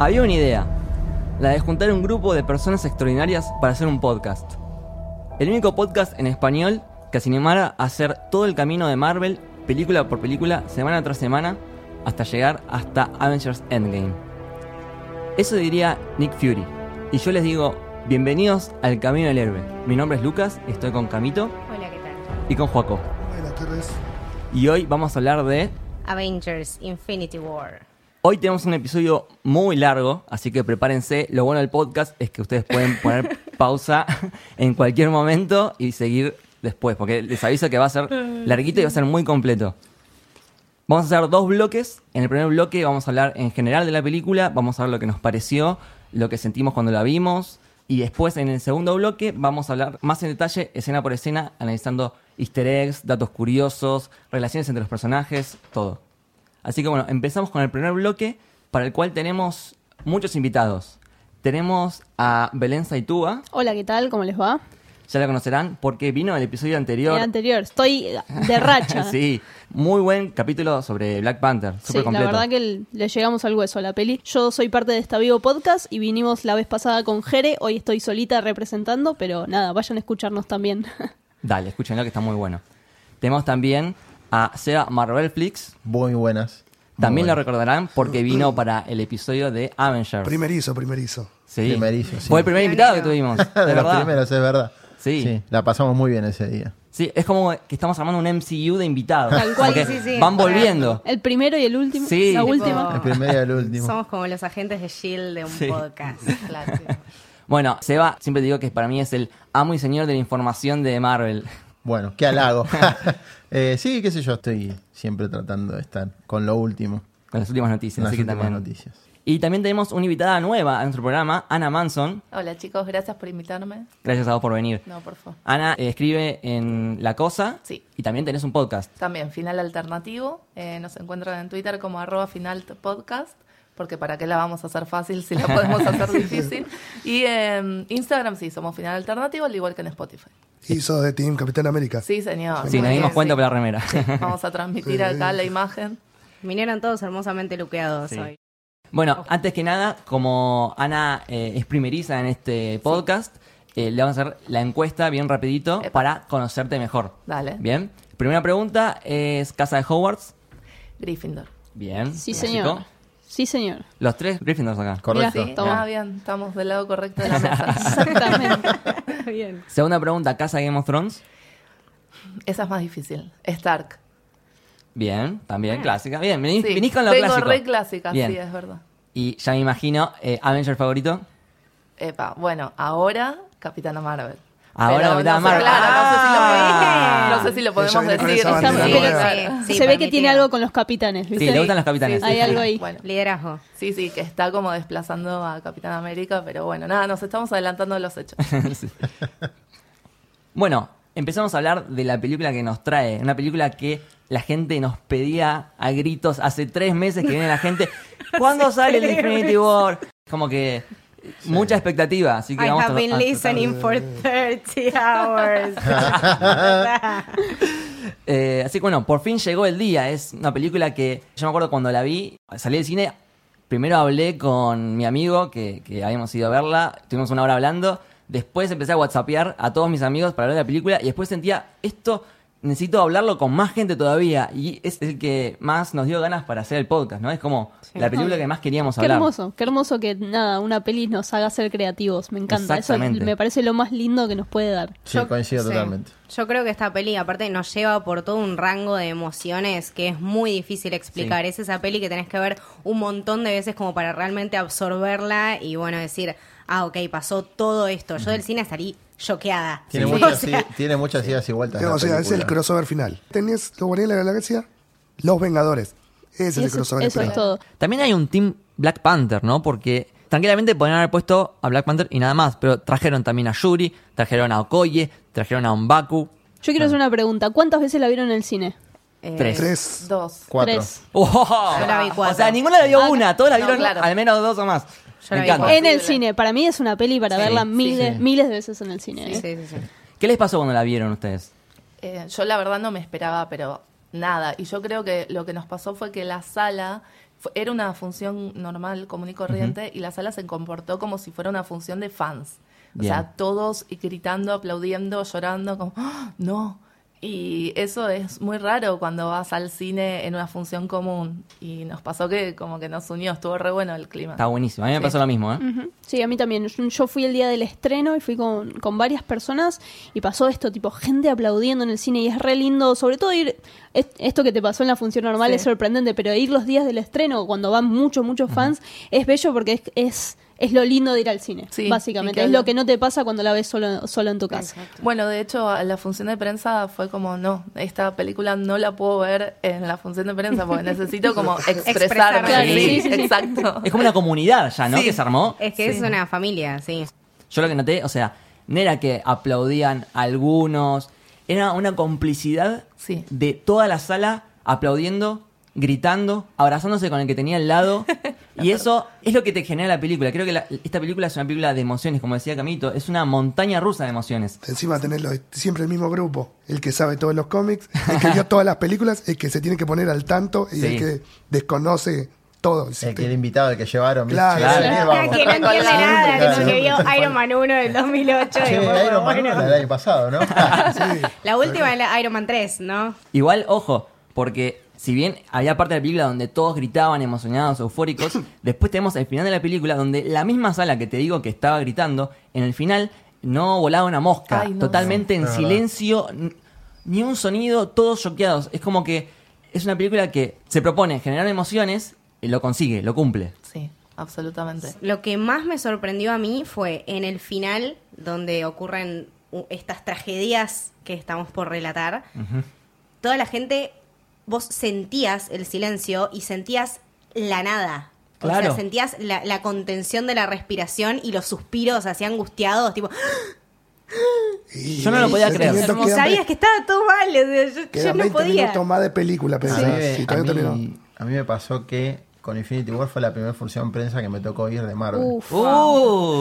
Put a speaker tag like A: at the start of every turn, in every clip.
A: Había una idea, la de juntar un grupo de personas extraordinarias para hacer un podcast. El único podcast en español que se animara a hacer todo el camino de Marvel, película por película, semana tras semana, hasta llegar hasta Avengers Endgame. Eso diría Nick Fury. Y yo les digo, bienvenidos al Camino del Héroe. Mi nombre es Lucas, estoy con Camito
B: Hola, ¿qué tal?
A: y con Joaco.
C: Buenas tardes.
A: Y hoy vamos a hablar de...
B: Avengers Infinity War.
A: Hoy tenemos un episodio muy largo, así que prepárense. Lo bueno del podcast es que ustedes pueden poner pausa en cualquier momento y seguir después, porque les aviso que va a ser larguito y va a ser muy completo. Vamos a hacer dos bloques. En el primer bloque vamos a hablar en general de la película, vamos a ver lo que nos pareció, lo que sentimos cuando la vimos. Y después en el segundo bloque vamos a hablar más en detalle, escena por escena, analizando easter eggs, datos curiosos, relaciones entre los personajes, todo. Así que bueno, empezamos con el primer bloque, para el cual tenemos muchos invitados. Tenemos a Belén Saitúa,
D: Hola, ¿qué tal? ¿Cómo les va?
A: ya la conocerán porque vino el episodio anterior.
D: El anterior, estoy de racha.
A: sí, muy buen capítulo sobre Black Panther,
D: Sí,
A: súper
D: la
A: completo.
D: verdad que le llegamos al hueso a la peli. Yo soy parte de esta Vivo Podcast y vinimos la vez pasada con Jere. Hoy estoy solita representando, pero nada, vayan a escucharnos también.
A: Dale, escúchenlo que está muy bueno. Tenemos también a Seba Marvel Flix.
E: Muy buenas. Muy
A: También lo recordarán porque vino para el episodio de Avengers.
C: Primerizo, primerizo.
A: Sí.
E: Primerizo, sí.
A: Fue el primer invitado que tuvimos. De
E: de los primeros, es verdad.
A: Sí.
E: la pasamos muy bien ese día.
A: Sí, es como que estamos armando un MCU de invitados.
D: Tal cual.
B: Sí, sí.
A: Van volviendo.
D: El primero y el último.
A: Sí.
D: La última.
E: El primero y el último.
B: Somos como los agentes de Shield de un
A: Sí.
B: podcast. Claro.
A: Bueno, Seba, siempre digo que para mí es el amo y señor de la información de Marvel.
E: Bueno, qué halago. Eh, sí, qué sé yo, estoy siempre tratando de estar con lo último.
A: Con las últimas noticias.
E: Con las
A: así que
E: últimas
A: también.
E: noticias.
A: Y también tenemos una invitada nueva a nuestro programa, Ana Manson.
F: Hola chicos, gracias por invitarme.
A: Gracias a vos por venir.
F: No, por favor.
A: Ana eh, escribe en La Cosa
F: Sí.
A: y también tenés un podcast.
F: También, Final Alternativo. eh, nos encuentran en Twitter como arroba final podcast. Porque para qué la vamos a hacer fácil si la podemos hacer difícil. Y en Instagram sí, somos Final Alternativo, al igual que en Spotify.
C: Y sos de Team Capitán América.
F: Sí, señor.
A: Sí, nos dimos cuenta
F: sí.
A: por la remera.
F: Vamos a transmitir acá la imagen.
B: Vinieron todos hermosamente luqueados
A: Sí.
B: hoy.
A: Bueno, antes que nada, como Ana eh, es primeriza en este podcast, eh, le vamos a hacer la encuesta bien rapidito
F: Epa.
A: para conocerte mejor.
F: Dale.
A: Bien. Primera pregunta es Casa de Hogwarts.
F: Gryffindor.
A: Bien.
D: Sí,
A: clásico.
D: señor. Sí, señor.
A: Los tres Gryffindors acá.
E: Correcto.
F: Sí, ah, bien, estamos del lado correcto de la mesa.
D: Exactamente.
B: Bien.
A: Segunda pregunta, Casa Game of Thrones.
F: Esa es más difícil. Stark.
A: Bien, también clásica. Bien, venís,
F: Sí,
A: venís con lo
F: vengo
A: clásico.
F: re clásica,
A: Bien.
F: sí, es verdad.
A: Y ya me imagino, eh, Avenger favorito.
F: Epa, bueno, ahora Capitana Marvel.
A: Ahora
F: Pero
A: Capitana
F: no. Claro,
B: Ah.
F: no sé si lo, no sé si lo podemos decir. Sí.
B: Sí,
D: Se ve que tiene algo con los capitanes, ¿viste?
A: Sí, le gustan los capitanes.
D: Hay algo ahí.
F: Bueno,
B: Liderazgo.
F: sí, sí, que está como desplazando a Capitán América, pero bueno, nada, nos estamos adelantando de los hechos.
A: Sí. Bueno, empezamos a hablar de la película que nos trae. Una película que la gente nos pedía a gritos hace tres meses que viene la gente. ¿Cuándo sale el Infinity War? Como que mucha expectativa. Así que
B: I
A: vamos
B: have
A: a,
B: been
A: a-
B: listening for 30 hours.
A: Eh, así que bueno, por fin llegó el día. Es una película que yo me acuerdo cuando la vi, salí del cine. Primero hablé con mi amigo que, que habíamos ido a verla, estuvimos una hora hablando. Después empecé a whatsappear a todos mis amigos para hablar de la película. Y después sentía, esto necesito hablarlo con más gente todavía. Y es el que más nos dio ganas para hacer el podcast, ¿no? Es como la película que más queríamos
D: Qué
A: hablar.
D: hermoso, qué hermoso que nada, una peli nos haga ser creativos. Me encanta. Eso me parece lo más lindo que nos puede dar.
E: Sí,
B: Yo-
E: coincido
B: sí.
E: totalmente.
B: Yo creo que esta peli, aparte, nos lleva por todo un rango de emociones que es muy difícil explicar.
A: Sí.
B: Es esa peli que tenés que ver un montón de veces como para realmente absorberla y, bueno, decir, ah, ok, pasó todo esto. Yo del cine estaría choqueada.
E: Tiene,
B: Sí.
E: muchas,
B: O sea,
E: i- tiene muchas idas y vueltas.
C: o
E: la
C: sea, es el
E: película.
C: crossover final. Tenés los Guardianes de la Galaxia, Los Vengadores. Ese es el crossover
D: eso es todo.
A: También hay un team Black Panther, ¿no? Porque tranquilamente podrían haber puesto a Black Panther y nada más, pero trajeron también a Yuri, trajeron a Okoye, trajeron a Umbaku.
D: Yo quiero hacer una pregunta. ¿Cuántas veces la vieron en el cine?
B: eh,
A: Tres.
C: Tres.
F: Dos.
E: Cuatro.
D: Tres.
A: ¡Oh!
B: Yo la vi cuatro.
A: O sea, ninguna la vio
D: Ah,
A: una, todas la
F: no,
A: vieron
F: claro.
A: al menos dos o más.
B: Yo
A: Me
B: la vi
A: encanta.
B: cuatro.
D: En el cine. Para mí es una peli para
A: Sí,
D: verla
A: sí,
D: miles,
E: sí.
D: miles de veces en el cine.
B: Sí,
D: ¿eh?
B: sí, sí.
A: ¿Qué les pasó cuando la vieron ustedes?
F: Eh, yo la verdad no me esperaba, pero nada. Y yo creo que lo que nos pasó fue que la sala fu- era una función normal, común y corriente, y la sala se comportó como si fuera una función de fans. O
A: Bien.
F: sea, todos y gritando, aplaudiendo, llorando, como, ¡Ah! no. Y eso es muy raro cuando vas al cine en una función común. Y nos pasó que como que nos unió, estuvo re bueno el clima.
A: Está buenísimo. A mí me
F: Sí.
A: pasó lo mismo, ¿eh?
D: Sí, a mí también. Yo- fui el día del estreno y fui con, con varias personas y pasó esto, tipo, gente aplaudiendo en el cine y es re lindo, sobre todo ir, es- esto que te pasó en la función normal
F: Sí.
D: es sorprendente, pero ir los días del estreno, cuando van muchos, muchos fans, es bello porque es, es, es lo lindo de ir al cine,
F: Sí,
D: básicamente. Es lo que no te pasa cuando la ves solo, solo en tu casa.
F: Bueno, de hecho, la función de prensa fue como, no, esta película no la puedo ver en la función de prensa porque necesito como expresarme.
D: Claro,
F: sí,
D: sí, sí, sí.
F: exacto.
A: Es como una comunidad ya, ¿no?
F: Sí.
A: Que se armó.
B: Es que es una familia, sí.
A: Yo lo que noté, o sea, no era que aplaudían algunos, era una complicidad
F: Sí.
A: de toda la sala aplaudiendo, gritando, abrazándose con el que tenía al lado. y eso es lo que te genera la película. Creo que la- esta película es una película de emociones, como decía Camito, es una montaña rusa de emociones.
C: Encima tenerlo siempre el mismo grupo, el que sabe todos los cómics, el que vio todas las películas, el que se tiene que poner al tanto y
A: Sí.
C: el que desconoce todo.
E: El que el invitado, el que llevaron.
C: Claro.
A: Claro.
E: vamos.
B: que no entiende
F: Claro.
B: nada,
E: Claro.
B: como que vio Iron Man 1 del 2008. y
E: Che,
B: después,
E: Iron Man
B: bueno.
E: del año pasado, ¿no?
C: Sí.
B: La última es la Iron Man 3, ¿no?
A: Igual, ojo, porque si bien había parte de la película donde todos gritaban emocionados, eufóricos, después tenemos el final de la película donde la misma sala que te digo que estaba gritando, en el final no volaba una mosca,
F: Ay, no.
A: totalmente en silencio, ni un sonido, todos choqueados. Es como que es una película que se propone generar emociones y lo consigue, lo cumple.
F: Sí, absolutamente.
B: Lo que más me sorprendió a mí fue en el final, donde ocurren estas tragedias que estamos por relatar. Toda la gente, vos sentías el silencio y sentías la nada. O
A: Claro.
B: sea, sentías la, la contención de la respiración y los suspiros así angustiados, tipo,
A: Yo no lo podía creer.
B: sabías que estaba todo mal, o sea, yo, no
C: 20
B: podía.
C: más de película,
E: A
C: pensás.
E: mí, me-
C: si
E: a,
C: todavía no terminó.
E: mí, a mí me pasó que con Infinity War fue la primera función prensa que me tocó ir de Marvel.
D: Uf.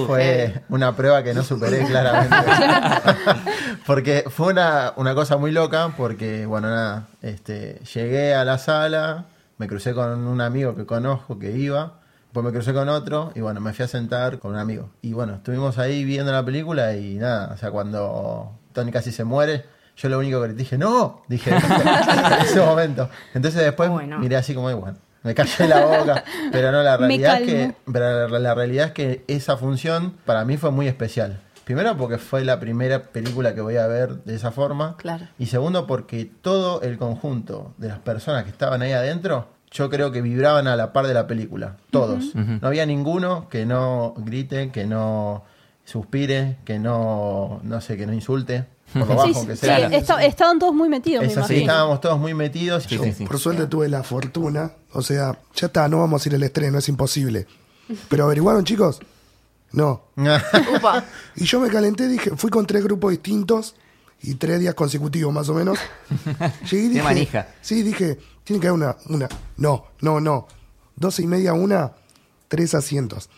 E: Fue una prueba que no superé claramente. porque fue una, una cosa muy loca, porque, bueno, nada, este, llegué a la sala, me crucé con un amigo que conozco que iba, después me crucé con otro, y bueno, me fui a sentar con un amigo. Y bueno, estuvimos ahí viendo la película y nada, o sea, cuando Tony casi se muere, yo lo único que le dije, no, dije en ese momento. Entonces después
B: Bueno.
E: miré así como, igual. Me callé la boca, pero no, la realidad es que pero la, la realidad es que esa función para mí fue muy especial. Primero porque fue la primera película que voy a ver de esa forma.
F: Claro.
E: Y segundo porque todo el conjunto de las personas que estaban ahí adentro, yo creo que vibraban a la par de la película. Todos. No había ninguno que no grite, que no suspire, que no, no sé, que no insulte. Por lo
D: Sí,
E: bajo
D: sí,
E: que
D: sí,
E: sea.
D: esta- estaban todos muy metidos,
E: Es
D: me
E: así, estábamos todos muy metidos.
A: Sí,
E: Yo-
A: sí, sí.
C: Por suerte tuve la fortuna, o sea, ya está, no vamos a ir al estreno, es imposible. Pero averiguaron, chicos, no. Y yo me calenté, dije, fui con tres grupos distintos y tres días consecutivos más o menos. Llegué y
A: Qué
C: dije,
A: manija.
C: sí, dije, tiene que haber una, una. No, no, no. Doce y media una, tres asientos.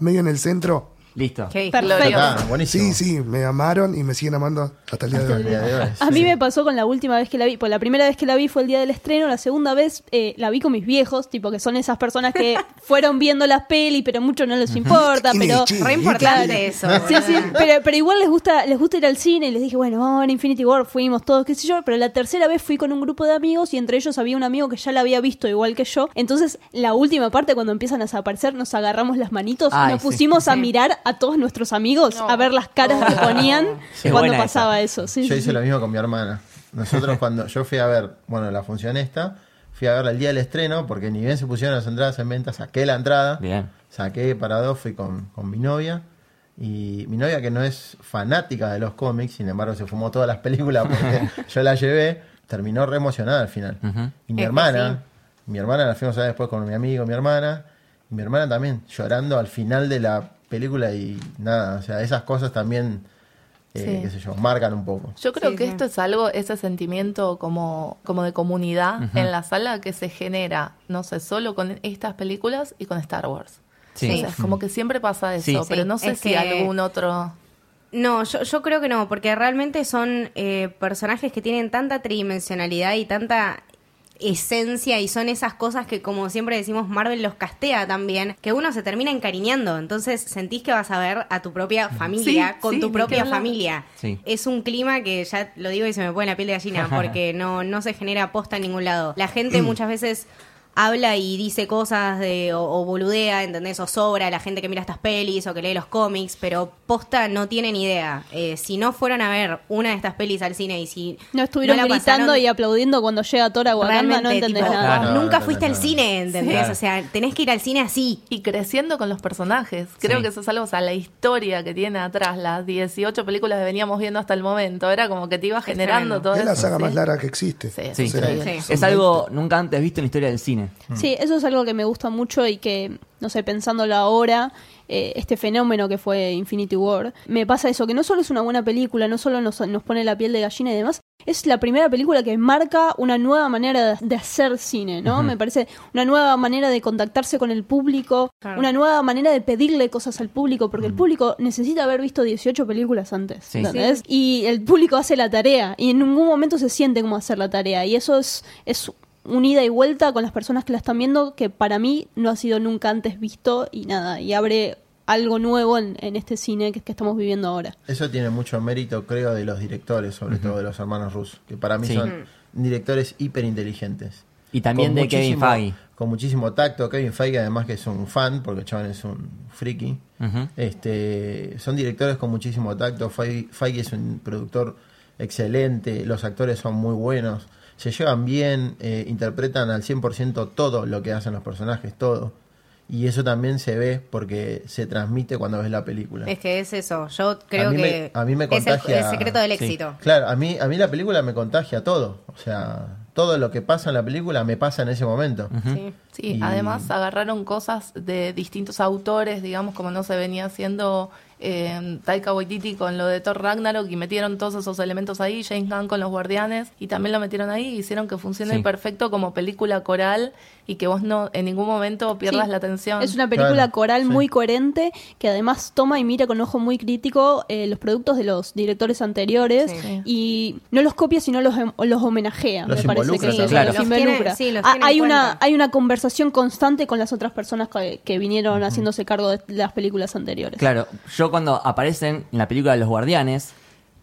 C: Medio en el centro.
A: Listo.
B: Qué
D: Perfecto.
E: Ah, buenísimo.
C: Sí, sí, me amaron y me siguen amando hasta el día de hoy.
D: A mí me pasó con la última vez que la vi, pues la primera vez que la vi fue el día del estreno, la segunda vez eh, la vi con mis viejos, tipo que son esas personas que fueron viendo las peli, pero mucho no les importa, pero
B: Re importante eso.
D: Sí, sí, pero, pero igual les gusta, les gusta ir al cine y les dije, bueno, vamos a ver Infinity War, fuimos todos, qué sé yo, pero la tercera vez fui con un grupo de amigos y entre ellos había un amigo que ya la había visto igual que yo. Entonces, la última parte, cuando empiezan a desaparecer, nos agarramos las manitos,
A: Ay,
D: nos
A: sí.
D: pusimos a mirar a todos nuestros amigos,
F: No.
D: a ver las caras que ponían
A: Sí,
D: cuando pasaba
A: esa.
D: eso. Sí,
E: yo
D: sí,
E: hice
D: sí.
E: lo mismo con mi hermana. Nosotros cuando yo fui a ver, bueno, la función esta, fui a verla el día del estreno, porque ni bien se pusieron las entradas en venta, saqué la entrada,
A: Bien.
E: saqué para dos, fui con, con mi novia. Y mi novia, que no es fanática de los cómics, sin embargo se fumó todas las películas porque yo la llevé, terminó re emocionada al final. Y mi
B: Es
E: hermana, mi hermana la fuimos a ver después con mi amigo, mi hermana, y mi hermana también, llorando al final de la película y nada, o sea, esas cosas también, eh,
F: Sí.
E: qué sé yo, marcan un poco.
F: Yo creo
B: Sí,
F: que
B: sí.
F: esto es algo, ese sentimiento como, como de comunidad en la sala que se genera, no sé, solo con estas películas y con Star Wars.
A: Sí.
F: O sea, es como que siempre pasa eso,
A: Sí.
F: pero no sé
B: es
F: si
B: que-
F: algún otro...
B: No, yo, yo creo que no, porque realmente son eh, personajes que tienen tanta tridimensionalidad y tanta esencia y son esas cosas que como siempre decimos Marvel los castea también, que uno se termina encariñando, entonces sentís que vas a ver a tu propia familia
F: Sí,
B: con
F: sí,
B: tu propia familia.
A: Sí.
B: Es un clima que ya lo digo y se me pone la piel de gallina porque no, no se genera posta en ningún lado. La gente muchas veces habla y dice cosas de, o, o boludea, ¿entendés? O sobra la gente que mira estas pelis o que lee los cómics, pero posta no tienen idea. Eh, si no fueron a ver una de estas pelis al cine y si
D: No estuvieron
B: la
D: gritando
B: pasaron-
D: y aplaudiendo cuando llega Thor a Wakanda, no entendés
B: tipo,
D: nada.
E: Claro,
B: nunca
E: no,
B: fuiste
E: no,
B: al
E: no.
B: cine, ¿entendés?
A: Sí.
B: O sea, tenés que ir al cine así.
F: Y creciendo con los personajes. Creo
A: Sí.
F: que eso es algo, o sea, la historia que tiene atrás, las 18 películas que veníamos viendo hasta el momento, era como que te iba generando todo
C: Es la
F: eso.
C: saga
F: ¿sí?
C: más larga que existe.
F: Sí,
A: Sí,
F: es
A: sí.
F: increíble.
B: Sí.
A: Es algo nunca antes visto en la historia del cine.
D: Sí, eso es algo que me gusta mucho y que, no sé, pensándolo ahora, eh, este fenómeno que fue Infinity War, me pasa eso, que no solo es una buena película, no solo nos, nos pone la piel de gallina y demás, es la primera película que marca una nueva manera de, de hacer cine, ¿no? Me parece una nueva manera de contactarse con el público,
B: Claro.
D: una nueva manera de pedirle cosas al público, porque el público necesita haber visto 18 películas antes,
A: Sí.
D: ¿entendés? Y el público hace la tarea y en ningún momento se siente como hacer la tarea y eso es, es un ida y vuelta con las personas que la están viendo que para mí no ha sido nunca antes visto y nada, y abre algo nuevo en, en este cine que, que estamos viviendo ahora.
E: Eso tiene mucho mérito, creo, de los directores, sobre todo de los hermanos rusos, que para mí
A: Sí.
E: son directores hiper inteligentes.
A: Y también de Kevin Feige.
E: Con muchísimo tacto. Kevin Feige, además que es un fan, porque el chabón es un friki. Este, son directores con muchísimo tacto. Feige, Feige es un productor excelente. Los actores son muy buenos. Se llevan bien, eh, interpretan al 100% todo lo que hacen los personajes, todo. Y eso también se ve porque se transmite cuando ves la película.
B: Es que es eso. Yo creo
E: A mí me-
B: que
E: a mí me
B: es el-
E: contagia-
B: el, secreto del
A: Sí.
B: éxito.
E: Claro, a mí, a mí la película me contagia todo. O sea, todo lo que pasa en la película me pasa en ese momento.
B: Sí.
F: Sí,
E: Y-
F: además agarraron cosas de distintos autores, digamos, como no se venía haciendo eh, Taika Waititi con lo de Thor Ragnarok y metieron todos esos elementos ahí, James Gunn con los Guardianes y también lo metieron ahí y hicieron que funcione
A: Sí.
F: perfecto como película coral y que vos no en ningún momento pierdas
D: Sí.
F: la atención.
D: Es una película
E: Claro,
D: coral
E: sí.
D: muy coherente que además toma y mira con ojo muy crítico eh, los productos de los directores anteriores
B: Sí.
D: y no los copia sino los, em- los homenajea.
E: Los
D: me parece que
E: también.
A: Claro.
D: los
B: tiene-
D: involucra.
B: sí, los
D: Ah,
B: tiene
D: hay una
B: cuenta.
D: hay una conversación constante con las otras personas que, que vinieron haciéndose cargo de las películas anteriores.
A: Claro, yo cuando aparecen en la película de Los Guardianes,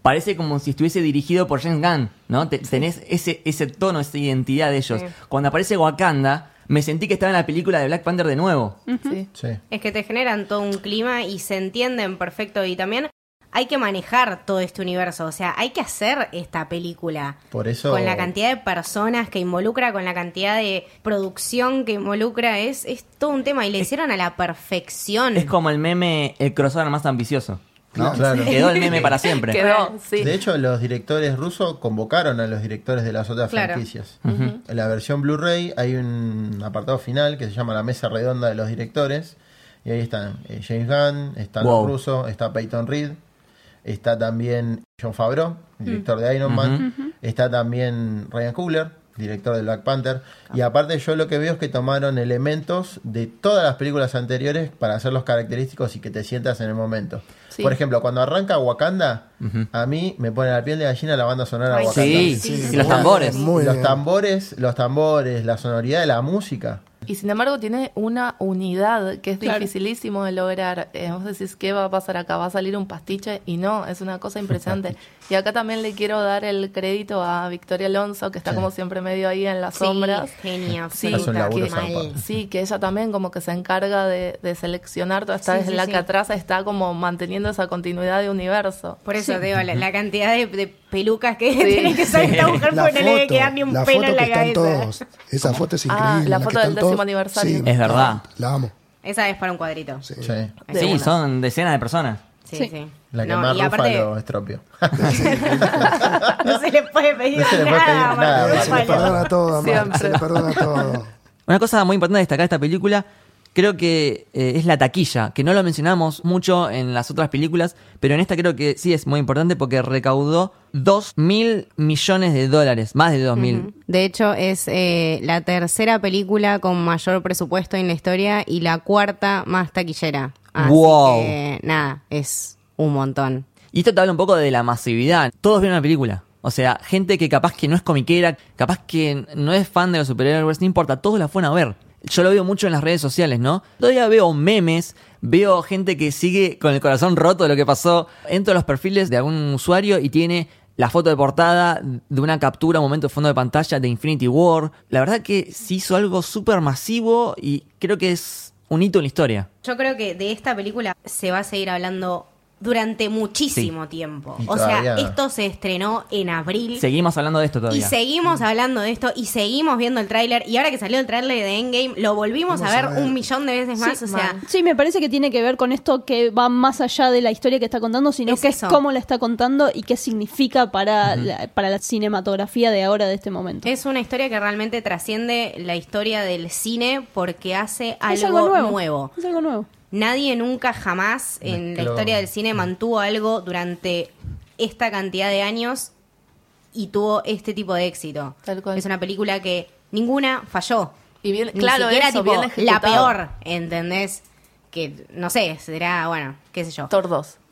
A: parece como si estuviese dirigido por James Gunn, ¿no? Te- Tenés ese, ese tono, esa identidad de ellos.
B: Sí.
A: Cuando aparece Wakanda, me sentí que estaba en la película de Black Panther de nuevo.
F: Sí.
E: Sí.
B: Es que te generan todo un clima y se entienden perfecto. Y también hay que manejar todo este universo. O sea, hay que hacer esta película.
E: Por eso-
B: Con la cantidad de personas que involucra, con la cantidad de producción que involucra, es, es todo un tema. Y le hicieron a la perfección.
A: Es como el meme, el crossover más ambicioso. ¿no?
E: Claro.
A: Quedó el meme para siempre.
F: Quedó, sí.
E: De hecho, los directores rusos convocaron a los directores de las otras
B: Claro.
E: franquicias. En la versión Blu-ray hay un apartado final que se llama la mesa redonda de los directores. Y ahí están eh, James Gunn, está
A: Wow.
E: los rusos, está Peyton Reed, está también John Favreau, director de Iron Man, está también Ryan Coogler, director de Black Panther. Y aparte yo lo que veo es que tomaron elementos de todas las películas anteriores para hacerlos característicos y que te sientas en el momento.
F: Sí.
E: Por ejemplo, cuando arranca Wakanda, a mí me pone la piel de gallina la banda sonora
B: Ay,
E: Wakanda.
A: Sí,
B: Sí,
A: y los
B: muy
A: tambores.
C: Muy
E: los
C: bien.
E: tambores, los tambores, la sonoridad de la música.
F: Y sin embargo tiene una unidad que es
D: Claro.
F: dificilísimo de lograr. Eh, vos decís, ¿qué va a pasar acá? ¿Va a salir un pastiche? Y no, es una cosa impresionante. Y acá también le quiero dar el crédito a Victoria Alonso, que está
E: Sí.
F: como siempre medio ahí en las
B: Sí,
F: sombras.
B: genia
F: Sí,
B: mal.
F: Sí, que ella también como que se encarga de, de seleccionar toda esta
B: sí,
F: la
B: sí.
F: que atrás está como manteniendo esa continuidad de universo.
B: Por eso, digo, la, la cantidad de, de pelucas que
F: Sí.
B: tiene que usar esta mujer
C: La
B: porque no le debe quedar ni un
C: la
B: pelo
C: foto
B: en
C: que
B: la
C: están
B: cabeza.
C: todos. Esa foto es
F: Ah,
C: increíble.
F: la
C: que
F: foto del
C: todos-
F: décimo aniversario.
C: Sí,
A: Es verdad.
C: La amo.
B: Esa es para un cuadrito. Sí,
A: son decenas de personas.
B: sí.
D: Sí.
E: La que
B: No,
E: más
B: aparte,
E: Rúfalo estropeó.
B: no se le puede pedir
E: No se le puede
B: nada.
E: pedir nada.
C: Se le perdona todo, se le perdona todo.
A: Una cosa muy importante de destacar de esta película, creo que eh, es la taquilla, que no lo mencionamos mucho en las otras películas, pero en esta creo que sí es muy importante porque recaudó 2 mil millones de dólares, más de 2 mil.
B: De hecho, es eh, la tercera película con mayor presupuesto en la historia y la cuarta más taquillera. Así
A: Wow.
B: que, nada, es un montón.
A: Y esto te habla un poco de la masividad. Todos vieron la película. O sea, gente que capaz que no es comiquera, capaz que no es fan de los superhéroes, no importa, todos la fueron a ver. Yo lo veo mucho en las redes sociales, ¿no? Todavía veo memes, veo gente que sigue con el corazón roto de lo que pasó. Entro a los perfiles de algún usuario y tiene la foto de portada de una captura, un momento de fondo de pantalla de Infinity War. La verdad que se hizo algo súper masivo y creo que es un hito en la historia.
B: Yo creo que de esta película se va a seguir hablando durante muchísimo tiempo.
E: Y
B: O sea, esto se estrenó en abril.
A: Seguimos hablando de esto
B: Y
A: todavía.
B: seguimos hablando de esto y seguimos viendo el tráiler. Y ahora que salió el tráiler de Endgame, lo volvimos a ver,
C: a ver.
B: un millón de veces más.
D: Sí,
B: o sea.
D: Sí, me parece que tiene que ver con esto que va más allá de la historia que está contando, sino
B: Es
D: que
B: eso.
D: es cómo la está contando y qué significa para, la, para la cinematografía de ahora, de este momento.
B: es una historia que realmente trasciende la historia del cine porque hace algo,
D: Es algo nuevo.
B: nuevo.
D: Es algo nuevo.
B: Nadie nunca jamás en la historia del cine mantuvo algo durante esta cantidad de años y tuvo este tipo de éxito.
F: Tal cual.
B: Es una película que ninguna falló.
F: Y bien,
B: Ni
F: claro,
B: siquiera
F: eso,
B: tipo
F: bien
B: la peor, ¿entendés? Que no sé, será, bueno, qué sé yo.
F: Thor 2.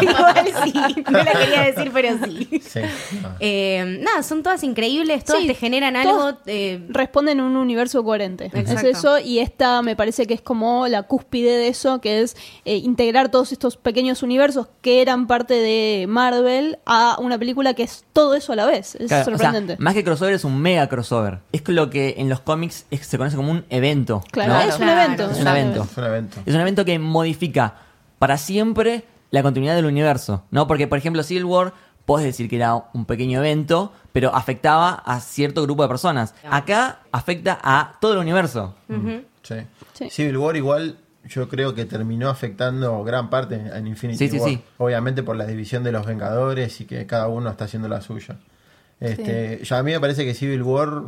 B: Igual sí, no la quería decir, pero sí.
E: Sí. Ah.
B: Eh, nada, son todas increíbles, todas
D: Sí,
B: te generan algo. eh,
D: Responden a un universo coherente.
B: Exacto.
D: Es eso, y esta me parece que es como la cúspide de eso, que es eh, integrar todos estos pequeños universos que eran parte de Marvel a una película que es todo eso a la vez. Es
A: Claro, o sea,
D: sorprendente.
A: más que crossover es un mega crossover. Es lo que en los cómics es- se conoce como un evento.
D: claro,
A: ¿no?
D: es un
B: Claro.
D: evento.
A: Es un evento.
E: Es un evento.
A: Es un evento que modifica para siempre la continuidad del universo, ¿no? Porque, por ejemplo, Civil War, podés decir que era un pequeño evento, pero afectaba a cierto grupo de personas. Acá afecta a todo el universo.
E: Sí.
D: Sí.
E: Civil War igual yo creo que terminó afectando gran parte en Infinity
A: Sí, sí,
E: War.
A: sí.
E: Obviamente por la división de los Vengadores y que cada uno está haciendo la suya. Este, ya a mí me parece que Civil War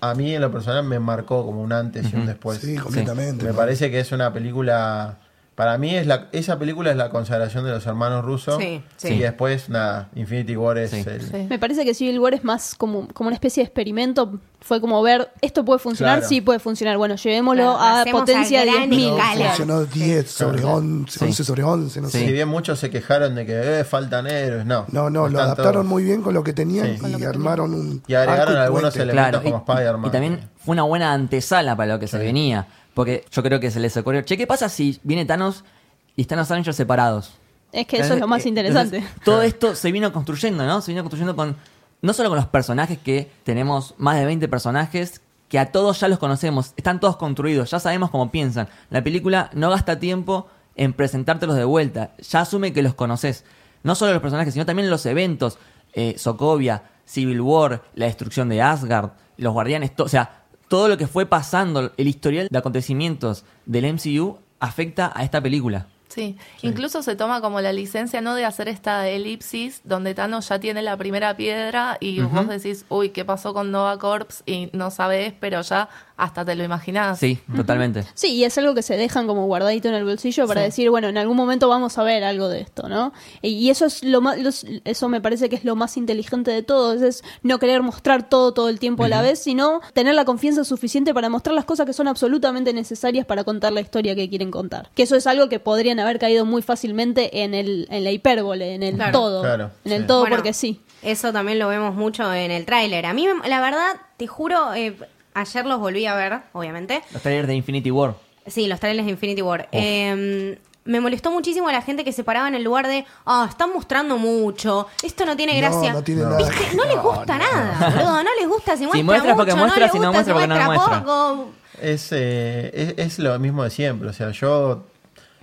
E: a mí en lo personal me marcó como un antes y un después.
C: Sí, completamente.
E: Me parece que es una película para mí es la esa película es la consagración de los hermanos rusos
B: Sí, sí.
E: y después nada, Infinity War es
A: Sí.
E: el
F: Sí.
D: Me parece que Civil War es más como, como una especie de experimento. Fue como ver, esto puede funcionar,
E: Claro.
D: sí puede funcionar. Bueno, llevémoslo
B: Claro,
D: a potencia
B: gran
D: 10.000.
C: Pero
B: escala.
C: funcionó 10 sobre
E: Claro.
C: 11,
A: Sí.
C: 11 sobre 11, no
A: Sí.
C: sé.
E: Si bien muchos se quejaron de que eh, faltan héroes, no.
C: No, no, lo adaptaron
E: todos.
C: muy bien con lo que tenían
E: Sí.
C: y armaron un.
E: Y agregaron
C: arco y
E: algunos
C: puente.
E: elementos
A: Claro,
E: como Spider-Man.
A: y también fue una buena antesala para lo que se venía. Porque yo creo que se les ocurrió, che, ¿qué pasa si viene Thanos y están los Avengers separados?
D: Es que eso es lo más
A: Eh,
D: interesante.
A: entonces, todo esto se vino construyendo, ¿no? Se vino construyendo con. No solo con los personajes, que tenemos más de 20 personajes, que a todos ya los conocemos, están todos construidos, ya sabemos cómo piensan. La película no gasta tiempo en presentártelos de vuelta, ya asume que los conoces. No solo los personajes, sino también los eventos. Eh, Sokovia, Civil War, la destrucción de Asgard, los guardianes, o sea, todo lo que fue pasando, el historial de acontecimientos del MCU afecta a esta película.
F: Sí. incluso se toma como la licencia no de hacer esta elipsis donde Thanos ya tiene la primera piedra y vos decís, uy, ¿qué pasó con Nova Corps? Y no sabes, pero ya hasta te lo imaginás.
A: Sí, totalmente.
D: Sí, y es algo que se dejan como guardadito en el bolsillo para
F: Sí.
D: decir, bueno, en algún momento vamos a ver algo de esto, ¿no? Y, y eso es lo más, los- eso me parece que es lo más inteligente de todo, es no querer mostrar todo todo el tiempo a la vez, sino tener la confianza suficiente para mostrar las cosas que son absolutamente necesarias para contar la historia que quieren contar. Que eso es algo que podrían haber caído muy fácilmente en el en la hipérbole, en el
B: Claro.
D: todo,
E: Claro,
D: en el
E: sí.
D: todo
B: Bueno,
D: porque sí.
B: Eso también lo vemos mucho en el tráiler. A mí, me- la verdad, te juro, eh, ayer los volví a ver, obviamente.
A: Los trailers de Infinity War.
B: Sí, los trailers de Infinity War. Eh, me molestó muchísimo la gente que se paraba en el lugar de, ah, están mostrando mucho, esto no tiene gracia.
C: No, no tiene nada.
B: ¿Viste? No les gusta nada, boludo, no les gusta, se muestra
A: muestra porque
B: mucho,
A: muestra,
B: no
A: si no muestra porque no
B: muestra
A: muestra.
B: poco.
E: Es, eh, es, es lo mismo de siempre. O sea, yo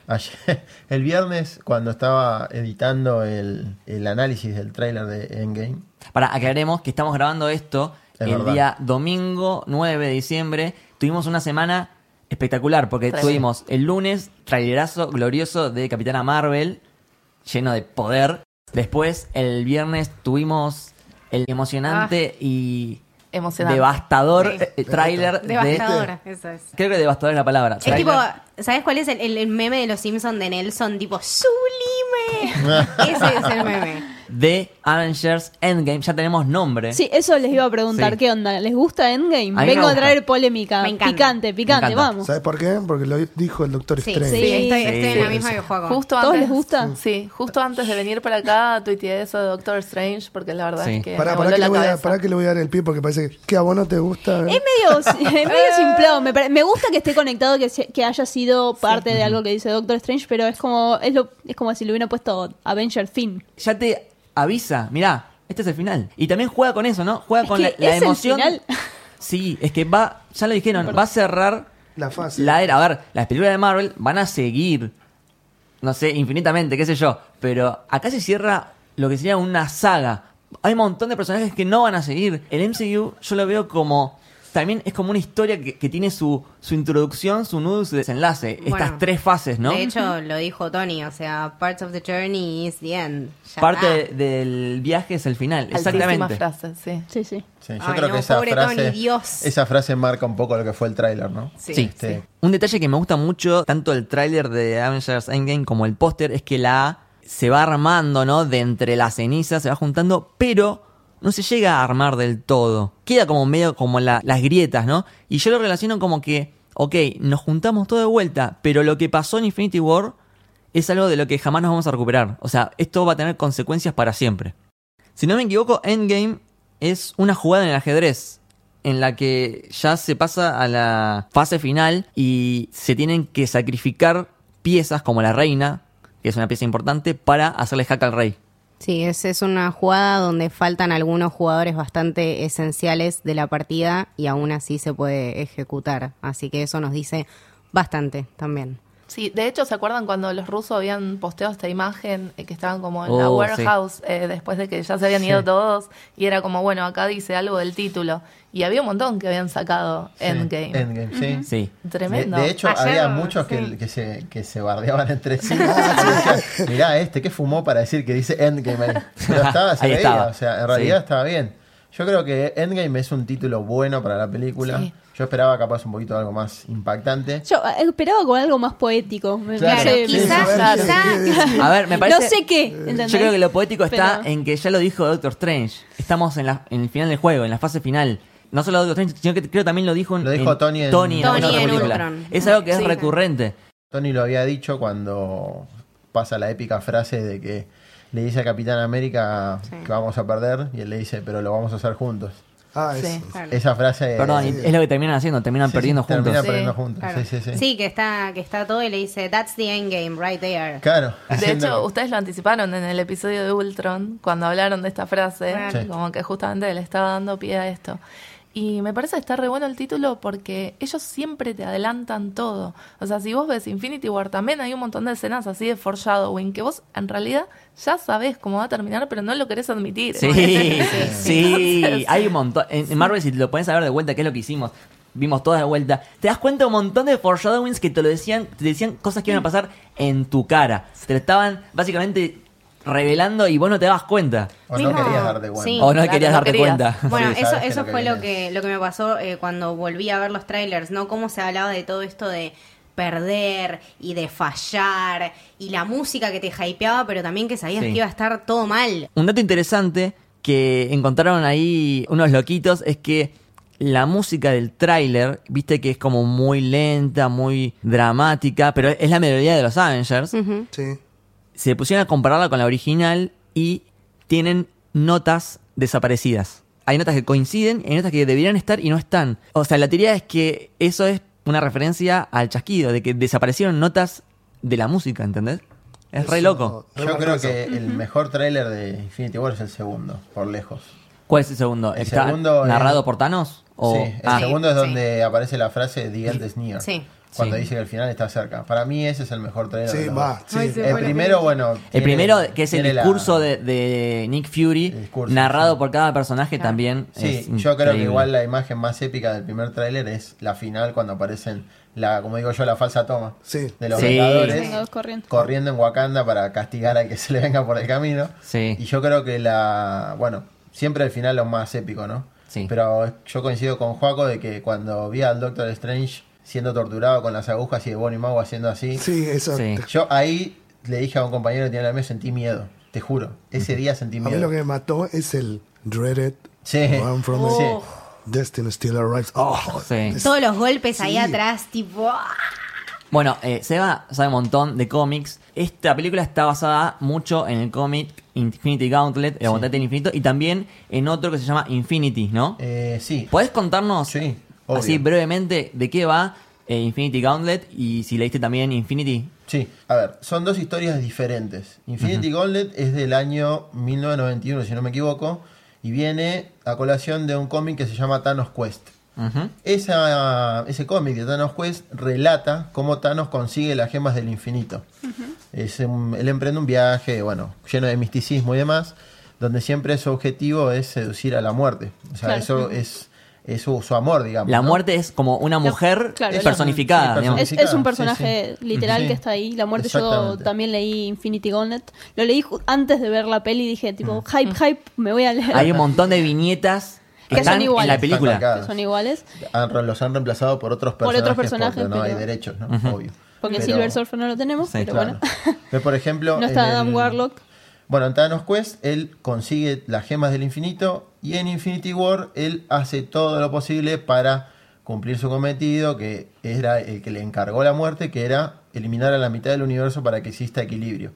E: ayer, el viernes, cuando estaba editando el, el análisis del tráiler de Endgame,
A: Para aclaremos que estamos grabando esto
E: Es
A: el
E: verdad.
A: día domingo 9 de diciembre. Tuvimos una semana espectacular porque
F: Tremendo.
A: tuvimos el lunes trailerazo glorioso de Capitana Marvel, lleno de poder. Después, el viernes, tuvimos el emocionante y
F: Emocionante.
A: devastador
B: Sí.
A: eh, tráiler de...
B: Devastador, eso es.
A: Creo que devastador es la palabra.
B: Es tipo,
A: Tráiler-
B: ¿sabes cuál es el, el- el meme de los Simpsons de Nelson? Tipo, sublime. Ese es el meme.
A: De Avengers Endgame. Ya tenemos nombre.
D: Sí, eso les iba a preguntar,
A: Sí.
D: ¿qué onda? ¿Les gusta Endgame?
A: me
D: Vengo a traer polémica.
B: Me encanta.
D: Picante, picante,
A: Me
D: vamos.
C: ¿Sabes por qué? Porque lo dijo el Doctor
B: Sí,
C: Strange.
B: sí, estoy,
A: Sí.
B: estoy en la misma que juego.
F: Justo
D: ¿Todos
F: antes,
D: les gusta?
F: Sí, justo antes de venir para acá tuiteé eso de Doctor Strange porque la verdad
A: Sí.
F: es que
C: Pará,
F: me
C: pará que,
F: la
C: le voy a,
F: cabeza.
C: pará que le voy a dar el pie porque parece que a vos no te gusta. ¿eh?
D: Es medio, es medio simplado. Me, me gusta que esté conectado, que, se- que haya sido parte de algo que dice Doctor Strange, pero es como es, lo, es como si le hubiera puesto Avenger Fin.
A: Ya te avisa, mirá, este es el final. Y también juega con eso, ¿no? Juega
D: Es
A: con
D: que
A: la, la
D: es el
A: emoción.
D: final.
A: Sí, es que va, ya lo dijeron, va a cerrar
C: La fase.
A: la era. A ver, las películas de Marvel van a seguir, no sé, infinitamente, qué sé yo. Pero acá se cierra lo que sería una saga. Hay un montón de personajes que no van a seguir. El MCU yo lo veo como. También es como una historia que, que tiene su, su introducción, su nudo y su desenlace.
B: Bueno,
A: Estas tres fases, ¿no?
B: De hecho, lo dijo Tony, o sea, parts of the journey is the end. Ya
A: Parte del viaje es el final. Exactamente.
F: frase, sí.
D: Sí, sí.
E: Sí, yo
B: Ay,
E: creo
B: no,
E: que esa
B: pobre
E: frase,
B: Tony, Dios.
E: esa frase marca un poco lo que fue el tráiler, ¿no?
B: Sí,
A: Sí.
E: Este,
A: Un detalle que me gusta mucho, tanto el tráiler de Avengers Endgame como el póster, es que la A se va armando, ¿no? De entre las cenizas, se va juntando, pero no se llega a armar del todo. Queda como medio como la- las grietas, ¿no? Y yo lo relaciono como que, ok, nos juntamos todo de vuelta, pero lo que pasó en Infinity War es algo de lo que jamás nos vamos a recuperar. O sea, esto va a tener consecuencias para siempre. Si no me equivoco, Endgame es una jugada en el ajedrez en la que ya se pasa a la fase final y se tienen que sacrificar piezas como la reina, que es una pieza importante, para hacerle hack al rey.
B: Sí, es, es una jugada donde faltan algunos jugadores bastante esenciales de la partida y aún así se puede ejecutar. Así que eso nos dice bastante también.
F: Sí, de hecho, ¿se acuerdan cuando los rusos habían posteado esta imagen eh, que estaban como en la
A: Oh,
F: warehouse eh, después de que ya se habían ido todos? Y era como, bueno, acá dice algo del título. Y había un montón que habían sacado
E: sí,
F: Endgame.
E: Endgame, sí.
A: Sí.
F: Tremendo.
E: De, de hecho,
B: Ayer,
E: había muchos
B: sí.
E: que, que se, que se bardeaban entre sí. Decían, Mirá, este que fumó para decir que dice Endgame ahí. Pero estaba, se
A: Ahí
E: veía,
A: estaba.
E: o sea, en realidad
A: Sí.
E: estaba bien. Yo creo que Endgame es un título bueno para la película. Yo esperaba capaz un poquito algo más impactante.
D: Yo eh, esperaba con algo más poético. Me-
E: Claro,
B: Claro, quizás, quizás,
A: A ver, me parece...
D: No sé qué. ¿entendés?
A: Yo creo que lo poético está
D: Pero-
A: en que ya lo dijo Doctor Strange. Estamos en, la, en el final del juego, en la fase final. No solo Doctor Strange, sino que creo que también lo dijo,
E: Lo dijo Tony en-
A: Tony
B: en. Ultron.
A: Es algo que es
B: Sí.
A: recurrente.
E: Tony lo había dicho cuando pasa la épica frase de que le dice a Capitán América
B: Sí.
E: que vamos a perder y él le dice, pero lo vamos a hacer juntos.
C: Ah,
F: Sí.
C: es-
B: Claro.
E: Esa frase...
A: Perdón, es lo que terminan haciendo, terminan
E: Sí, sí,
A: perdiendo juntos.
E: terminan
F: Sí,
E: perdiendo juntos.
B: Claro.
E: Sí, sí, sí.
B: que está, que está todo y le dice, that's the end game right there.
E: Claro.
F: De hecho, ustedes lo anticiparon en el episodio de Ultron, cuando hablaron de esta frase,
B: Claro.
E: Sí.
F: como que justamente le estaba dando pie a esto. Y me parece que está re bueno el título porque ellos siempre te adelantan todo. O sea, si vos ves Infinity War, también hay un montón de escenas así de foreshadowing que vos en realidad ya sabés cómo va a terminar, pero no lo querés admitir.
A: Sí, sí, hay un montón. En Marvel, si te lo pones a ver de vuelta, que es lo que hicimos, vimos todas de vuelta, te das cuenta de un montón de foreshadowings que te lo decían, te decían cosas que iban a pasar en tu cara. Te lo estaban básicamente revelando y vos no te dabas cuenta.
E: O no querías darte cuenta.
B: sí.
A: O no
F: Claro,
A: querías
F: no
A: darte
F: querías.
A: cuenta.
B: Bueno,
E: Sí,
B: eso, eso
E: lo que
B: fue lo que, lo que me pasó eh, cuando volví a ver los trailers, ¿no? Cómo se hablaba de todo esto de perder y de fallar y la música que te hypeaba, pero también que sabías
A: Sí.
B: que iba a estar todo mal.
A: Un dato interesante que encontraron ahí unos loquitos es que la música del tráiler, viste que es como muy lenta, muy dramática, pero es la melodía de los Avengers.
C: Sí.
A: Se pusieron a compararla con la original y tienen notas desaparecidas. Hay notas que coinciden y hay notas que deberían estar y no están. O sea, la teoría es que eso es una referencia al chasquido, de que desaparecieron notas de la música, ¿entendés? Es re loco.
E: Yo creo que el mejor tráiler de Infinity War es el segundo, por lejos.
A: ¿Cuál es el segundo?
E: El
A: ¿Está
E: segundo es-
A: narrado por Thanos? O...
E: Sí, el
A: Ah,
E: segundo es
B: Sí.
E: donde aparece la frase The end is near.
B: Sí.
E: Cuando
A: Sí.
E: dice que el final está cerca. Para mí ese es el mejor trailer. de
C: Sí, va. Sí.
B: Ay.
E: El primero, bueno.
A: El
E: tiene-
A: primero, que es el
E: la-
A: discurso de, de Nick Fury,
E: El discurso,
A: narrado
E: sí.
A: por cada personaje
B: Claro.
A: también.
E: Sí,
A: es
E: yo creo que igual la imagen más épica del primer tráiler es la final cuando aparecen, la, como digo yo, la falsa toma
C: Sí.
E: de los
A: Sí.
E: Vengadores
D: Vengadores corriendo.
E: corriendo en Wakanda para castigar al que se le venga por el camino.
A: Sí.
E: Y yo creo que la, bueno, siempre el final es lo más épico, ¿no?
A: Sí.
E: Pero yo coincido con Juaco de que cuando vi al Doctor Strange siendo torturado con las agujas y de Bonnie Mago haciendo así,
C: Sí, eso.
A: Sí.
E: yo ahí le dije a un compañero que tiene la mesa, sentí miedo. te juro, ese día sentí
C: A mí
E: miedo.
C: lo que me mató es el Dreaded
E: Sí.
C: Run from
B: Oh.
C: the Destiny Still Arrives. Oh,
A: Sí.
C: es-
B: Todos los golpes ahí
C: Sí.
B: atrás, tipo. ¡ah!
A: Bueno, eh, Seba sabe un montón de cómics. Esta película está basada mucho en el cómic Infinity Gauntlet, el Gauntlet del Infinito, y también en otro que se llama Infinity, ¿no?
E: Eh, sí.
A: ¿Podés contarnos
E: Sí, obvio.
A: así brevemente de qué va eh, Infinity Gauntlet y si leíste también Infinity?
E: Sí, a ver, son dos historias diferentes. Infinity Gauntlet es del año 1991, si no me equivoco, y viene a colación de un cómic que se llama Thanos Quest. Esa, ese cómic de Thanos Quest relata cómo Thanos consigue las gemas del infinito. es un- él emprende un viaje, bueno, lleno de misticismo y demás, donde siempre su objetivo es seducir a la muerte. O sea,
D: Claro.
E: eso es, es su, su amor, digamos.
A: La
E: ¿no?
A: muerte es como una mujer
D: claro,
A: personificada,
E: sí.
D: Es, es un personaje
E: sí.
D: literal
E: Sí.
D: que está ahí. La muerte yo también leí Infinity Gauntlet. Lo leí antes de ver la peli y dije, tipo, hype, hype, me voy a leer.
A: Hay un montón de viñetas que
D: Que son
A: están en la película.
D: Que son iguales.
E: Han los han reemplazado por otros
D: Por
E: personajes,
D: otros personajes,
E: porque no hay derechos, ¿no? Obvio.
D: Porque
E: Pero-
D: Silver Surfer no lo tenemos,
A: Sí,
D: pero
E: Claro.
D: bueno.
E: Pero, por ejemplo,
D: no está
E: en
D: Adam
E: el-
D: Warlock.
E: Bueno, en Thanos Quest él consigue las gemas del infinito y en Infinity War él hace todo lo posible para cumplir su cometido, que era el que le encargó la muerte, que era eliminar a la mitad del universo para que exista equilibrio.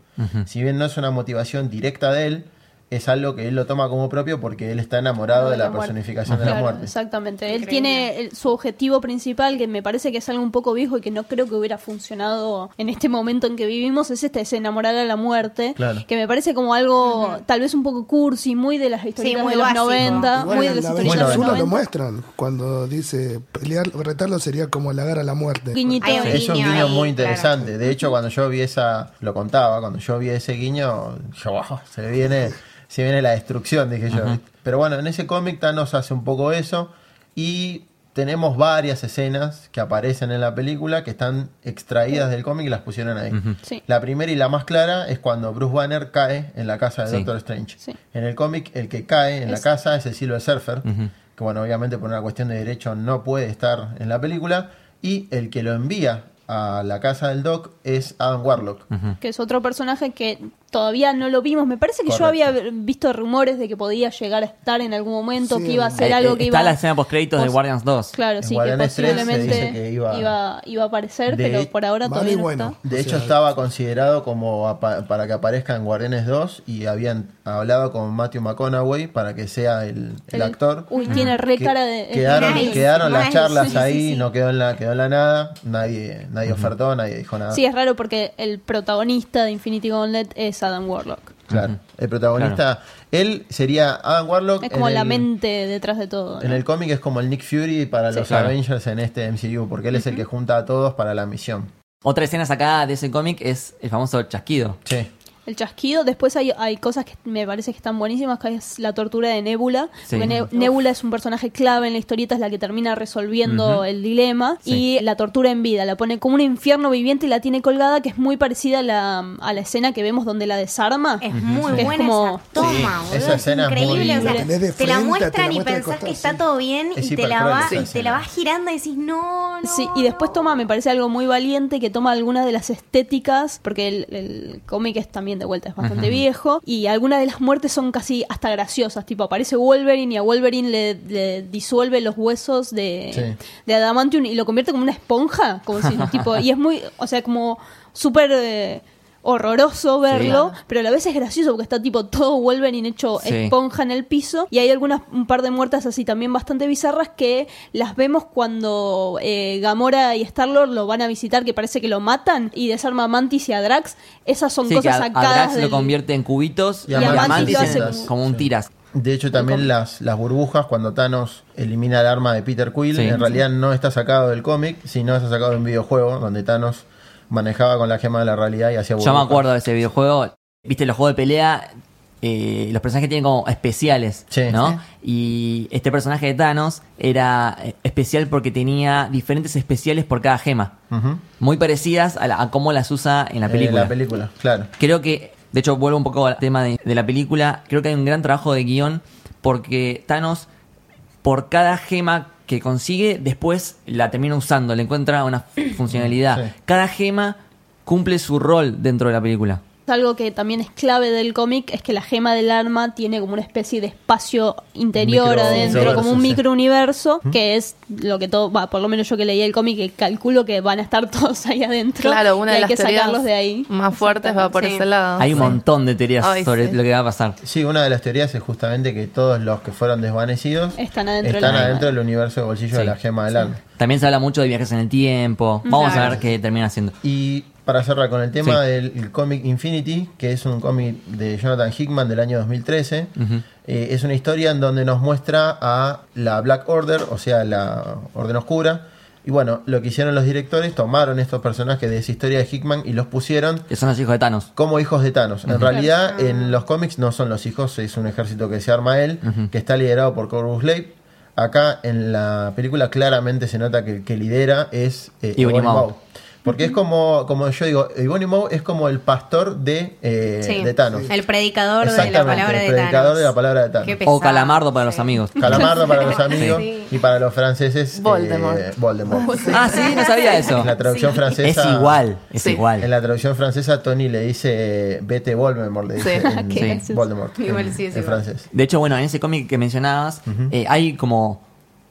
E: Si bien no es una motivación directa de él, es algo que él lo toma como propio porque él está enamorado de la, personificación de la muerte.
D: Exactamente. Él
B: Increíble.
D: tiene el- su objetivo principal, que me parece que es algo un poco viejo y que no creo que hubiera funcionado en este momento en que vivimos, es este, es enamorar a la muerte.
E: Claro.
D: Que me parece como algo tal vez un poco cursi, muy de las historias de los
B: básico.
D: 90,
C: Igual
D: muy de las
C: la
D: historias de los
C: Avengers 1 lo
D: 90.
C: muestran cuando dice pelear, retarlo sería como halagar a la muerte.
D: Guiñito.
B: Un
E: Es un
B: guiño ahí,
E: muy
B: claro.
E: interesante. De hecho, cuando yo vi esa, lo contaba, cuando yo vi ese guiño, yo, "Wow, se viene, se viene la destrucción, dije yo. Pero bueno, en ese cómic Thanos hace un poco eso y tenemos varias escenas que aparecen en la película que están extraídas del cómic y las pusieron ahí.
D: Sí.
E: La primera y la más clara es cuando Bruce Banner cae en la casa de
A: Sí.
E: Doctor Strange.
D: Sí.
E: En el cómic, el que cae en la casa es el Silver Surfer, que bueno, obviamente por una cuestión de derecho no puede estar en la película, y el que lo envía a la casa del Doc es Adam Warlock.
D: que es otro personaje que todavía no lo vimos. Me parece que yo había visto rumores de que podía llegar a estar en algún momento,
C: Sí,
D: que iba a ser
A: Eh,
D: algo
A: eh,
D: que
A: está
D: iba
A: la escena post créditos de Guardians 2.
D: Claro,
E: En
D: sí, que
E: Guardianes 3 se
D: posiblemente
E: dice que iba-
D: iba, iba a aparecer,
E: De-
D: pero por ahora todavía no
C: bueno.
D: está.
E: De
C: O
E: hecho,
C: sea,
E: estaba considerado como apa- para que aparezca en Guardianes 2 y habían hablado con Matthew McConaughey para que sea el, el
D: El-
E: actor.
D: Uy, tiene re
E: Que-
D: cara de...
E: quedaron
B: Nice,
E: quedaron las charlas
B: Sí,
E: ahí,
B: sí.
E: no quedó en la quedó en la nada, nadie nadie ofertó, nadie dijo nada.
D: Sí, es raro porque el protagonista de Infinity Gauntlet es Adam Warlock.
E: Claro, el protagonista, él sería Adam Warlock.
D: Es como
E: en
D: la
E: el-
D: mente detrás de todo.
E: En
D: ¿no?
E: el cómic es como el Nick Fury para los
A: claro.
E: Avengers en este MCU, porque él es el que junta a todos para la misión.
A: Otra escena sacada de ese cómic es el famoso chasquido.
E: Sí.
D: El chasquido, después hay, hay cosas que me parece que están buenísimas, que es la tortura de Nebula.
A: Sí.
D: Porque Ne- Nebula es un personaje clave en la historieta, es la que termina resolviendo el dilema.
A: Sí.
D: Y la tortura en vida, la pone como un infierno viviente y la tiene colgada, que es muy parecida a la, a la escena que vemos donde la desarma.
B: Es muy
D: Que es
B: buena
D: como-
B: esa toma,
E: Sí,
B: boludo.
E: esa
B: es
E: escena es muy-
B: increíble. o sea,
C: La tenés de
B: te la
C: frente, te
B: muestran
C: la
B: y
C: muestran
B: pensás que está
C: sí.
B: todo bien
E: Es
B: y te la, va, y te la vas girando y decís, no, no.
D: Sí, y después toma, me parece algo muy valiente, que toma algunas de las estéticas, porque el, el cómic es también de vuelta, es bastante viejo, y algunas de las muertes son casi hasta graciosas, tipo aparece Wolverine y a Wolverine le, le disuelve los huesos de,
E: Sí.
D: de Adamantium y lo convierte como una esponja, como si, tipo, y es muy, o sea, como súper... eh, horroroso verlo, pero a la vez es gracioso porque está tipo todo Wolverine hecho
A: Sí.
D: esponja en el piso y hay algunas un par de muertas así también bastante bizarras que las vemos cuando eh, Gamora y Star-Lord lo van a visitar que parece que lo matan y desarma a Mantis y a Drax esas son
A: Sí,
D: cosas
A: a, a
D: sacadas
A: Drax lo convierte en cubitos
E: Y
A: y
E: a
A: a,
E: Mantis
A: Mantis
E: lo
A: en-
E: hace
A: como un
E: sí.
A: tiras.
E: De hecho, también las, las burbujas, cuando Thanos elimina el arma de Peter Quill,
A: Sí.
E: en realidad no está sacado del cómic, sino está sacado de un videojuego donde Thanos manejaba con la gema de la realidad y hacía
A: Yo
E: burbujas.
A: me acuerdo de ese videojuego. Viste, los juegos de pelea, eh, los personajes tienen como especiales,
E: Sí.
A: ¿no? Y este personaje de Thanos era eh, especial porque tenía diferentes especiales por cada gema. Muy parecidas a, la- a cómo las usa en la
E: Eh,
A: película.
E: la película, claro.
A: Creo que, de hecho, vuelvo un poco al tema de, de la película. Creo que hay un gran trabajo de guion porque Thanos, por cada gema que consigue, después la termina usando, le encuentra una funcionalidad.
E: Sí.
A: Cada gema cumple su rol dentro de la película.
D: Algo que también es clave del cómic es que la gema del arma tiene como una especie de espacio interior
E: Micro-
D: adentro,
E: universo,
D: como un
E: sí.
D: microuniverso, que es lo que todo, va, por lo menos yo que leí el cómic, calculo que van a estar todos ahí adentro.
F: Claro, una
D: y
F: de
D: hay
F: las
D: que
F: teorías
D: sacarlos de ahí.
F: más fuertes va por
B: Sí.
F: ese lado.
A: Hay un montón de teorías
F: Ay,
A: sobre
F: sí.
A: lo que va a pasar.
E: Sí, una de las teorías es justamente que todos los que fueron desvanecidos
D: Están adentro
E: están
D: del
E: adentro
D: arma.
E: del universo de bolsillo de la gema del alma.
A: También se habla mucho de viajes en el tiempo. Vamos a ver qué termina haciendo.
E: Y para cerrar con el tema
A: Sí.
E: del el cómic Infinity, que es un cómic de Jonathan Hickman del año 2013, eh, es una historia en donde nos muestra a la Black Order, o sea, la Orden Oscura. Y bueno, lo que hicieron los directores, tomaron estos personajes de esa historia de Hickman y los pusieron
A: Que son los hijos de Thanos.
E: como hijos de Thanos. En realidad, en los cómics no son los hijos, es un ejército que se arma él, que está liderado por Corvus Glaive. Acá en la película claramente se nota que el que lidera es eh,
A: Ebony
E: Ebony
A: Maw.
E: Porque es como, como yo digo, Ebony Maw es como el pastor de, eh,
B: Sí.
E: de Thanos.
B: El predicador de la
E: Exactamente,
B: palabra
E: el
B: de
E: predicador
B: Thanos.
E: de la palabra de Thanos.
A: O. Calamardo para los amigos.
E: Calamardo para los amigos
B: Sí.
E: y para los franceses eh,
F: Voldemort.
E: Voldemort.
A: Ah, sí, no sabía eso.
E: En la traducción
A: Es
E: francesa.
A: igual, es
F: Sí.
A: igual.
E: En la traducción francesa, Tony le dice vete Voldemort, le dice
F: Sí.
E: en-
D: Qué
A: Sí.
D: gracioso.
E: Voldemort.
B: Igual
E: en,
B: sí, es
E: en
B: igual.
E: francés.
A: De hecho, bueno, en ese cómic que mencionabas, eh, hay como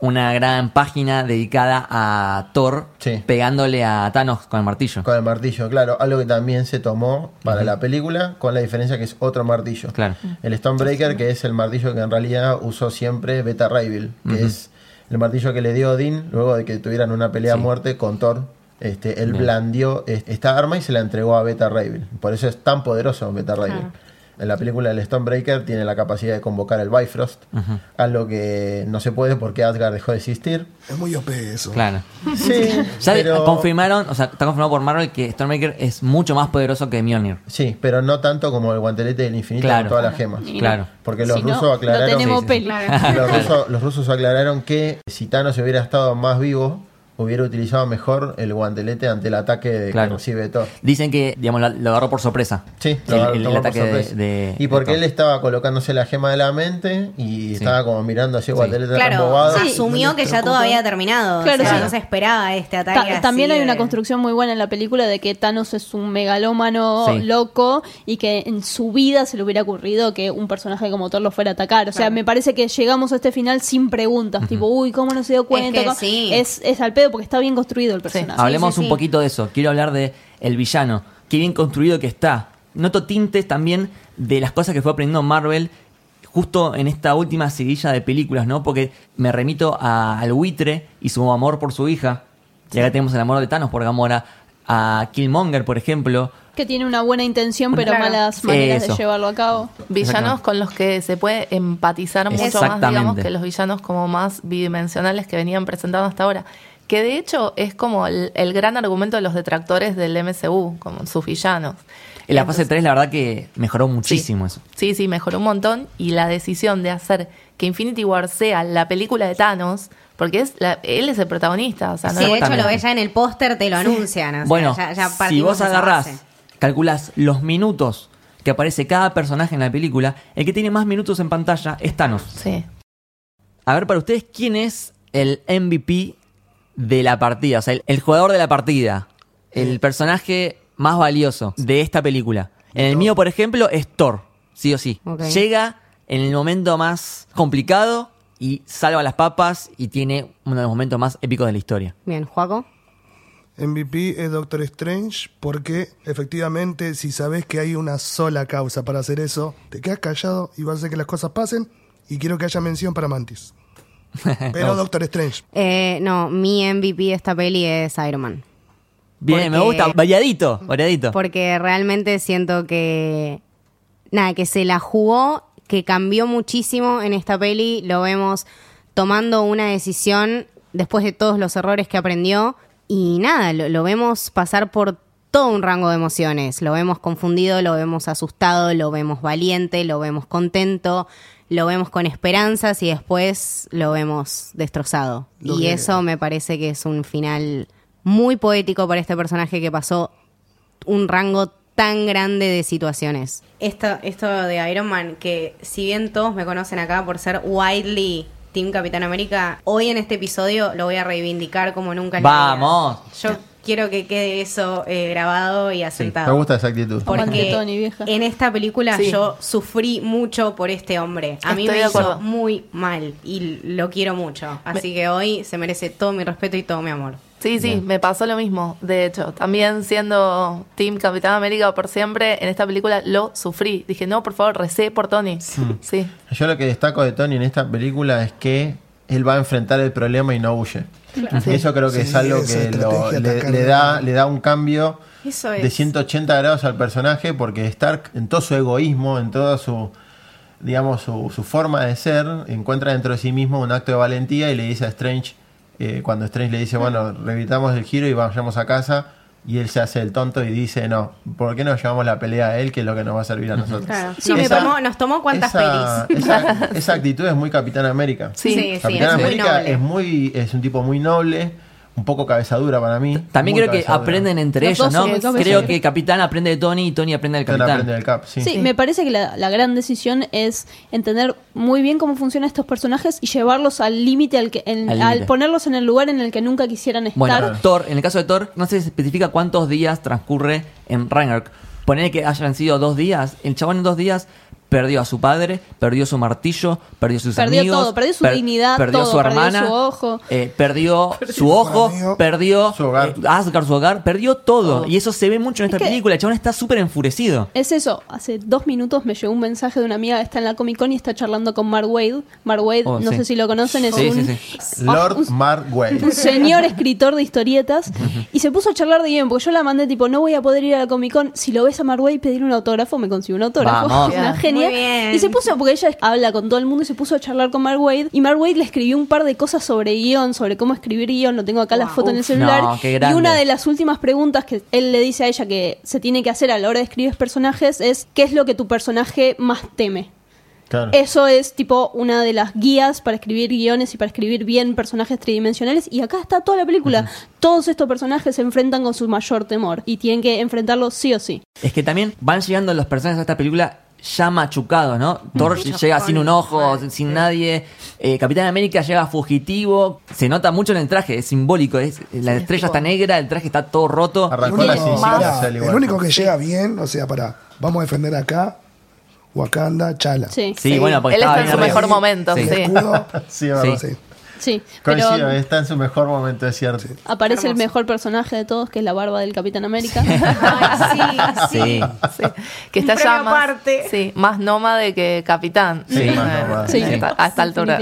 A: una gran página dedicada a Thor
E: Sí.
A: pegándole a Thanos con el martillo.
E: Con el martillo, claro. Algo que también se tomó para la película, con la diferencia que es otro martillo.
A: Claro.
E: El Stonebreaker, que es el martillo que en realidad usó siempre Beta Ray Bill, que es el martillo que le dio Odín luego de que tuvieran una pelea a
A: Sí.
E: muerte con Thor. Este, él
A: Bien.
E: blandió es- esta arma y se la entregó a Beta Ray Bill. Por eso es tan poderoso Beta Ray Bill. En la película el Stonebreaker tiene la capacidad de convocar el Bifrost, algo que no se puede porque Asgard dejó de existir.
C: Es muy OP eso.
A: Claro.
E: Sí,
A: Ya
E: pero-
A: confirmaron, o sea, está confirmado por Marvel que Stormmaker es mucho más poderoso que Mjolnir.
E: Sí, pero no tanto como el guantelete del infinito
A: Claro.
E: con todas las gemas.
A: Claro.
E: Porque los
D: Si no,
E: rusos aclararon.
D: No tenemos
A: Sí, sí,
E: los, rusos, los rusos aclararon que si Thanos hubiera estado más vivo, hubiera utilizado mejor el guantelete ante el ataque de,
A: Claro.
E: que recibe Thor.
A: Dicen que, digamos, lo, agarró por sorpresa.
E: Sí, lo
A: el- el
E: por
A: ataque
E: sorpresa.
A: de-
E: Y porque
A: de
E: él estaba colocándose la gema de la mente y estaba como mirando así el guantelete
B: Claro,
E: embobado.
B: asumió que ya todo había terminado.
D: Claro,
B: o sea,
D: sí.
B: no se esperaba este
D: Ta-
B: ataque. así
D: también hay
B: de-
D: una construcción muy buena en la película de que Thanos es un megalómano
A: Sí.
D: loco y que en su vida se le hubiera ocurrido que un personaje como Thor lo fuera a atacar. O sea,
B: Claro.
D: me parece que llegamos a este final sin preguntas, tipo, uy, ¿cómo no se dio cuenta?
B: sí.
D: es, es al pedo porque está bien construido el personaje.
A: Hablemos
B: sí,
A: un
B: sí.
A: poquito de eso. Quiero hablar de el villano. Qué bien construido que está. Noto tintes también de las cosas que fue aprendiendo Marvel justo en esta última seguilla de películas, ¿no? Porque me remito a- al buitre y su amor por su hija. Y acá tenemos el amor de Thanos por Gamora. A Killmonger, por ejemplo.
D: Que tiene una buena intención, pero
B: Claro.
D: malas maneras
A: Eso.
D: de llevarlo a cabo.
F: Villanos con los que se puede empatizar mucho más, digamos, que los villanos como más bidimensionales que venían presentando hasta ahora. Que de hecho es como el, el gran argumento de los detractores del MCU, como sus villanos.
A: En la fase
F: Entonces-
A: 3, la verdad que mejoró muchísimo eso.
F: Sí, sí, mejoró un montón. Y la decisión de hacer que Infinity War sea la película de Thanos, porque es la- él es el protagonista. O sea, no
B: Sí, de hecho lo ves ya en el póster, te lo anuncian. o sea,
A: Bueno,
B: ya- ya
A: si vos agarrás, calculás los minutos que aparece cada personaje en la película, el que tiene más minutos en pantalla es Thanos.
F: Sí.
A: A ver, para ustedes, ¿quién es el MVP de la partida? O sea, el, el jugador de la partida. El personaje más valioso de esta película. En el mío, por ejemplo, es Thor. Sí o sí.
B: Ok.
A: Llega en el momento más complicado y salva las papas y tiene uno de los momentos más épicos de la historia.
B: Bien, Juaco.
C: MVP es Doctor Strange porque efectivamente si sabes que hay una sola causa para hacer eso, te quedas callado y vas a hacer que las cosas pasen y quiero que haya mención para Mantis. Pero Doctor Strange.
B: Eh, no, mi MVP de esta peli es Iron Man.
A: Bien, me
B: Porque-
A: gusta. Variadito, variadito.
B: Porque realmente siento que. Nada, que se la jugó, que cambió muchísimo en esta peli. Lo vemos tomando una decisión después de todos los errores que aprendió. Y nada, lo, lo vemos pasar por todo un rango de emociones. Lo vemos confundido, lo vemos asustado, lo vemos valiente, lo vemos contento, lo vemos con esperanzas y después lo vemos destrozado.
C: Lo
B: y
C: que-
B: eso me parece que es un final muy poético para este personaje que pasó un rango tan grande de situaciones. Esto, esto de Iron Man, que si bien todos me conocen acá por ser widely Team Capitán América, hoy en este episodio lo voy a reivindicar como nunca en.
A: Vamos.
B: Yo quiero que quede eso eh, grabado y
E: Me
B: asentado.
E: gusta esa actitud.
B: Porque
D: Tony, vieja.
B: en esta película
F: Sí.
B: yo sufrí mucho por este hombre. A mí
F: Estoy
B: me hizo muy mal y lo quiero mucho. Así que hoy se merece todo mi respeto y todo mi amor.
F: Sí, sí, me pasó lo mismo. De hecho, también siendo Team Capitán América por siempre, en esta película lo sufrí. Dije, no, por favor, recé por Tony. Sí.
E: Yo lo que destaco de Tony en esta película es que él va a enfrentar el problema y no huye. Eso creo que
C: Sí,
E: es algo que lo- le, da, le da un cambio de
B: es.
E: 180 grados al personaje porque Stark en todo su egoísmo, en toda su digamos su, su forma de ser, encuentra dentro de sí mismo un acto de valentía y le dice a Strange, eh, cuando Strange le dice, bueno, revitamos el giro y vayamos a casa, y él se hace el tonto y dice, no, ¿por qué no llevamos la pelea a él, que es lo que nos va a servir a nosotros?
B: Claro.
D: Sí, me
B: tomó, nos tomó cuántas
E: esa,
B: pelis.
E: Esa, esa actitud es muy Capitán América.
F: Sí.
B: Sí, sí,
E: Capitán
B: es muy
E: América
B: noble.
E: es muy es un tipo muy noble, un poco cabezadura para mí.
A: También creo que
E: cabezadura.
A: aprenden entre
D: Los
A: ellos,
D: dos
A: ¿no? Creo que Capitán aprende de Tony y Tony aprende del
E: Capitán
A: Capitán.
E: aprende del Cap, sí.
D: Sí, me parece que la, la gran decisión es entender muy bien cómo funcionan estos personajes y llevarlos al límite, al, que, en-
A: Al
D: al
A: límite.
D: ponerlos en el lugar en el que nunca quisieran estar.
A: Bueno, Thor, en el caso de Thor, no se especifica cuántos días transcurre en Ragnarok. Poner que hayan sido dos días, el chabón en dos días perdió a su padre, perdió su martillo, perdió sus
D: Perdió
A: amigos,
D: todo, perdió su dignidad,
A: perdió
D: todo,
A: su
D: perdió
A: hermana,
D: su ojo.
A: eh, perdió su
C: su
A: ojo,
C: amigo.
A: perdió
E: Su hogar.
A: eh, Asgard, su hogar, perdió todo. Y eso se ve mucho en
D: Es
A: esta
D: que-
A: película. El chabón está súper enfurecido.
D: Es eso, hace dos minutos me llegó un mensaje de una amiga que está en la Comic Con y está charlando con Mark Wade. Mark Wade,
A: Oh,
D: no
A: sí.
D: sé si lo conocen, es
A: Sí,
D: un,
A: sí,
E: Lord
D: un-
E: Mark Wade.
D: un señor escritor de historietas y se puso a charlar de bien porque yo la mandé tipo no voy a poder ir a la Comic Con si lo ves a Mark Wade y pedir un autógrafo me consigo un autógrafo
A: Vamos.
D: una
F: Bien.
D: Genia
B: Muy bien.
D: y se puso porque ella habla con todo el mundo y se puso a charlar con Mark Wade y Mark Wade le escribió un par de cosas sobre guion sobre cómo escribir guion lo tengo acá la foto en el celular
A: No, qué
D: y una de las últimas preguntas que él le dice a ella que se tiene que hacer a la hora de escribir personajes es ¿qué es lo que tu personaje más teme?
E: Claro.
D: Eso es tipo una de las guías para escribir guiones y para escribir bien personajes tridimensionales. Y acá está toda la película. Todos estos personajes se enfrentan con su mayor temor y tienen que enfrentarlo sí o sí.
A: Es que también van llegando los personajes de esta película ya machucados, ¿no? Thor llega sin un ojo, sin nadie. Eh, Capitán América llega fugitivo. Se nota mucho en el traje, es simbólico. Es, la estrella está negra, el traje está todo roto.
E: Arrancó
C: El
E: la
C: único, el único que llega bien, o sea, para, vamos a defender acá, Wakanda, Chala.
D: Sí,
A: Sí, bueno, porque
F: Él está en su
A: arriba.
F: mejor momento,
A: Sí.
F: sí.
C: Escudo,
E: Sí.
A: Sí.
E: Coincido,
D: Pero
E: está en su mejor momento, es cierto.
D: aparece el mejor personaje de todos, que es la barba del Capitán América.
B: Ay, sí, sí.
A: Sí.
F: Sí, que está ya más, sí, más nómade que capitán.
E: Sí, más nómade.
D: Sí.
F: a esta- a esta altura.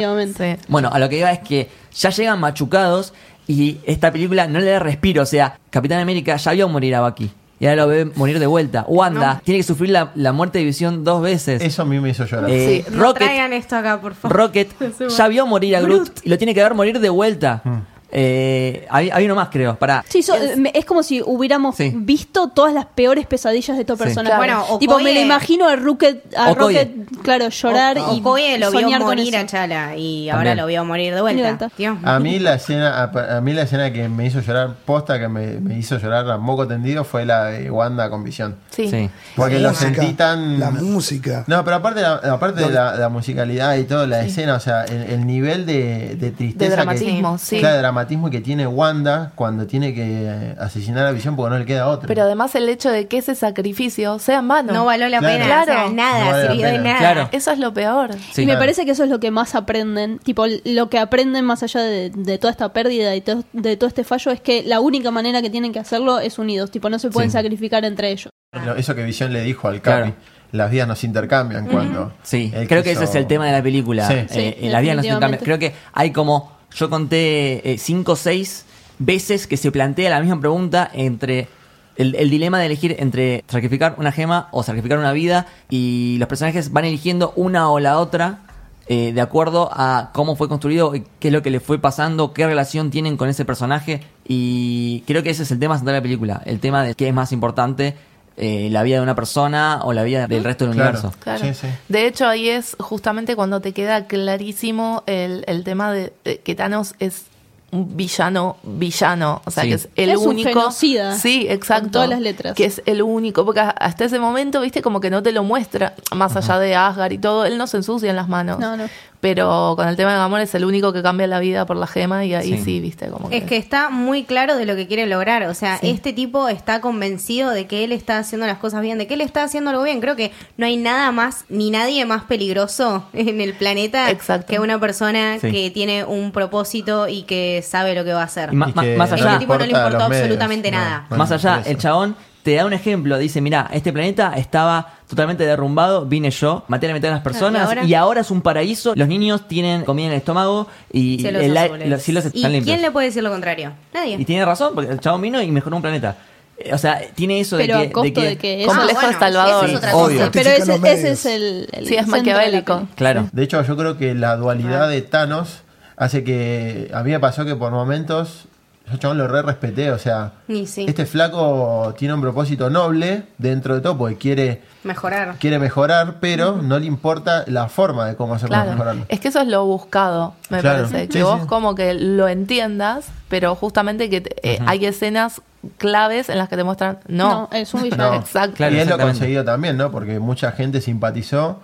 A: Bueno, a lo que iba es que ya llegan machucados y esta película no le da respiro. O sea, Capitán América ya vio morir a Bucky. Y ahora lo ve morir de vuelta. Wanda tiene que sufrir la, la muerte de visión dos veces.
E: Eso a mí me hizo llorar.
A: Eh,
F: Sí.
B: No
A: Rocket,
B: traigan esto acá, por favor.
A: Rocket ya vio morir a Groot y lo tiene que ver morir de vuelta.
E: Mm.
A: Eh, hay, hay uno más, creo. Para.
D: Sí, so- me- es como si hubiéramos
A: Sí.
D: visto todas las peores pesadillas de estos
A: Sí.
D: personajes.
B: Claro. Bueno,
D: tipo, me lo imagino a Rocket, a
A: Okoye.
D: Rocket claro, llorar y
B: Okoye lo vio
D: soñar con
B: morir a Chala y
A: También.
B: ahora lo vio morir de vuelta.
D: De vuelta.
B: Dios
E: A mí la escena, a, a mí la escena que me hizo llorar, posta que me, me hizo llorar a moco tendido fue la de Wanda con visión.
F: Sí.
A: Sí.
E: Porque lo
C: música,
E: sentí tan.
C: La música.
E: No, pero aparte, la, aparte de la, la musicalidad y toda la escena, o sea, el, el nivel de, de tristeza.
F: De dramatismo,
E: que,
F: sí.
E: De dramatismo que tiene Wanda cuando tiene que asesinar a Visión porque no le queda otra.
F: Pero además el hecho de que ese sacrificio sea en vano.
B: No valió la
E: Claro.
B: pena.
F: Claro.
B: o sea, nada,
E: No vale la
B: sirvió de nada.
A: Claro.
F: Eso es lo peor.
A: Sí.
D: y me
E: Claro.
D: parece que eso es lo que más aprenden. Tipo, lo que aprenden más allá de, de toda esta pérdida y to- de todo este fallo es que la única manera que tienen que hacerlo es unidos. Tipo, no se pueden
A: Sí.
D: sacrificar entre ellos.
E: Lo- Eso que Visión le dijo al Capi,
A: Claro.
E: las vidas nos intercambian cuando.
A: Sí, creo que ese es el tema de la película.
E: Sí.
A: Eh,
D: Sí,
A: en la vida no se
D: definitivamente.
A: Creo que hay como, yo conté eh, cinco o seis veces que se plantea la misma pregunta entre el, dilema de elegir entre sacrificar una gema o sacrificar una vida y los personajes van eligiendo una o la otra eh, de acuerdo a cómo fue construido, qué es lo que le fue pasando, qué relación tienen con ese personaje y creo que ese es el tema central de la película, el tema de qué es más importante, eh, la vida de una persona o la vida del resto del
E: Claro.
A: universo.
F: Claro.
E: Sí, sí.
F: De hecho, ahí es justamente cuando te queda clarísimo el, el tema de, de que Thanos es un villano, villano. O sea,
A: Sí.
F: que es el
D: Es un
F: único.
D: genocida,
F: Sí, exacto.
D: con todas las letras.
F: Que es el único. Porque hasta ese momento, viste, como que no te lo muestra. Más allá de Asgard y todo, él no se ensucia en las manos.
D: No, no.
F: Pero con el tema de Gamora es el único que cambia la vida por la gema y ahí
A: Sí.
F: sí, viste, como
B: Es que está muy claro de lo que quiere lograr. O sea, este tipo está convencido de que él está haciendo las cosas bien, de que él está haciendo algo bien. Creo que no hay nada más, ni nadie más peligroso en el planeta
F: Exacto.
B: que una persona
A: Sí.
B: que tiene un propósito y que sabe lo que va a hacer.
A: Y
E: que
A: más
B: Este
A: allá,
B: tipo no le importó
E: medios.
B: absolutamente
E: No,
B: nada.
E: no,
A: más allá, el chabón te da un ejemplo, dice, mira, este planeta estaba totalmente derrumbado, vine yo, maté a la mitad de las personas
B: ¿y ahora?
A: y ahora es un paraíso, los niños tienen comida en el estómago y
B: Cielos
A: el
B: azules.
A: los cielos
B: ¿Y
A: están limpios.
B: quién le puede decir lo contrario? Nadie.
A: Y tiene razón, porque el chabón vino y mejoró un planeta. Eh, O sea, tiene eso
D: Pero
A: de
D: a
A: que...
D: costo de que eso-
F: Complejo
B: Ah, bueno,
F: de Salvador.
B: eso es otra
A: Sí,
B: cosa.
A: obvio.
D: Pero ese, es el, el
F: Sí, es
D: de
F: maquiavélico.
A: Claro.
E: De hecho, yo creo que la dualidad de Thanos hace que. A mí me pasó que por momentos. Yo chabón lo re respeté. O sea,
B: sí.
E: este flaco tiene un propósito noble dentro de todo porque quiere,
B: Mejorar.
E: quiere mejorar, pero no le importa la forma de cómo hacerlo
F: Claro,
E: mejorarlo.
F: es que eso es lo buscado, me
E: Claro.
F: parece.
E: Sí,
F: Que vos
E: sí.
F: como que lo entiendas, pero justamente que te- eh, hay escenas claves en las que te muestran, no,
D: No, es un villano.
E: No.
F: exacto.
A: Claro,
E: y es lo conseguido también, ¿no? Porque mucha gente simpatizó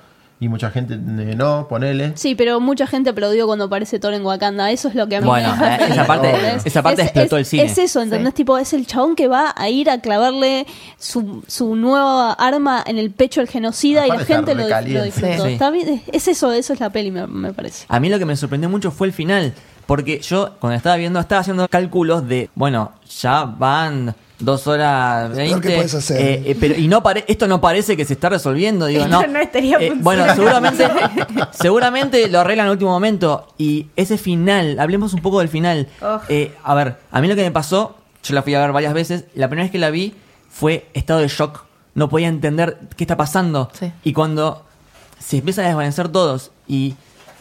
E: y mucha gente eh, no, ponele.
D: Sí, pero mucha gente aplaudió cuando aparece Thor en Wakanda. Eso es lo que a mí
A: Bueno,
D: me
A: eh, esa parte, esa parte
D: Es-
A: explotó
D: es-
A: el cine.
D: Es eso, ¿entendés? Tipo, es el chabón que va a ir a clavarle su, su nueva arma en el pecho al genocida y la gente lo, lo disfrutó.
A: Sí.
D: Es eso, eso es la peli, me, me parece.
A: A mí lo que me sorprendió mucho fue el final. Porque yo, cuando estaba viendo, estaba haciendo cálculos de, bueno, ya van dos horas veinte.
C: que puedes hacer.
A: eh, eh, pero, y no pare- esto no parece que se está resolviendo. Digo,
B: Esto
A: no.
B: no estaría
A: Eh, bueno, seguramente, seguramente lo arreglan en el último momento. Y ese final, hablemos un poco del final. Eh, a ver, a mí lo que me pasó, yo la fui a ver varias veces. La primera vez que la vi fue estado de shock. No podía entender qué está pasando.
F: Sí.
A: Y cuando se empiezan a desvanecer todos y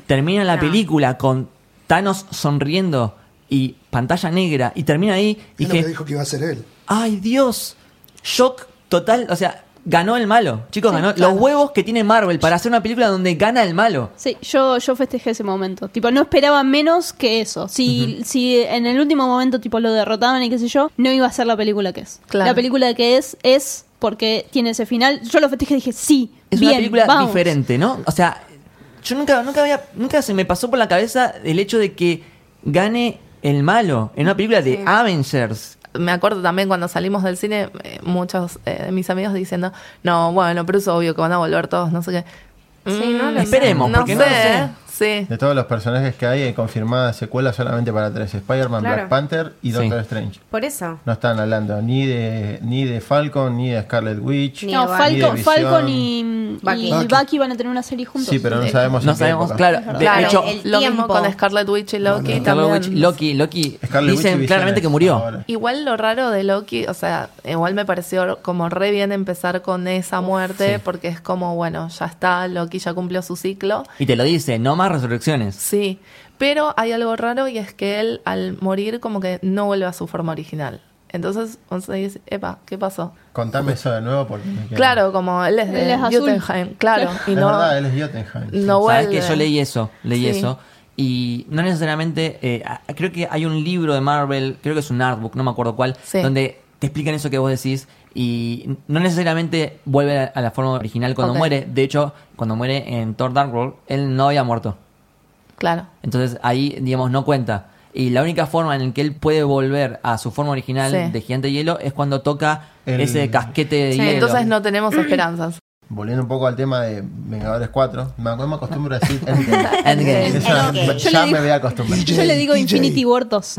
A: termina la
B: No.
A: película con Thanos sonriendo y pantalla negra y termina ahí y
C: Es lo que
A: dije,
C: dijo que iba a ser él.
A: Ay Dios, shock total, o sea, ganó el malo, chicos,
D: Sí,
A: ganó
D: claro.
A: los huevos que tiene Marvel para hacer una película donde gana el malo.
D: Sí, yo, yo festejé ese momento. Tipo, no esperaba menos que eso. Si, si en el último momento, tipo, lo derrotaban y qué sé yo, no iba a ser la película que es.
F: Claro.
D: La película que es, es porque tiene ese final. Yo lo festejé y dije, sí,
A: Es
D: bien,
A: una película
D: vamos.
A: diferente, ¿no? O sea, yo nunca, nunca había, nunca se me pasó por la cabeza el hecho de que gane el malo en una película de Avengers.
F: Me acuerdo también cuando salimos del cine, eh, muchos eh, de mis amigos diciendo, no, bueno, pero es obvio que van a volver todos, no sé qué.
B: Sí, no sé.
A: Esperemos,
F: no
A: porque
F: sé,
A: no lo sé.
F: Sí.
E: De todos los personajes que hay, hay confirmada secuela solamente para tres: Spider-Man,
B: Claro.
E: Black Panther y
A: Sí.
E: Doctor Strange.
B: Por eso.
E: No están hablando ni de ni de Falcon, ni de Scarlet Witch.
B: Ni
D: No,
B: de
D: Falcon,
E: Visión.
D: Falcon y,
B: Bucky.
D: y
C: Bucky.
D: Bucky van a tener una serie juntos.
E: Sí, pero no sabemos.
A: No
E: en
A: sabemos,
E: época.
A: claro. De
B: Claro,
A: hecho,
B: el tiempo.
F: con Scarlet Witch y Loki.
C: no.
A: Scarlet
F: también.
A: Witch, Loki, Loki.
E: Scarlet
A: dicen claramente que murió.
E: ahora.
F: Igual lo raro de Loki, o sea, igual me pareció como re bien empezar con esa muerte,
A: sí.
F: porque es como, bueno, ya está, Loki ya cumplió su ciclo.
A: Y te lo dice, no más resurrecciones.
F: Sí, pero hay algo raro y es que él al morir como que no vuelve a su forma original. Entonces, uno dice, epa, ¿qué pasó?
E: Contame eso de nuevo porque
F: Claro, como él es
D: Él
F: de
D: es.
F: Jotunheim, claro, y
E: es
F: no,
E: verdad, él es Jotunheim.
F: no
A: Sabes
F: vuelve.
A: que yo leí eso, leí
F: Sí.
A: eso. Y no necesariamente, eh, creo que hay un libro de Marvel, creo que es un artbook, no me acuerdo cuál,
F: Sí.
A: donde te explican eso que vos decís y no necesariamente vuelve a, a la forma original cuando muere. De hecho, cuando muere en Thor Dark World, él no había muerto.
F: Claro.
A: Entonces ahí, digamos, no cuenta. Y la única forma en que él puede volver a su forma original
F: Sí.
A: de gigante de hielo es cuando toca
E: El-
A: ese casquete de
B: Sí,
A: hielo.
F: Entonces no tenemos esperanzas.
E: Volviendo un poco al tema de Vengadores 4, me, me acostumbro a decir Endgame.
A: Endgame.
E: Eso,
B: Endgame.
D: Yo
E: ya me
D: digo-
E: voy a acostumbrar.
C: DJ.
D: Yo le digo
C: DJ.
D: Infinity War 2.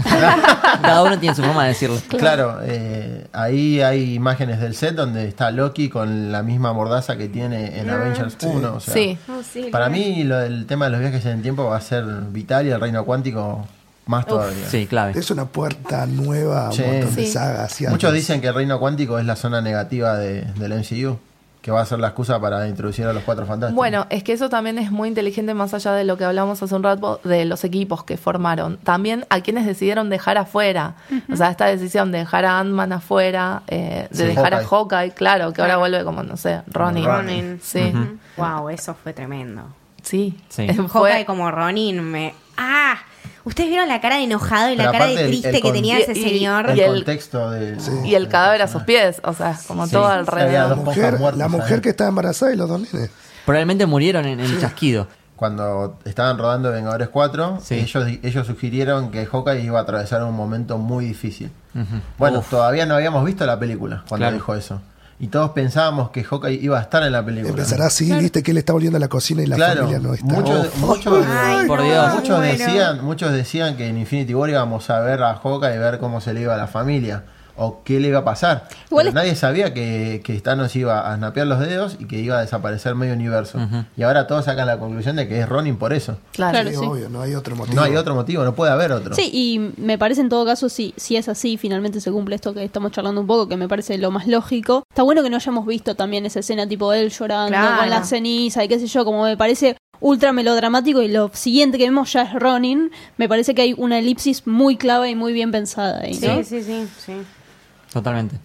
A: Cada uno tiene su forma de decirlo.
E: Claro, eh, ahí hay imágenes del set donde está Loki con la misma mordaza que tiene en Avengers 1. O sea,
F: Sí.
B: Oh, sí,
E: Para
B: claro.
E: mí lo del tema de los viajes en el tiempo va a ser vital y el reino cuántico más todavía.
A: Sí, clave.
C: Es una puerta nueva a un
E: Sí.
C: montón de
F: Sí.
C: sagas. y
E: Muchos dicen que el reino cuántico es la zona negativa de, del MCU, que va a ser la excusa para introducir a los cuatro fantásticos.
F: Bueno, es que eso también es muy inteligente más allá de lo que hablamos hace un rato de los equipos que formaron. También a quienes decidieron dejar afuera. O sea, esta decisión de dejar a Ant-Man afuera, eh, de
E: Sí.
F: dejar a
E: Hawkeye.
F: Hawkeye, claro, que ahora vuelve como, no sé, Ronin.
B: Ronin.
F: Sí,
B: Wow, eso fue tremendo.
F: sí.
A: Sí.
F: Fue-
B: Hawkeye como Ronin me... ¡Ah! ¿Ustedes vieron la cara de enojado y la cara de
E: el-
B: triste
E: el
B: que tenía ese
F: y-
B: señor?
E: el,
F: y el-
E: contexto del...
F: Y el cadáver a sus pies, o sea, como
A: Sí.
F: todo alrededor.
C: La mujer,
E: muertas
C: la mujer que estaba embarazada y los dos nenes.
A: Probablemente murieron en, en el chasquido.
E: cuando estaban rodando Vengadores 4,
A: Sí.
E: ellos, ellos sugirieron que Hawkeye iba a atravesar un momento muy difícil. Bueno,
A: Uf.
E: todavía no habíamos visto la película cuando
A: Claro.
E: dijo eso. Y todos pensábamos que Hawkeye iba a estar en la película.
C: Empezará así, viste que él está volviendo a la cocina y la
E: claro,
C: familia no está.
E: muchos,
C: Uf.
E: muchos,
B: Ay,
A: Por
B: no,
A: Dios.
E: muchos
B: bueno.
E: decían, muchos decían que en Infinity War íbamos a ver a Hawkeye y ver cómo se le iba a la familia o qué le iba a pasar.
D: Igual es-
E: nadie sabía que, que Thanos iba a snapear los dedos y que iba a desaparecer medio universo. Y ahora todos sacan la conclusión de que es Ronin por eso.
F: Claro.
D: Claro.
C: Sí,
D: sí.
C: obvio, no hay otro motivo.
E: No hay otro motivo, no puede haber otro.
D: Sí, y me parece en todo caso, si, si es así, finalmente se cumple esto que estamos charlando un poco, que me parece lo más lógico. Está bueno que no hayamos visto también esa escena tipo él llorando
B: Claro.
D: con la ceniza y qué sé yo, como me parece ultra melodramático y lo siguiente que vemos ya es Ronin. Me parece que hay una elipsis muy clave y muy bien pensada ahí, ¿no?
B: Sí, sí, sí, sí.
A: Totalmente.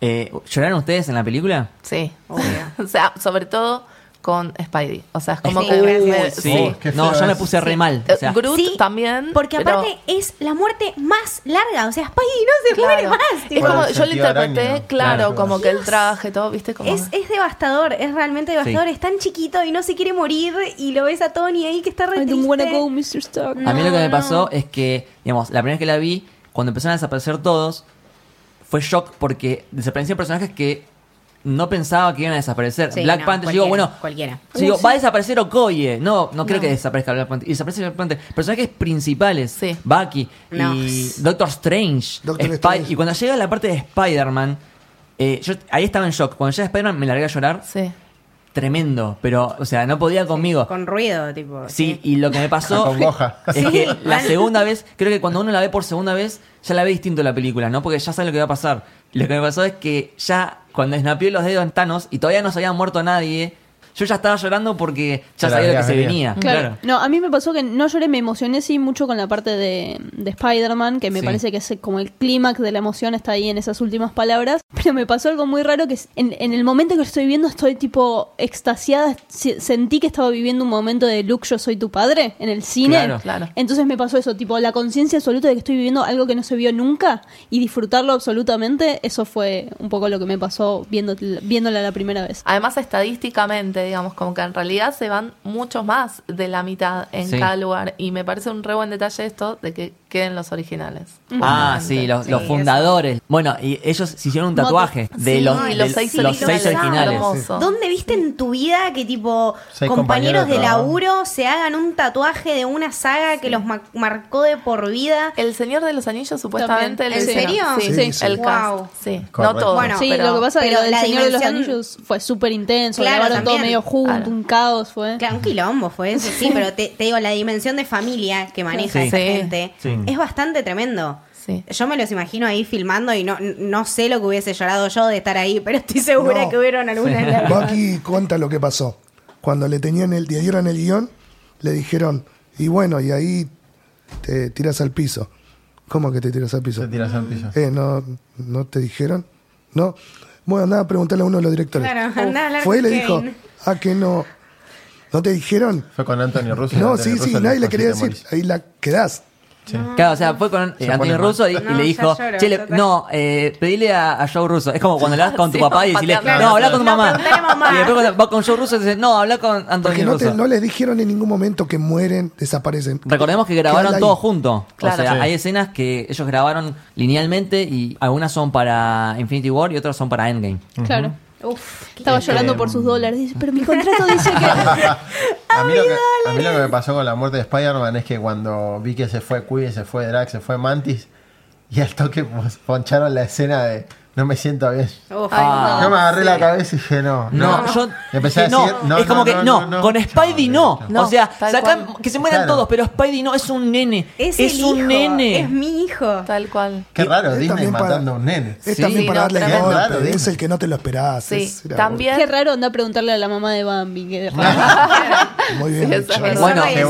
A: Eh, ¿Lloraron ustedes en la película?
F: Sí.
B: Obvio.
F: o sea, sobre todo con Spidey. O sea, es como
B: Sí,
F: que... me-
B: Sí.
F: sí.
E: Qué
A: No, yo me puse re
B: Sí.
A: mal. O sea,
F: Groot
B: Sí,
F: también.
B: Porque
F: pero-
B: aparte es la muerte más larga. O sea, Spidey no se muere
F: Claro.
B: más.
F: Es
B: tipo,
F: como, yo lo interpreté, claro,
E: Claro.
F: como que el traje, todo, ¿viste? Como...
B: Es, es devastador, es realmente devastador.
A: Sí.
B: Es tan chiquito y no se quiere morir y lo ves a Tony ahí que está re
D: I don't wanna
B: triste.
D: go, Mr. Stark.
A: a mí lo que me
B: No,
A: pasó es que, digamos, la primera vez que la vi, cuando empezaron a desaparecer todos, fue shock porque desaparecían personajes que no pensaba que iban a desaparecer.
B: Sí,
A: Black
B: no,
A: Panther, yo digo, bueno,
B: Cualquiera.
A: yo digo,
D: Uh,
A: va a desaparecer Okoye. No, no creo
F: No.
A: que desaparezca Black Panther. Y desaparece Black Panther. Personajes principales.
F: Sí.
A: Bucky
B: No.
A: y Doctor Strange.
C: Doctor Strange.
A: Y cuando llega la parte de Spider-Man, eh, yo ahí estaba en shock. Cuando llega Spider-Man me largué a llorar.
F: Sí.
A: Tremendo. Pero, o sea, no podía conmigo.
B: Con ruido, tipo.
A: Sí, y lo que me pasó
E: Con Goja.
A: es
B: Sí,
A: que la segunda vez, creo que cuando uno la ve por segunda vez, ya la ve distinto la película, ¿no? Porque ya sabe lo que va a pasar. Lo que me pasó es que ya cuando snapeó los dedos en Thanos y todavía no se había muerto nadie, yo ya estaba llorando porque ya sabía lo que se venía.
D: Claro.
A: Claro.
D: No, a mí me pasó que no lloré, me emocioné sí mucho con la parte de, de Spider-Man, que me
A: Sí.
D: parece que es como el clímax de la emoción está ahí en esas últimas palabras. Pero me pasó algo muy raro que es- en, en el momento que lo estoy viendo estoy tipo extasiada. Se- Sentí que estaba viviendo un momento de Luke, yo soy tu padre en el cine.
A: Claro.
F: Claro.
D: Entonces me pasó eso, tipo la conciencia absoluta de que estoy viviendo algo que no se vio nunca y disfrutarlo absolutamente. Eso fue un poco lo que me pasó viendo, viéndola la primera vez.
F: Además, estadísticamente, digamos, como que en realidad se van muchos más de la mitad en
A: Sí.
F: cada lugar. Y me parece un re buen detalle esto de que queden los originales.
A: Ah, sí, los,
B: Sí,
A: los
B: eso.
A: fundadores. Bueno, y ellos se hicieron un tatuaje de
F: Sí,
A: los,
F: seis
A: los seis
F: originales. Hermoso.
B: ¿Dónde viste en tu vida que tipo
E: Seis
B: compañeros
E: compañeros
B: de laburo se hagan un tatuaje de una saga que los ma- marcó de por vida?
F: El Señor de los Anillos, supuestamente.
B: ¿En serio?
F: Sí,
C: Sí, sí.
F: el cast.
B: Wow.
F: Sí, no todo.
B: Bueno,
D: Sí,
F: pero-
D: lo que pasa es que
B: pero
D: lo del
B: la
D: Señor de los Anillos fue súper intenso,
B: Claro,
D: grabaron todo
B: también.
D: Medio junto,
F: Claro.
D: un caos fue.
B: Claro, un quilombo fue eso, sí, pero te, te digo, la dimensión de familia que maneja
A: Sí.
B: esa
F: Sí.
B: gente
A: Sí.
B: es bastante tremendo.
F: Sí.
B: Yo me los imagino ahí filmando y no, no sé lo que hubiese llorado yo de estar ahí, pero estoy segura
C: No.
B: que hubieron algunas lágrimas.
C: Bucky cuenta lo que pasó. Cuando le tenían el, le dieron el guion, le dijeron, y bueno, y ahí te tiras al piso. ¿Cómo que te tiras al piso?
E: Se tiras al piso.
C: Eh, ¿no, ¿No te dijeron? No. Bueno, andaba a preguntarle a uno de los directores.
B: Claro, andá a hablar
C: Fue y le dijo,
B: Kevin.
C: ah, que no. ¿No te dijeron?
E: Fue con Antonio Russo.
C: No,
E: Antonio
C: sí, sí, nadie le quería
E: "Sí, te
C: decir.
E: morís".
C: Ahí la quedás.
A: Claro, o sea, fue con eh, Antonio. Russo y, le dijo,
B: lloro,
A: che, le-
B: total.
A: no, eh, pedile a, a Joe Russo. Es como cuando le das con tu
F: Sí,
A: papá y decirle,
F: pateando.
A: no, habla con tu mamá. Y después cuando va con Joe Russo y dice, no, habla con
C: Porque
A: Antonio
C: no, te-
A: Russo.
C: no les dijeron en ningún momento que mueren, desaparecen.
A: Recordemos que grabaron todo junto.
F: Claro.
A: o sea,
E: Sí.
A: hay escenas que ellos grabaron linealmente y algunas son para Infinity War y otras son para Endgame.
D: Claro.
B: Uf,
D: Estaba llorando por sus dólares. Dice, pero mi contrato dice que.
E: A mí, lo que, a mí lo que me pasó con la muerte de Spider-Man es que cuando vi que se fue Quill, se fue Drax, se fue Mantis, y al toque pues, poncharon la escena de no me siento bien.
B: Uf.
A: Ah,
E: yo me agarré
F: sí.
E: la cabeza y dije, no,
A: No,
E: no.
A: yo
E: empecé a
A: no,
E: decir, no,
A: es como
E: no,
A: que
E: no,
A: no,
E: no, no.
A: con Spidey no.
F: No,
A: o sea, sacan que se mueran
E: Claro.
A: todos, pero Spidey no, es un nene.
B: Es,
A: Es,
B: el
A: un
B: hijo,
A: nene.
B: Es mi hijo.
F: Tal cual.
E: Qué raro,
C: Es
E: Disney matando a un nene.
C: Es
A: Sí,
C: también para
F: no,
C: darle
F: tremendo.
C: golpe,
E: Claro,
C: es el que no te lo esperás.
F: Sí,
C: es-
F: también.
D: Qué raro anda a preguntarle a la mamá de Bambi. Qué raro.
C: Muy bien
B: El
A: Bueno,
B: el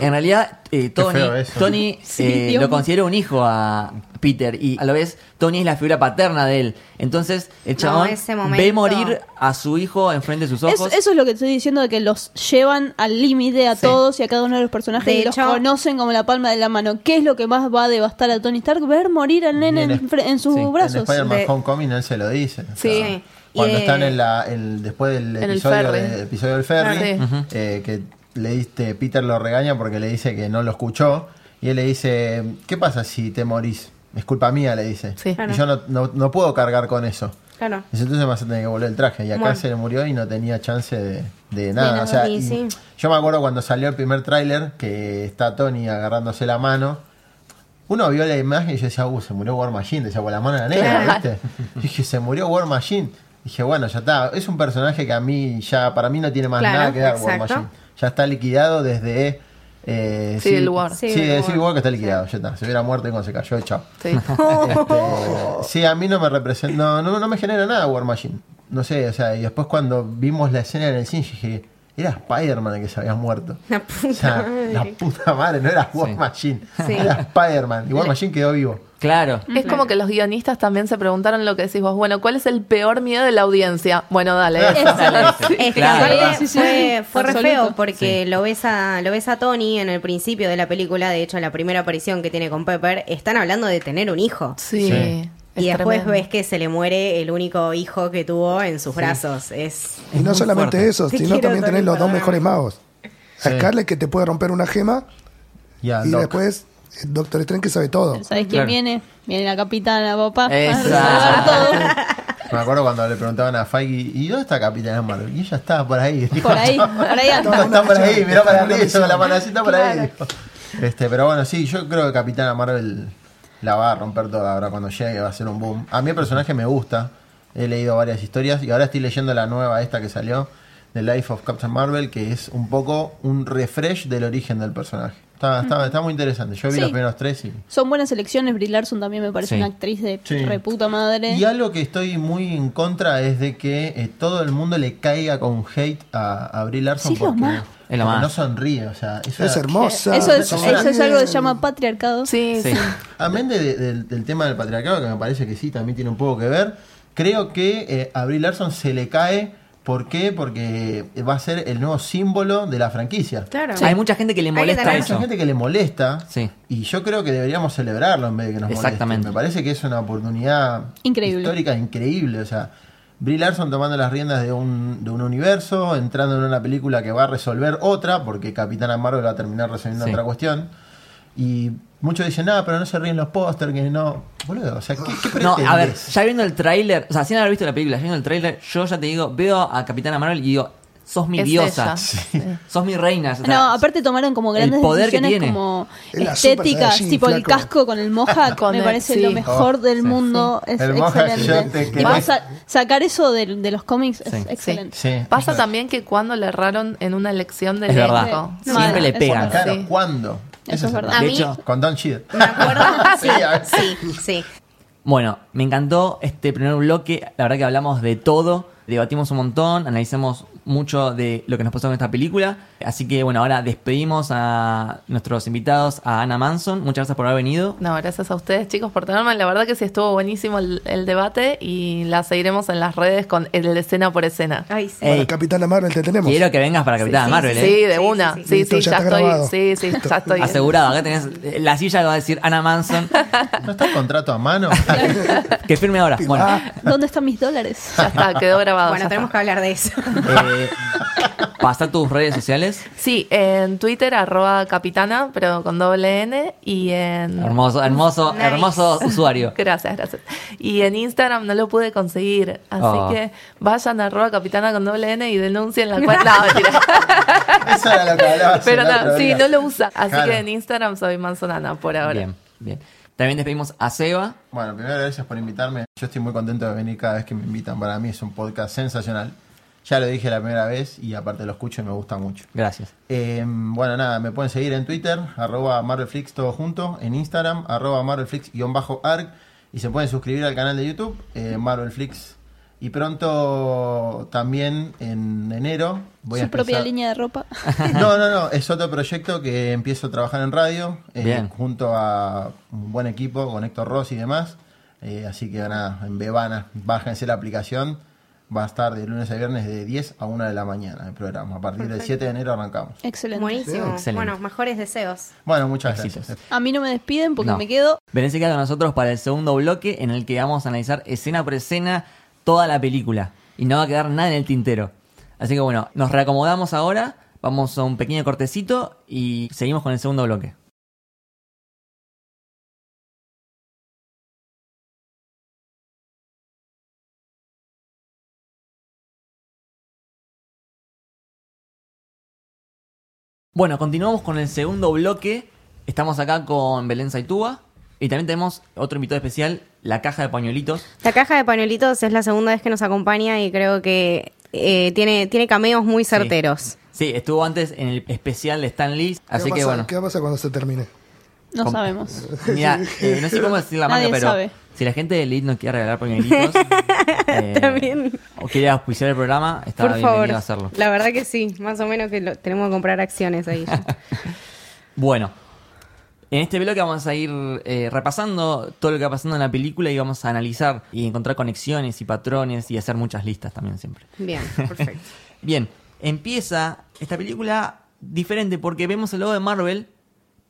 A: En realidad, eh, Tony,
E: feo eso.
A: Tony
D: Sí,
A: eh, lo considera un hijo a Peter y a la vez Tony es la figura paterna de él. Entonces el
B: No,
A: chabón
B: ese
A: ve morir a su hijo enfrente de sus
D: Es-
A: ojos.
D: eso es lo que estoy diciendo de que los llevan al límite a
A: Sí.
D: todos y a cada uno de los personajes
B: De
D: y los conocen como la palma de la mano. ¿Qué es lo que más va a devastar a Tony Stark? Ver morir al nene
E: en
D: en, en sus
A: sí, en
E: En
D: brazos.
E: Spider-Man
B: De-
E: Homecoming él se lo dice. o
F: Sí.
E: sea, Cuando están en la, después del
F: En el
E: episodio, de- episodio del ferry,
F: Ah, sí.
E: eh, que le diste, Peter lo regaña porque le dice que no lo escuchó. Y él le dice, ¿qué pasa si te morís? Es culpa mía, le dice.
F: Sí.
B: Claro.
E: Y yo no, no, no puedo cargar con eso.
B: Claro.
E: Entonces me vas a tener que volver el traje. Y acá
B: Bueno.
E: se le murió y no tenía chance de, de nada. o sea,
B: sí,
E: y
B: sí.
E: Yo me acuerdo cuando salió el primer tráiler que está Tony agarrándose la mano. Uno vio la imagen y yo decía, uh, se murió War Machine. Decía, pues la mano era negra,
F: Claro.
E: ¿viste? Y dije, se murió War Machine. Dije, bueno, ya está. Es un personaje que a mí ya, para mí no tiene más
B: Claro,
E: nada que dar War. Machine. Ya está liquidado desde... Eh,
F: Civil War.
E: Sí,
B: Civil War.
E: Civil War que está liquidado, ya está. Se hubiera muerto y cuando se cayó, chao.
F: Sí.
E: Este, sí, a mí no me representa, no, no, no me genera nada War Machine. No sé, o sea, y después cuando vimos la escena en el cine, dije, era Spider-Man el que se había muerto.
B: La
E: O
B: puta
E: sea,
B: madre.
E: la puta madre, no era War
A: Sí.
E: Machine,
B: Sí.
E: era Spider-Man. Y War Machine quedó vivo.
A: Claro.
F: Es como que los guionistas también se preguntaron lo que decís vos. Bueno, ¿cuál es el peor miedo de la audiencia? Bueno, dale.
B: Es que
A: Claro.
B: fue, fue re feo porque lo ves a lo ves a Tony en el principio de la película, de hecho la primera aparición que tiene con Pepper, están hablando de tener un hijo.
F: Sí.
E: Sí.
F: es
B: y después
F: tremendo.
B: ves que se le muere el único hijo que tuvo en sus brazos. Es
C: Y no solamente
A: fuerte.
C: eso,
B: Te
C: sino también tenés los dos mejores magos. A
E: Sí.
C: Scarlet que te puede romper una gema
E: Y
C: y después Doctor Strange que sabe todo.
D: ¿Sabes quién
A: Claro.
D: viene? Viene la capitana, papá. a
A: Exacto.
D: resolver todo.
E: Me acuerdo cuando le preguntaban a Feige, ¿y dónde está Capitana Marvel? Y ella estaba por ahí.
D: Por ahí, por ahí anda.
E: está por ahí, miró para arriba la manacita por ahí. Este, pero bueno, sí, yo creo que Capitana Marvel la va a romper toda ahora cuando llegue, va a ser un boom. A mí el personaje me gusta, he leído varias historias y ahora estoy leyendo la nueva esta que salió, The Life of Captain Marvel, que es un poco un refresh del origen del personaje. Está, está, está muy interesante. Yo vi
D: Sí.
E: los primeros tres y...
D: Son buenas elecciones. Brie Larson también me parece
A: Sí.
D: una actriz de
E: Sí.
D: reputa madre.
E: Y algo que estoy muy en contra es de que eh, todo el mundo le caiga con hate a, a Brie Larson
D: Sí, es lo
E: porque,
D: más.
A: Es lo
E: porque
A: más.
E: no sonríe. O sea, es,
C: Es hermosa.
D: Eso es, eso es algo que se llama patriarcado.
F: Sí,
A: Sí.
F: sí.
E: Amén de- de- del, del tema del patriarcado, que me parece que sí, también tiene un poco que ver. Creo que eh, a Brie Larson se le cae. ¿Por qué? Porque va a ser el nuevo símbolo de la franquicia.
B: claro.
A: Hay mucha gente que le
B: Hay que
A: molesta
E: Hay mucha
A: eso.
E: gente que le molesta.
A: Sí.
E: Y yo creo que deberíamos celebrarlo en vez de que nos moleste.
A: Exactamente.
E: Me parece que es una oportunidad
D: Increíble.
E: histórica increíble. O sea, Brie Larson tomando las riendas de un, de un universo, entrando en una película que va a resolver otra, porque Capitana Marvel va a terminar resolviendo
A: Sí.
E: otra cuestión. Y muchos dicen, nada, pero no se ríen los pósters, que no. Boludo, o sea, ¿qué, qué
A: No, a ver, ya viendo el tráiler, o sea, sin haber visto la película, ya viendo el tráiler, yo ya te digo, veo a Capitana Marvel y digo, sos mi
F: Es
A: diosa.
F: Sí.
A: sos mi reina. o sea,
D: No, aparte tomaron como
A: el
D: grandes
A: poder que
D: decisiones
A: tiene.
D: como
C: Es
D: estéticas, tipo el casco con el
F: Con
D: me
F: el-
D: parece
F: sí.
D: lo mejor
E: Oh,
D: del
A: sí.
D: mundo, es
E: El
D: excelente. sacar eso de, de los cómics es excelente.
E: Sí.
F: Pasa también que cuando le erraron en una elección de
A: Es verdad.
F: elenco.
D: Sí.
A: Siempre le pegan.
E: Claro,
F: Sí.
E: ¿cuándo?
D: Eso es verdad.
A: De
B: mí-
A: hecho,
E: Con Don Cheadle.
B: Me acuerdo. Sí,
E: Sí, a ver.
B: sí, sí.
A: Bueno, me encantó este primer bloque. La verdad que hablamos de todo, debatimos un montón, analizamos mucho de lo que nos pasó en esta película. Así que bueno, ahora despedimos a nuestros invitados, a Ana Manson. Muchas gracias por haber venido.
F: No, gracias a ustedes, chicos, por tenerme. La verdad que sí estuvo buenísimo el, el debate y la seguiremos en las redes con el escena por escena.
B: Ay, sí.
A: Ey,
C: Para Capitana Marvel te tenemos.
A: quiero que vengas para Capitana
B: sí,
A: Marvel,
B: sí,
A: ¿eh?
F: Sí, de una.
B: sí,
F: Sí,
B: sí.
F: sí,
C: Listo, ya
F: ya
C: está
F: estoy.
C: grabado.
F: Sí, sí, ya estoy.
A: Asegurado, acá tenés eh, la silla que va a decir Ana Manson.
E: ¿No está el contrato a mano?
A: que firme ahora. Bueno,
D: ¿Dónde están mis dólares?
F: Ya está, quedó grabado.
B: Bueno, tenemos que hablar de eso.
A: eh, pasa tus redes sociales.
F: Sí, en Twitter, arroba capitana, pero con doble N. Y en.
A: Hermoso, hermoso,
B: Nice.
A: hermoso usuario.
F: Gracias, gracias. Y en Instagram no lo pude conseguir. Así
A: Oh.
F: que vayan a arroba capitana con doble N y denuncien la cuenta. No, mentira.
E: Eso era lo que hablabas
F: Pero no, sí, no lo usa. Así
E: Claro.
F: que en Instagram soy Manzonana por ahora.
A: Bien, bien. También despedimos a Seba.
E: Bueno, primero gracias por invitarme. Yo estoy muy contento de venir cada vez que me invitan. Para mí es un podcast sensacional. Ya lo dije la primera vez y aparte lo escucho y me gusta mucho.
A: Gracias.
E: Eh, bueno, nada, me pueden seguir en Twitter, arroba MarvelFlix todo junto, en Instagram, arroba MarvelFlix-arc y se pueden suscribir al canal de YouTube, eh, MarvelFlix Y pronto también en enero voy a
D: Su propia
E: empezar-
D: línea de ropa.
E: No, no, no, es otro proyecto que empiezo a trabajar en radio, eh,
A: Bien.
E: junto a un buen equipo con Héctor Ross y demás. Eh, así que nada, en Bebana, bájense la aplicación. Va a estar de lunes a viernes de 10 a 1 de la mañana el programa. A partir del 7 de enero arrancamos.
D: Excelente.
B: Buenísimo.
A: Excelente.
B: Bueno, mejores deseos.
E: Bueno, muchas
A: Éxitos.
E: gracias.
D: A mí no me despiden porque
A: No.
D: me quedo.
A: Belén se queda con nosotros para el segundo bloque en el que vamos a analizar escena por escena toda la película. Y no va a quedar nada en el tintero. Así que bueno, nos reacomodamos ahora, vamos a un pequeño cortecito y seguimos con el segundo bloque. Bueno, continuamos con el segundo bloque. Estamos acá con Belén Saitúa. Y también tenemos otro invitado especial, la caja de pañuelitos.
B: La caja de pañuelitos es la segunda vez que nos acompaña y creo que eh, tiene, tiene cameos muy certeros.
A: Sí, estuvo antes en el especial de Stan Lee.
C: ¿Qué
A: Así
C: va a
A: que
C: pasar-
A: bueno.
C: ¿Qué va a pasar cuando se termine?
D: No sabemos.
A: Mira, eh, no sé cómo decir la marca,
D: Nadie
A: pero
D: sabe.
A: si la gente de Elite nos quiere regalar pañuelitos eh,
B: También.
A: o quiere auspiciar el programa, está
B: Por
A: bienvenido
B: favor.
A: a hacerlo.
B: La verdad que sí. Más o menos que lo- tenemos que comprar acciones ahí. ya.
A: Bueno, en este bloque vamos a ir eh, repasando todo lo que va pasando en la película y vamos a analizar y encontrar conexiones y patrones y hacer muchas listas también siempre.
B: Bien, perfecto.
A: Bien, empieza esta película diferente porque vemos el logo de Marvel,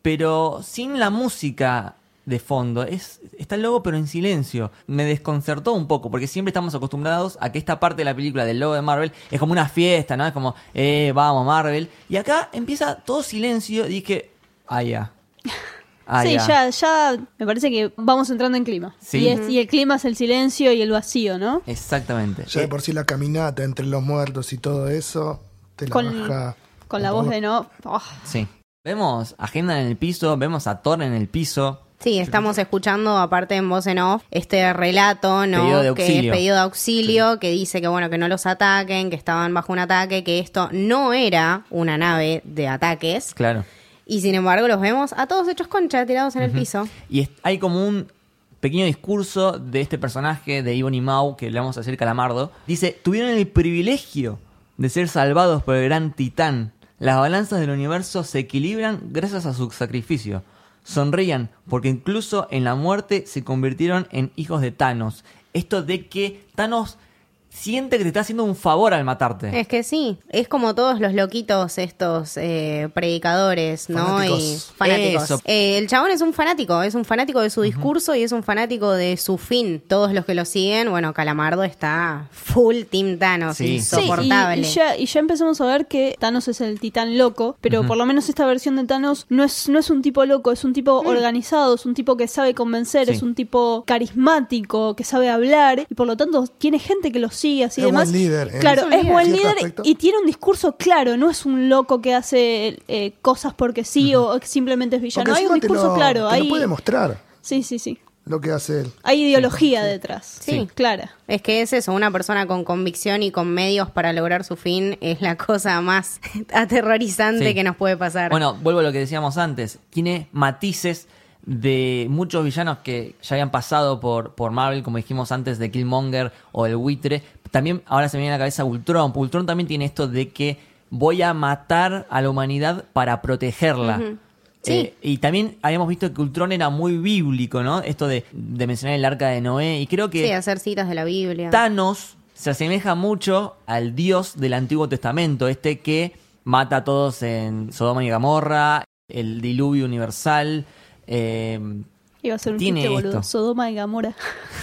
A: pero sin la música de fondo. Es, está el logo pero en silencio. Me desconcertó un poco porque siempre estamos acostumbrados a que esta parte de la película del logo de Marvel es como una fiesta, ¿no? Es como, eh, vamos Marvel. Y acá empieza todo silencio y dije, ah, ya. Ah,
D: sí, ya, ya me parece que vamos entrando en clima.
A: Sí.
D: Y, es- y el clima es el silencio y el vacío, ¿no?
A: Exactamente.
C: Ya de por sí la caminata entre los muertos y todo eso, te la
D: Con,
C: baja.
D: con la voz de no. Oh,
A: sí. Vemos a Agenda en el piso, vemos a Thor en el piso.
B: Sí, estamos escuchando, aparte en voz en off, este relato, ¿no?
A: Pedido de
B: que
A: auxilio.
B: pedido de auxilio, que dice que bueno, que no los ataquen, que estaban bajo un ataque, que esto no era una nave de ataques.
A: Claro.
B: Y sin embargo los vemos a todos hechos concha, tirados en el piso.
A: Y es- hay como un pequeño discurso de este personaje de Ibon y Mau, que le vamos a decir Calamardo. Dice, tuvieron el privilegio de ser salvados por el gran titán. Las balanzas del universo se equilibran gracias a su sacrificio. Sonrían, porque incluso en la muerte se convirtieron en hijos de Thanos. Esto de que Thanos siente que te está haciendo un favor al matarte.
B: Es que sí, es como todos los loquitos estos eh, predicadores, ¿no?
C: Fanáticos.
B: Y fanáticos. Eh, el chabón es un fanático, es un fanático de su discurso y es un fanático de su fin. Todos los que lo siguen, bueno, Calamardo está full Team Thanos,
A: Sí.
D: Sí, y-
B: insoportable.
D: y, ya, y ya empezamos a ver que Thanos es el titán loco, pero por lo menos esta versión de Thanos no es, no es un tipo loco, es un tipo organizado, es un tipo que sabe convencer,
A: Sí.
D: es un tipo carismático, que sabe hablar, y por lo tanto tiene gente que lo sigue así
C: Es
D: demás.
C: buen líder, en
D: Claro, es buen líder
C: aspecto.
D: y tiene un discurso claro, no es un loco que hace eh, cosas porque sí o que simplemente es villano. Hay un discurso
C: lo-
D: claro,
C: te
D: hay,
C: lo puede mostrar
D: sí, sí, sí.
C: lo que hace él.
D: Hay ideología detrás.
B: Sí.
D: clara.
B: Es que es eso, una persona con convicción y con medios para lograr su fin es la cosa más aterrorizante
A: Sí.
B: que nos puede pasar.
A: Bueno, vuelvo a lo que decíamos antes. Tiene matices de muchos villanos que ya habían pasado por, por Marvel, como dijimos antes, de Killmonger o el buitre. También ahora se me viene a la cabeza Ultron. Ultron también tiene esto de que voy a matar a la humanidad para protegerla.
B: Sí.
A: Eh, y también habíamos visto que Ultron era muy bíblico, ¿no? Esto de, de mencionar el arca de Noé. Y creo que
B: sí, hacer citas de la Biblia.
A: Thanos se asemeja mucho al dios del Antiguo Testamento, este que mata a todos en Sodoma y Gomorra, el diluvio universal. Eh,
D: Iba a ser un
A: Tiene
D: chiste, boludo.
A: esto.
D: Sodoma y Gamora.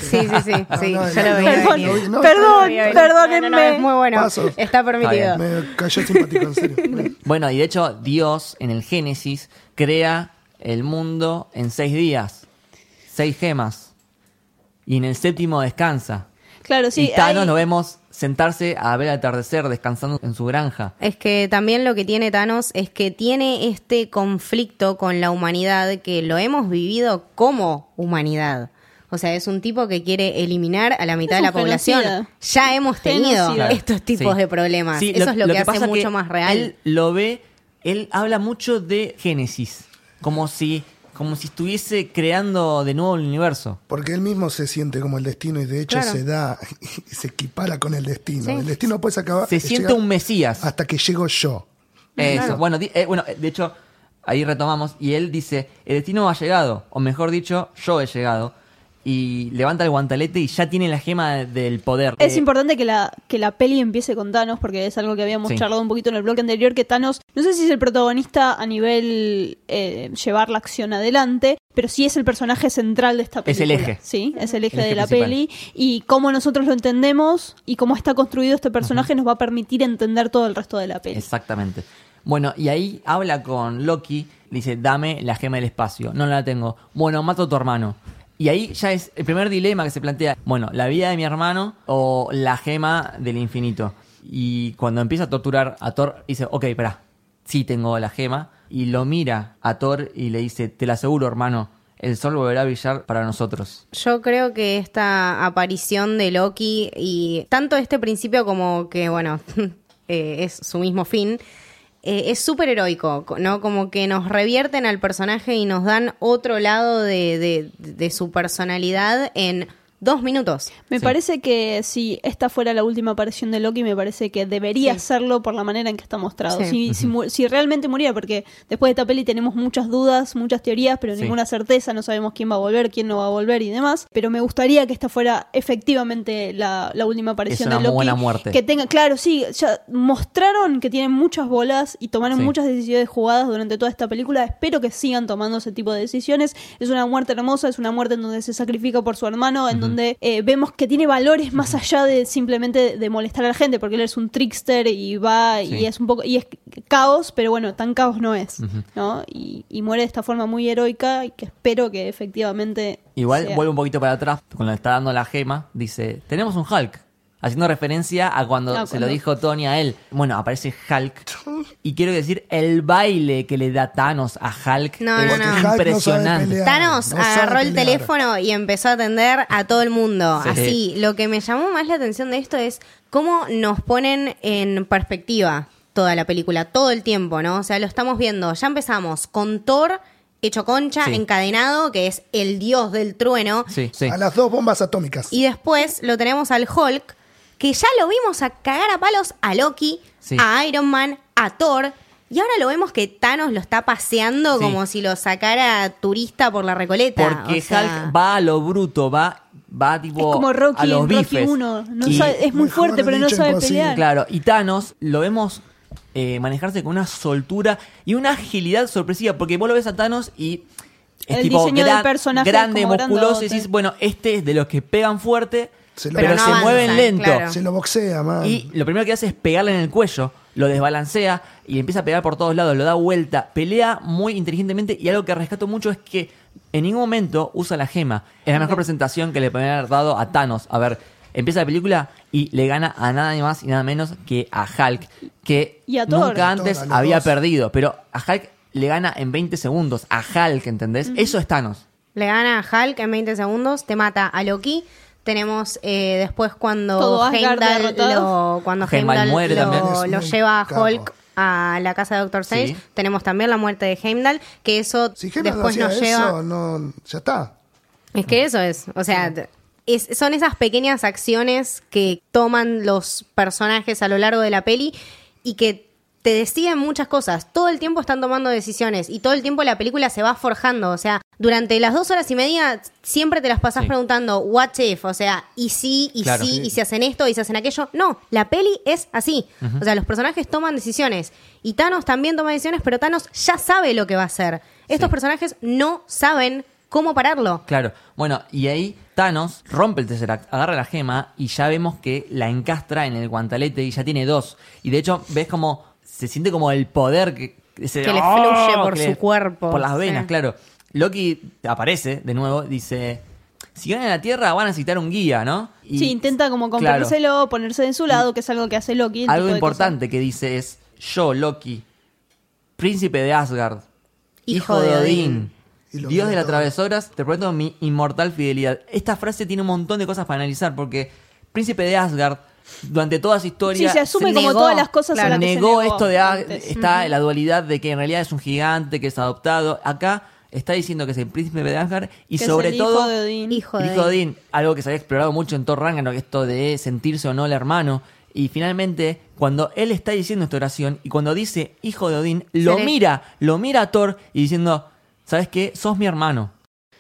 B: Sí, sí, sí, sí,
C: no,
B: ya
C: no,
B: lo veía venir.
D: Perdón,
B: venir.
D: perdónenme.
B: No, no, no, es muy bueno.
C: Paso.
B: Está permitido.
C: Me cayó simpático, en serio.
A: bueno, y de hecho Dios en el Génesis crea el mundo en seis días, seis gemas, y en el séptimo descansa.
D: Claro, sí.
A: y Thanos
D: hay-
A: lo vemos sentarse a ver el atardecer descansando en su granja.
B: Es que también lo que tiene Thanos es que tiene este conflicto con la humanidad que lo hemos vivido como humanidad. O sea, es un tipo que quiere eliminar a la mitad
D: Es
B: de la población.
D: genocida.
B: Ya hemos tenido
D: Genocida.
B: estos tipos
A: Sí.
B: de problemas.
A: Sí,
B: Eso es lo, que, hace
A: pasa
B: mucho
A: que
B: más real.
A: Él lo ve, él habla mucho de Génesis, como si como si estuviese creando de nuevo el universo.
C: Porque él mismo se siente como el destino y de hecho
B: Claro.
C: se da y se equipara con el destino.
B: Sí.
C: El destino puede acabar.
A: Se siente un mesías.
C: Hasta que llego yo.
A: Eso.
B: Claro.
A: Bueno, di- eh, bueno, de hecho, ahí retomamos y él dice, el destino ha llegado, o mejor dicho, yo he llegado. Y levanta el guantelete y ya tiene la gema de- del poder.
D: Es
A: Eh,
D: importante que la, que la peli empiece con Thanos, porque es algo que habíamos
A: Sí.
D: charlado un poquito en el bloque anterior, que Thanos, no sé si es el protagonista a nivel eh, llevar la acción adelante, pero sí es el personaje central de esta
A: Es el
D: película.
A: eje.
D: Sí, es el eje,
A: El eje
D: de la
A: principal.
D: peli. Y cómo nosotros lo entendemos y cómo está construido este personaje nos va a permitir entender todo el resto de la peli.
A: Exactamente. Bueno, y ahí habla con Loki, dice, dame la gema del espacio. No la tengo. Bueno, mato a tu hermano. Y ahí ya es el primer dilema que se plantea. Bueno, la vida de mi hermano o la gema del infinito. Y cuando empieza a torturar a Thor, dice, ok, espera, sí tengo la gema. Y lo mira a Thor y le dice, te lo aseguro, hermano, el sol volverá a brillar para nosotros.
B: Yo creo que esta aparición de Loki y tanto este principio como que, bueno, eh, es su mismo fin, eh, es súper heroico, ¿no? Como que nos revierten al personaje y nos dan otro lado de, de- de su personalidad en dos minutos.
D: Me
A: Sí.
D: parece que si esta fuera la última aparición de Loki, me parece que debería
B: Sí.
D: serlo por la manera en que está mostrado.
B: Sí.
D: Si, si mu- si realmente muriera, porque después de esta peli tenemos muchas dudas, muchas teorías, pero
A: Sí.
D: ninguna certeza, no sabemos quién va a volver, quién no va a volver y demás. Pero me gustaría que esta fuera efectivamente la, la última aparición
A: una
D: de Loki.
A: buena muerte.
D: Que tenga, claro, sí, ya mostraron que tienen muchas bolas y tomaron
A: Sí.
D: muchas decisiones jugadas durante toda esta película. Espero que sigan tomando ese tipo de decisiones. Es una muerte hermosa, es una muerte en donde se sacrifica por su hermano, en donde eh, vemos que tiene valores más allá de simplemente de molestar a la gente, porque él es un trickster y va
A: Sí.
D: y es un poco y es caos, pero bueno, tan caos no es, ¿no? Y, y muere de esta forma muy heroica y que espero que efectivamente
A: Igual
D: sea.
A: vuelve un poquito para atrás, cuando le está dando la gema, dice, tenemos un Hulk. Haciendo referencia a cuando se lo dijo Tony a él. Bueno, aparece Hulk. Y quiero decir, el baile que le da Thanos a Hulk
B: No,
A: es
B: no, no.
C: Hulk no sabe
A: impresionante.
C: pelear.
B: Thanos agarró el teléfono y empezó a atender a todo el mundo.
A: Sí.
B: Así, lo que me llamó más la atención de esto es cómo nos ponen en perspectiva toda la película, todo el tiempo, ¿no? O sea, lo estamos viendo. Ya empezamos con Thor hecho concha,
A: Sí.
B: encadenado, que es el dios del trueno.
A: Sí, sí.
C: A las dos bombas atómicas.
B: Y después lo tenemos al Hulk, que ya lo vimos a cagar a palos a Loki,
A: Sí.
B: a Iron Man, a Thor. Y ahora lo vemos que Thanos lo está paseando
A: Sí.
B: como si lo sacara turista por la recoleta.
A: Porque
B: o sea,
A: Hulk va a lo bruto, va, va tipo
D: es como Rocky
A: a los
D: en Rocky
A: bifes.
D: 1, no
A: Y-
D: sabe- es muy fuerte, pero no sabe
C: imposible.
D: pelear.
A: Claro, y Thanos lo vemos eh, manejarse con una soltura y una agilidad sorpresiva, porque vos lo ves a Thanos y es
D: El
A: tipo
D: diseño del
A: gran-
D: personaje
A: grande, musculoso, y decís, bueno, este es de los que pegan fuerte,
C: Se lo-
A: pero,
B: Pero no
A: se
B: avanzan,
A: mueven lento.
B: claro.
C: Se lo boxea, man.
A: Y lo primero que hace es pegarle en el cuello, lo desbalancea y empieza a pegar por todos lados, lo da vuelta, pelea muy inteligentemente y algo que rescato mucho es que en ningún momento usa la gema. Es la mejor presentación que le pueden haber dado a Thanos. A ver, empieza la película y le gana a nada más y nada menos que a Hulk, que
D: Y a Thor.
A: nunca
C: Thor,
A: antes había
C: dos.
A: perdido, pero a Hulk le gana en 20 segundos, a Hulk, ¿entendés? Eso es Thanos.
B: Le gana a Hulk en 20 segundos, te mata a Loki. Tenemos eh, después cuando Heimdall, lo, cuando
A: Heimdall muere
B: lo, lo lleva a. Hulk a la casa de Doctor Strange.
A: Sí.
B: Tenemos también la muerte de Heimdall, que eso
C: si Gemma no
B: después nos
C: eso,
B: lleva...
C: no, ya está.
B: Es que eso es, o sea, es- son esas pequeñas acciones que toman los personajes a lo largo de la peli y que te deciden muchas cosas. Todo el tiempo están tomando decisiones y todo el tiempo la película se va forjando. O sea, durante las dos horas y media siempre te las pasás
A: Sí.
B: preguntando, what if? O sea, y sí, y
A: Claro.
B: sí,
A: Sí.
B: y se hacen esto, y se hacen aquello. No, la peli es así. O sea, los personajes toman decisiones. Y Thanos también toma decisiones, pero Thanos ya sabe lo que va a hacer. Estos
A: Sí.
B: personajes no saben cómo pararlo.
A: Claro, bueno, y ahí Thanos rompe el Tesseract, agarra la gema y ya vemos que la encastra en el guantalete y ya tiene dos. Y de hecho, ves como se siente como el poder que, ese-
B: Que le
A: ¡Oh!
B: fluye por
A: que
B: su
A: le-
B: cuerpo,
A: Por las venas,
B: sí.
A: claro. Loki aparece de nuevo, dice, si ganan la Tierra van a necesitar un guía, ¿no? Y-
D: Sí, intenta como
A: claro,
D: comprárselo, ponerse de su lado, que es algo que hace Loki. el
A: algo
D: tipo de
A: importante que dice es, yo, Loki, príncipe de Asgard,
B: Hijo de Odín.
C: Y lo
A: Dios de las
C: todo.
A: travesoras, te prometo mi inmortal fidelidad. Esta frase tiene un montón de cosas para analizar porque príncipe de Asgard durante toda su historia
D: Sí, se asume como
A: negó-
D: todas las cosas a
A: claro,
D: las que se
A: negó
D: negó
A: esto de ah,
D: antes.
A: está la dualidad de que en realidad es un gigante que es adoptado. Acá está diciendo que es el príncipe de Asgard y
D: Que es
A: sobre
D: el
A: todo
D: hijo de Odín.
B: Hijo
A: el
B: de
A: hijo de Odín, algo que se había explorado mucho en Thor Ragnarok, esto de sentirse o no el hermano. Y finalmente, cuando él está diciendo esta oración y cuando dice hijo de Odín, lo mira, lo mira a Thor y diciendo, ¿sabes qué? Sos mi hermano.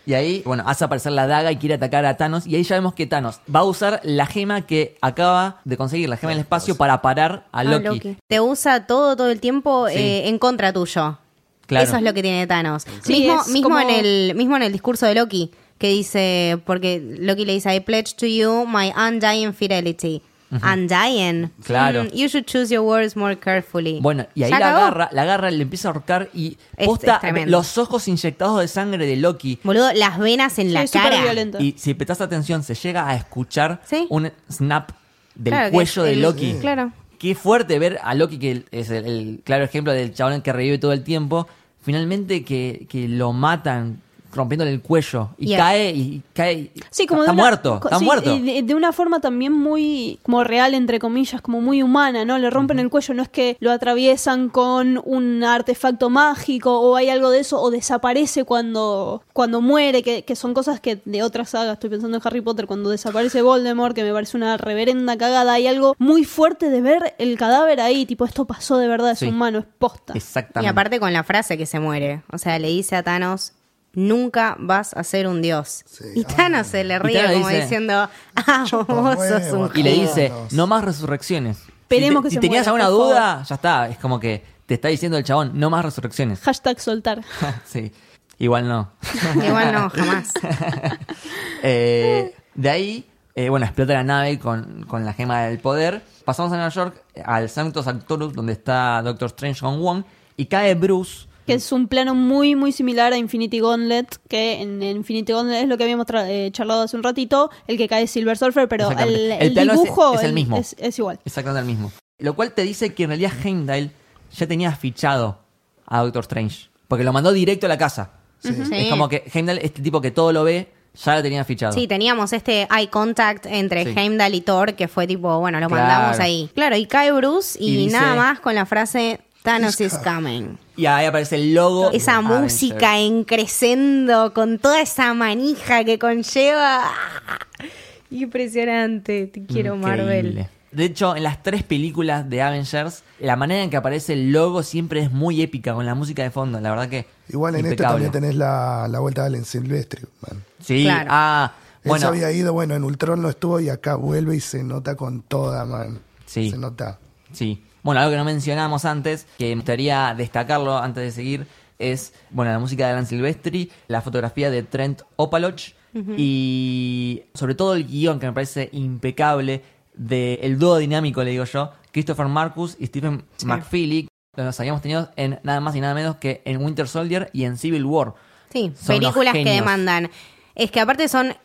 A: Y ahí, bueno, hace aparecer la daga y quiere atacar a Thanos. Y ahí ya vemos que Thanos va a usar la gema que acaba de conseguir, la gema del espacio, para parar a
B: Ah,
A: Loki.
B: Te usa todo, todo el tiempo
A: Sí.
B: eh, en contra tuyo.
A: Claro.
B: Eso es lo que tiene Thanos.
D: Sí,
B: mismo, mismo
D: como-
B: en el, mismo en el discurso de Loki, que dice, porque Loki le dice, I pledge to you my undying fidelity. Undying.
A: Claro.
B: Mm, you should choose your words more carefully.
A: Bueno, y ahí la
B: acabó.
A: agarra, la agarra, le empieza a ahorcar y
B: Es-
A: posta los ojos inyectados de sangre de Loki.
B: Boludo, las venas en
D: Sí,
B: la cara.
D: violento.
A: Y si prestas atención, se llega a escuchar
B: Sí.
A: un snap del
B: Claro
A: cuello de
B: el-
A: Loki.
B: Sí. Claro.
A: Qué fuerte ver a Loki, que es el, el claro ejemplo del chabón que revive todo el tiempo. Finalmente que, que lo matan rompiéndole el cuello y cae y cae.
D: Sí, como
A: está
D: de una-
A: muerto, está
D: sí,
A: muerto.
D: y De, de una forma también muy como real, entre comillas, como muy humana, ¿no? Le rompen el cuello, no es que lo atraviesan con un artefacto mágico o hay algo de eso, o desaparece cuando, cuando muere, que, que son cosas que de otras sagas, estoy pensando en Harry Potter, cuando desaparece Voldemort, que me parece una reverenda cagada, hay algo muy fuerte de ver el cadáver ahí, tipo, esto pasó de verdad, es
A: Sí.
D: humano, es posta.
A: Exactamente.
B: Y aparte con la frase que se muere. O sea, le dice a Thanos, nunca vas a ser un dios.
C: Sí.
B: Y Thanos se le ríe
A: Thanos
B: como
A: dice,
B: diciendo, ah, vos sos un
C: huevo.
A: y le dice, no más resurrecciones.
D: Esperemos
A: si te-
D: que
A: si
D: se
A: tenías
D: muera,
A: alguna duda, ya está. Es como que te está diciendo el chabón, no más resurrecciones.
D: Hashtag soltar.
A: sí, igual no.
B: Igual no, jamás.
A: Eh, de ahí, eh, bueno, explota la nave con, con la gema del poder. Pasamos a Nueva York, al Sanctus Sanctorum, donde está Doctor Strange con Wong, y cae Bruce.
D: Que es un plano muy, muy similar a Infinity Gauntlet, que en Infinity Gauntlet es lo que habíamos tra- eh, charlado hace un ratito, el que cae Silver Surfer, pero el,
A: Exactamente. El
D: el
A: plano es-
D: dibujo
A: es el mismo.
D: Es, es igual.
A: Exactamente el mismo. Lo cual te dice que en realidad Heimdall ya tenía fichado a Doctor Strange. Porque lo mandó directo a la casa.
B: Sí.
A: Es como que Heimdall, este tipo que todo lo ve, ya lo tenía fichado.
B: Sí, teníamos este eye contact entre
A: Sí.
B: Heimdall y Thor, que fue tipo, bueno, lo
A: Claro.
B: mandamos ahí. Claro, y cae Bruce y,
A: Y dice-
B: nada más con la frase Thanos is
C: Is
B: coming.
A: Y ahí aparece el logo.
B: Esa
A: de Avengers.
B: música en crescendo con toda esa manija que conlleva. Impresionante, te quiero Marvel.
A: De hecho, en las tres películas de Avengers, la manera en que aparece el logo siempre es muy épica, con la música de fondo. La verdad que.
C: Igual en este también tenés la, la vuelta de Allen Silvestri. man.
A: Sí,
B: Claro.
A: ah,
C: Él
A: bueno.
C: se había ido, bueno, en Ultron no estuvo y acá vuelve y se nota con toda, man.
A: Sí.
C: Se nota.
A: Sí. Bueno, algo que no mencionamos antes, que me gustaría destacarlo antes de seguir, es, bueno, la música de Alan Silvestri, la fotografía de Trent Opaloch y sobre todo el guion que me parece impecable del dúo dinámico, le digo yo, Christopher Marcus y Stephen McFeely, que los habíamos tenido en nada más y nada menos que en Winter Soldier y en Civil War.
B: Sí,
A: Son
B: películas que demandan. Es que aparte son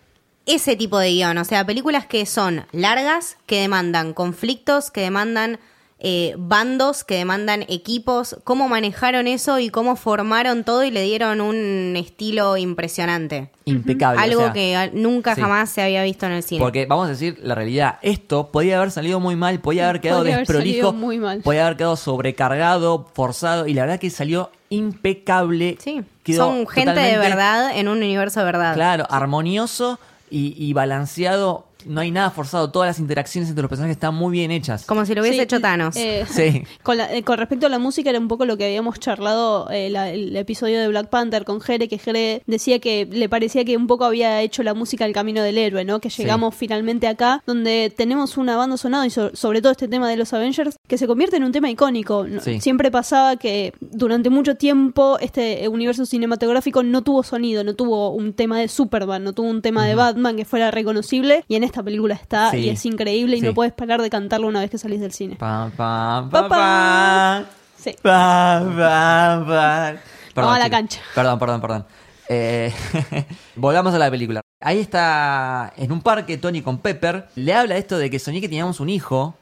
B: ese tipo de guion, o sea, películas que son largas, que demandan conflictos, que demandan eh, bandos, que demandan equipos, cómo manejaron eso y cómo formaron todo y le dieron un estilo impresionante.
A: Impecable. o
B: Algo
A: sea,
B: que nunca
A: sí.
B: jamás se había visto en el cine.
A: Porque vamos a decir la realidad, esto podía haber salido muy mal, podía haber quedado
D: haber
A: desprolijo,
D: salido muy mal.
A: podía haber quedado sobrecargado, forzado, y la verdad que salió impecable.
B: sí,
A: Quedó
B: son gente de verdad en un universo de verdad.
A: Claro, armonioso y, y balanceado. No hay nada forzado, todas las interacciones entre los personajes están muy bien hechas.
B: Como si lo hubiese
D: Sí,
B: hecho Thanos.
D: eh,
A: Sí.
D: Con, la- eh, con respecto a la música, era un poco lo que habíamos charlado eh, la- el episodio de Black Panther con Jere, que Jere decía que le parecía que un poco había hecho la música El Camino del Héroe, ¿no? Que llegamos finalmente acá, donde tenemos una banda sonada y so- sobre todo este tema de los Avengers, que se convierte en un tema icónico. No-
A: Sí.
D: Siempre pasaba que durante mucho tiempo este universo cinematográfico no tuvo sonido, no tuvo un tema de Superman, no tuvo un tema de Batman que fuera reconocible, y en esta película está
A: Sí.
D: y es increíble y
A: Sí.
D: no puedes parar de cantarlo una vez que salís del cine.
A: Pa, pa,
D: Pa,
A: pa,
D: pa.
A: pa.
D: Sí.
A: Pa, pa, pa.
D: Vamos a la
A: chicos.
D: cancha.
A: Perdón, perdón, perdón. Eh, volvamos a la película. Ahí está en un parque Tony con Pepper. Le habla esto de que soñé que teníamos un hijo.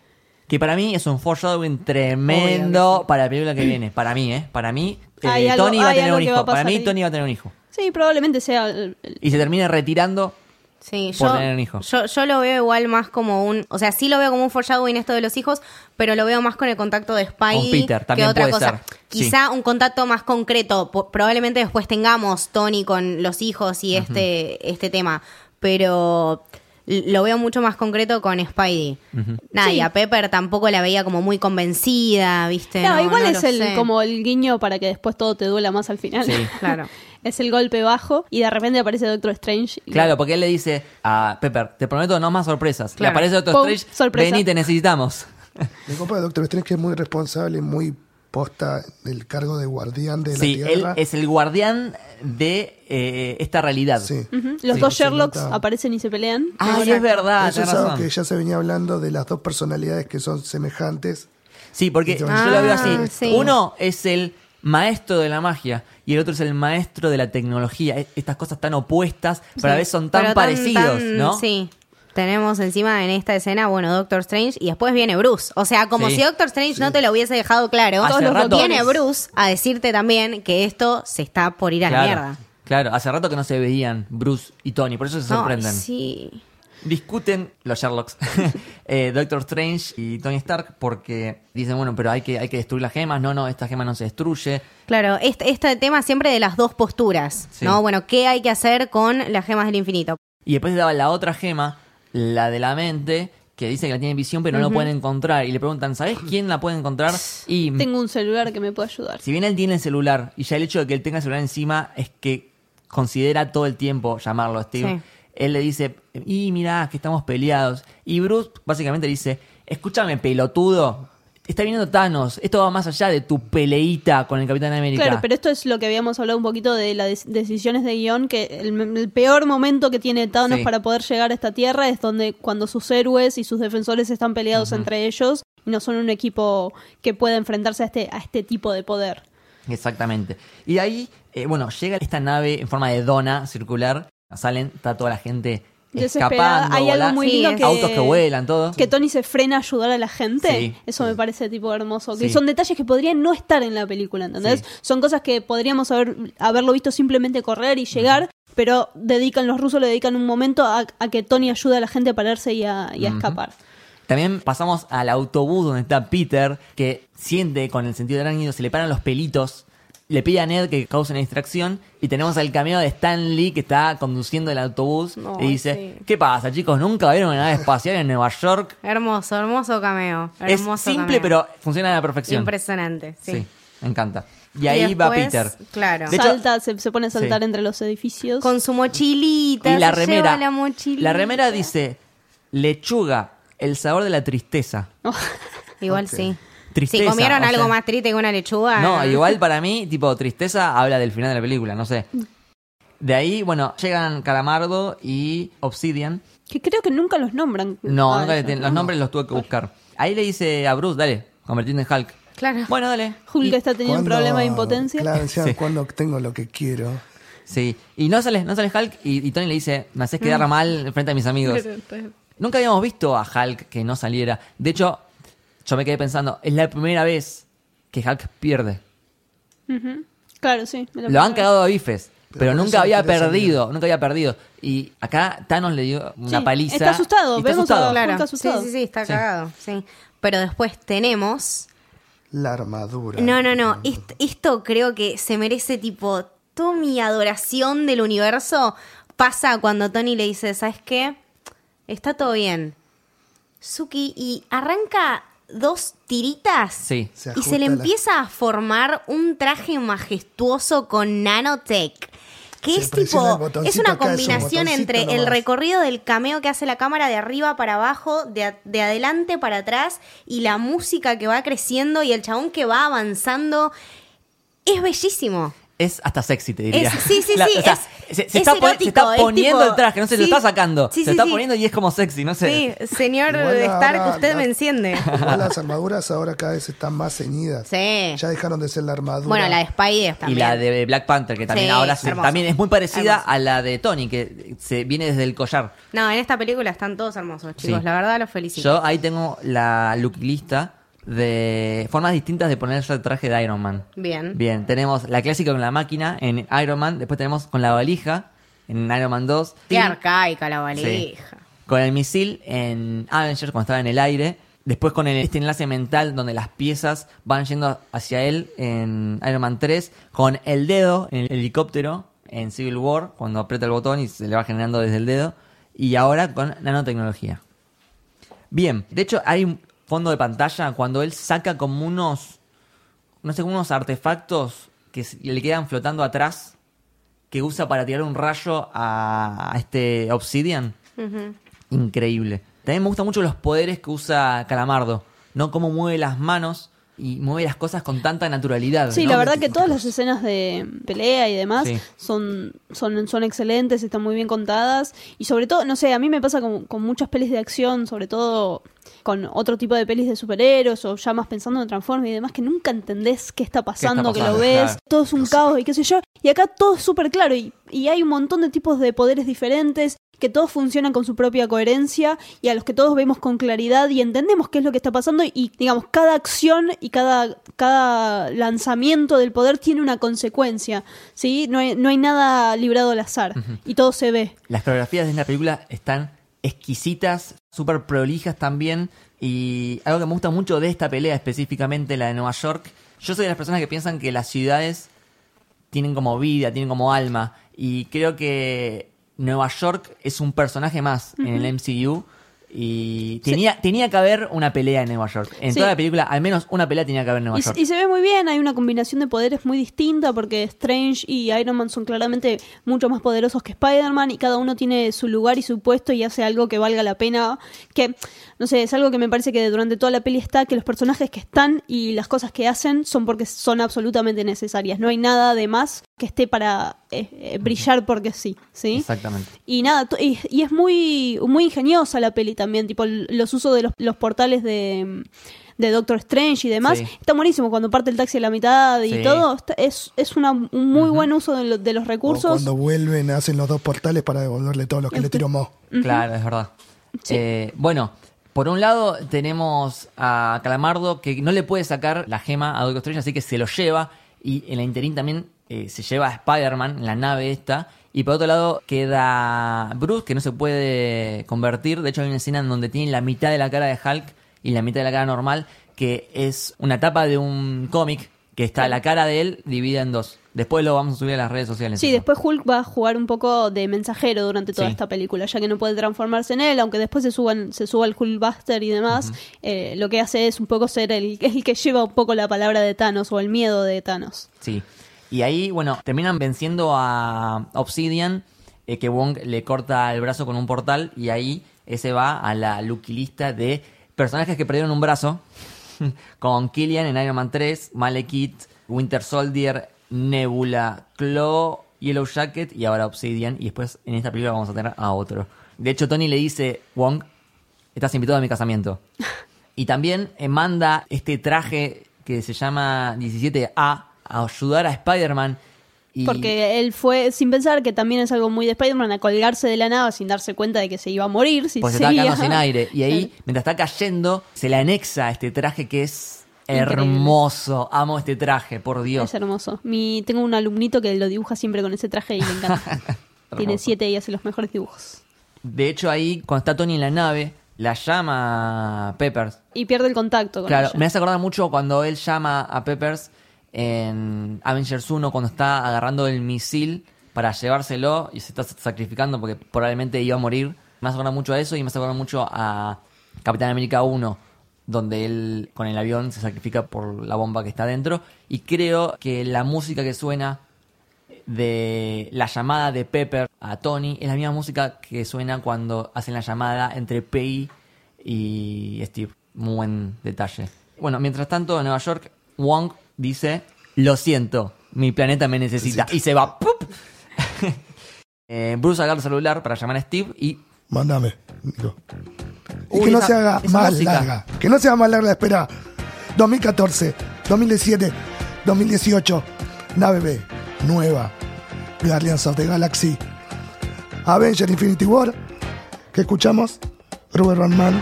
A: Que para mí es un foreshadowing tremendo para la película que viene. Para mí, ¿eh? Para mí, eh,
D: Hay algo-
A: Tony va a
D: hay
A: tener
D: algo
A: un
D: que va
A: hijo.
D: a
A: Para
D: pasar
A: mí,
D: ahí.
A: Tony va a tener un hijo.
D: Sí, probablemente sea el- el-
A: Y se termina retirando
B: Sí,
A: por
B: yo,
A: tener un hijo.
B: Yo, yo lo veo igual más como un. O sea, sí lo veo como un foreshadowing esto de los hijos, pero lo veo más con el contacto de Spidey
A: Con Peter,
B: que
A: también
B: otra
A: puede
B: cosa.
A: ser, sí.
B: Quizá un contacto más concreto. Probablemente después tengamos Tony con los hijos y este, este tema. Pero lo veo mucho más concreto con Spidey. Nada,
D: Sí.
B: y a Pepper tampoco la veía como muy convencida, ¿viste?
D: No, igual
B: no
D: es el
B: sé.
D: como el guiño para que después todo te duela más al final.
A: Sí.
B: Claro.
D: Es el golpe bajo y de repente aparece Doctor Strange. y-
A: Claro, porque él le dice a Pepper, te prometo no más sorpresas.
B: Claro.
A: Le aparece Doctor
D: Pum,
A: Strange,
D: sorpresa.
A: vení, te necesitamos.
C: Mi compa de Doctor Strange que es muy responsable, muy posta del cargo de guardián de
A: Sí,
C: la
A: él
C: Tierra.
A: es el guardián de eh, esta realidad.
C: Sí.
D: Los
C: Sí,
D: dos Sherlocks
C: nota.
D: aparecen y se pelean.
A: Ah, sí, es verdad,
C: Eso es
A: tenés
C: algo que ya se venía hablando de las dos personalidades que son semejantes.
A: Sí, porque
C: Ah,
A: yo lo veo así.
B: sí.
A: Uno es el maestro de la magia y el otro es el maestro de la tecnología. E- Estas cosas tan opuestas, pero a veces son tan parecidos,
B: tan-
A: ¿no?
B: Sí. Tenemos encima en esta escena, bueno, Doctor Strange y después viene Bruce. O sea, como
A: Sí.
B: si Doctor Strange no te lo hubiese dejado claro,
A: rato-
B: viene Bruce a decirte también que esto se está por ir a la mierda.
A: claro, hace rato que no se veían Bruce y Tony, por eso se
B: No,
A: sorprenden.
B: sí.
A: Discuten los Sherlocks, eh, Doctor Strange y Tony Stark, porque dicen, bueno, pero hay que, hay que destruir las gemas. No, no, esta gema no se destruye.
B: Claro, este, este tema siempre de las dos posturas,
A: Sí.
B: ¿no? Bueno, ¿qué hay que hacer con las gemas del infinito?
A: Y después le daban la otra gema, la de la mente, que dice que la tiene visión, pero no la pueden encontrar. Y le preguntan, ¿sabes quién la puede encontrar? Y
D: Tengo un celular que me puede ayudar.
A: si bien él tiene el celular, y ya el hecho de que él tenga el celular encima es que considera todo el tiempo llamarlo Steve.
B: Sí.
A: Él le dice, y mirá, que estamos peleados. Y Bruce básicamente le dice, escúchame, pelotudo. Está viniendo Thanos. Esto va más allá de tu peleita con el Capitán América.
D: Claro, pero esto es lo que habíamos hablado un poquito de las decisiones de guion, que el, el peor momento que tiene Thanos
A: Sí.
D: para poder llegar a esta tierra es donde cuando sus héroes y sus defensores están peleados entre ellos y no son un equipo que pueda enfrentarse a este, a este tipo de poder.
A: Exactamente. Y de ahí, eh, bueno, llega esta nave en forma de dona circular. Salen, está toda la gente escapando.
D: Hay algo muy lindo que...
A: Autos que vuelan, todo.
D: Que Tony se frena a ayudar a la gente.
A: Sí.
D: Eso me parece tipo hermoso. Que son detalles que podrían no estar en la película, ¿entendés? Son cosas que podríamos haber, haberlo visto simplemente correr y llegar, pero dedican, los rusos le dedican un momento a, a que Tony ayude a la gente a pararse y a, y a escapar.
A: También pasamos al autobús donde está Peter, que siente con el sentido de arácnido, se le paran los pelitos, le pide a Ned que cause una distracción, y tenemos al cameo de Stan Lee que está conduciendo el autobús
B: No,
A: y dice,
B: sí.
A: ¿qué pasa chicos? ¿Nunca vieron una nave espacial en Nueva York?
B: Hermoso, hermoso cameo.
A: Es
B: hermoso
A: simple
B: cameo.
A: pero funciona a la perfección.
B: Impresionante, sí.
A: Sí, me encanta. Y ahí va Peter.
B: Claro.
A: De hecho-
D: Salta, se, se pone a saltar
A: Sí.
D: entre los edificios.
B: Con su mochilita.
A: Y la remera.
B: la mochilita.
A: La remera dice, lechuga, el sabor de la tristeza.
B: Igual sí.
A: Tristeza,
B: si comieron algo
A: sea-
B: más triste que una lechuga.
A: No, igual para mí, tipo, tristeza habla del final de la película, no sé. De ahí, bueno, llegan Calamardo y Obsidian.
D: Que creo que nunca los nombran.
A: No,
D: Ah,
A: nunca le
D: eso,
A: tienen-
D: ¿no?
A: los nombres los tuve que buscar. Ahí le dice a Bruce, dale, convertirte en Hulk.
B: Claro.
A: Bueno, dale.
D: Hulk
A: Y-
D: está teniendo un problema de impotencia.
C: Claro, decían,
A: Sí.
C: cuando tengo lo que quiero.
A: Sí. Y no sale, no sale Hulk y, y Tony le dice, me haces quedar mal frente a mis amigos. Nunca habíamos visto a Hulk que no saliera. De hecho, yo me quedé pensando, es la primera vez que Hulk pierde.
D: Claro, sí. me
A: Lo han cagado a bifes,
C: Pero
A: nunca había perdido, nunca había perdido. Y acá Thanos le dio una
D: Sí,
A: paliza.
D: está asustado,
A: está
D: vemos
A: asustado.
B: Claro.
D: Asustado.
B: Sí, sí, sí, está
A: Sí.
B: cagado. Sí. Pero después tenemos.
C: La armadura.
B: No, no, no. Est- Esto creo que se merece tipo. Toda mi adoración del universo pasa cuando Tony le dice: ¿Sabes qué? Está todo bien. Suki, y arranca dos tiritas.
A: Sí.
C: Se
B: y se le
C: la-
B: empieza a formar un traje majestuoso con nanotech. Que
C: Se
B: es tipo, es una
C: acá, es un
B: combinación entre el recorrido del cameo que hace la cámara de arriba para abajo, de, de adelante para atrás, y la música que va creciendo y el chabón que va avanzando. Es bellísimo.
A: Es hasta sexy, te diría.
B: Es- sí, sí,
A: La-
B: sí,
A: o sea,
B: es-
A: se, se
B: es
A: está, se poniendo
B: tipo-
A: el traje, no se lo
B: sí,
A: está sacando.
B: sí,
A: se
B: sí,
A: está
B: sí.
A: poniendo y es como sexy, no sé.
B: Sí, señor
C: Igual
B: Stark,
C: ahora
B: usted
C: la-
B: me enciende.
C: Igual las armaduras ahora cada vez están más ceñidas.
B: Sí.
C: Ya dejaron de ser la armadura.
B: Bueno, la de Spidey
A: Y
B: también.
A: la de Black Panther, que también
B: Sí,
A: ahora se- también es muy parecida
B: Hermoso.
A: a la de Tony, que se viene desde el collar.
B: No, en esta película están todos hermosos, chicos.
A: Sí.
B: La verdad los felicito.
A: Yo ahí tengo la look lista de formas distintas de ponerse el traje de Iron Man.
B: Bien.
A: Bien, tenemos la clásica con la máquina en Iron Man, después tenemos con la valija en Iron Man 2.
B: Qué
A: Tim
B: arcaica la valija.
A: con el misil en Avengers cuando estaba en el aire. Después con el, este enlace mental donde las piezas van yendo hacia él en Iron Man 3. Con el dedo en el helicóptero en Civil War cuando aprieta el botón y se le va generando desde el dedo. Y ahora con nanotecnología. Bien, de hecho hay un fondo de pantalla cuando él saca como unos, no sé, como unos artefactos que le quedan flotando atrás que usa para tirar un rayo a, a este Obsidian. Increíble. También me gustan mucho los poderes que usa Calamardo, ¿no? Cómo mueve las manos y mueve las cosas con tanta naturalidad.
D: Sí,
A: ¿no?
D: la verdad que todas las escenas de pelea y demás
A: Sí.
D: son, son, son excelentes, están muy bien contadas. Y sobre todo, no sé, a mí me pasa con, con muchas pelis de acción, sobre todo con otro tipo de pelis de superhéroes o ya más pensando en Transformers y demás, que nunca entendés qué está pasando, que lo ves,
A: Claro.
D: todo es un caos y qué sé yo. Y acá todo es súper claro y, y hay un montón de tipos de poderes diferentes que todos funcionan con su propia coherencia y a los que todos vemos con claridad y entendemos qué es lo que está pasando y digamos cada acción y cada, cada lanzamiento del poder tiene una consecuencia, ¿sí? No hay, no hay nada librado al azar y todo se ve.
A: Las coreografías de la película están exquisitas, súper prolijas también. Y algo que me gusta mucho de esta pelea, específicamente la de Nueva York, yo soy de las personas que piensan que las ciudades tienen como vida, tienen como alma. Y creo que Nueva York es un personaje más en el MCU. Y tenía, tenía que haber una pelea en Nueva York. En
D: Sí.
A: toda la película, al menos una pelea tenía que haber en Nueva
D: Y,
A: York.
D: y se ve muy bien, hay una combinación de poderes muy distinta porque Strange y Iron Man son claramente mucho más poderosos que Spider-Man y cada uno tiene su lugar y su puesto y hace algo que valga la pena. Que, no sé, es algo que me parece que durante toda la peli está, que los personajes que están y las cosas que hacen son porque son absolutamente necesarias. No hay nada de más que esté para eh, eh, brillar porque sí, ¿sí?
A: Exactamente.
D: Y nada, y, y es muy, muy ingeniosa la peli también, tipo los usos de los, los portales de, de Doctor Strange y demás.
A: Sí.
D: Está buenísimo cuando parte el taxi a la mitad y
A: Sí.
D: todo. está- es es una, un muy buen uso de, lo- de los
C: O
D: recursos.
C: cuando vuelven, hacen los dos portales para devolverle todo lo que le tiró Mo.
A: Claro, es verdad.
D: Sí.
A: Eh, bueno, por un lado tenemos a Calamardo que no le puede sacar la gema a Doctor Strange, así que se lo lleva. Y en la interín también eh, se lleva a Spider-Man la nave esta. Y por otro lado queda Bruce, que no se puede convertir. De hecho, hay una escena en donde tiene la mitad de la cara de Hulk y la mitad de la cara normal, que es una tapa de un cómic que está la cara de él dividida en dos. Después lo vamos a subir a las redes sociales.
D: Sí,
A: eso.
D: después Hulk va a jugar un poco de mensajero durante toda
A: Sí.
D: esta película, ya que no puede transformarse en él, aunque después se suban, se suba el Hulkbuster y demás, eh, lo que hace es un poco ser el, el que lleva un poco la palabra de Thanos o el miedo de Thanos.
A: Sí. Y ahí, bueno, terminan venciendo a Obsidian, eh, que Wong le corta el brazo con un portal y ahí ese va a la lucky lista de personajes que perdieron un brazo, con Killian en Iron Man 3, Malekith, Winter Soldier, Nebula, Claw, Yellow Jacket y ahora Obsidian. Y después en esta película vamos a tener a otro. De hecho, Tony le dice, Wong, estás invitado a mi casamiento. Y también eh, manda este traje que se llama 17A a ayudar a Spider-Man. Y
D: Porque él fue, sin pensar que también es algo muy de Spider-Man, a colgarse de la nave sin darse cuenta de que se iba a morir. Si
A: pues se
D: seguía.
A: quedando sin aire. Y ahí, mientras está cayendo, se le anexa este traje que es
D: Increíble.
A: hermoso. Amo este traje, por Dios.
D: Es hermoso. Mi, tengo un alumnito que lo dibuja siempre con ese traje y le encanta. Tiene siete y hace los mejores dibujos.
A: De hecho, ahí, cuando está Tony en la nave, la llama Peppers.
D: Y pierde el contacto con
A: Claro,
D: ella.
A: me hace acordar mucho cuando él llama a Peppers en Avengers 1 cuando está agarrando el misil para llevárselo y se está sacrificando porque probablemente iba a morir. Me hace acordar mucho a eso y me hace acordar mucho a Capitán América 1 donde él con el avión se sacrifica por la bomba que está dentro y creo que la música que suena de la llamada de Pepper a Tony es la misma música que suena cuando hacen la llamada entre Peggy y Steve. Muy buen detalle. Bueno, mientras tanto, en Nueva York, Wong dice: Lo siento, mi planeta me necesita. Y se va. ¡pup! Eh, Bruce agarra el celular para llamar a Steve y.
C: Mándame, Nico. Y
A: Uy,
C: que no
A: esa-
C: se haga
A: esa
C: más
A: música.
C: larga. Que no sea más larga la espera. 2014, 2017, 2018. Nave B, nueva. Guardians of the Galaxy. Avenger Infinity War. ¿Qué escuchamos? Robert Rodman,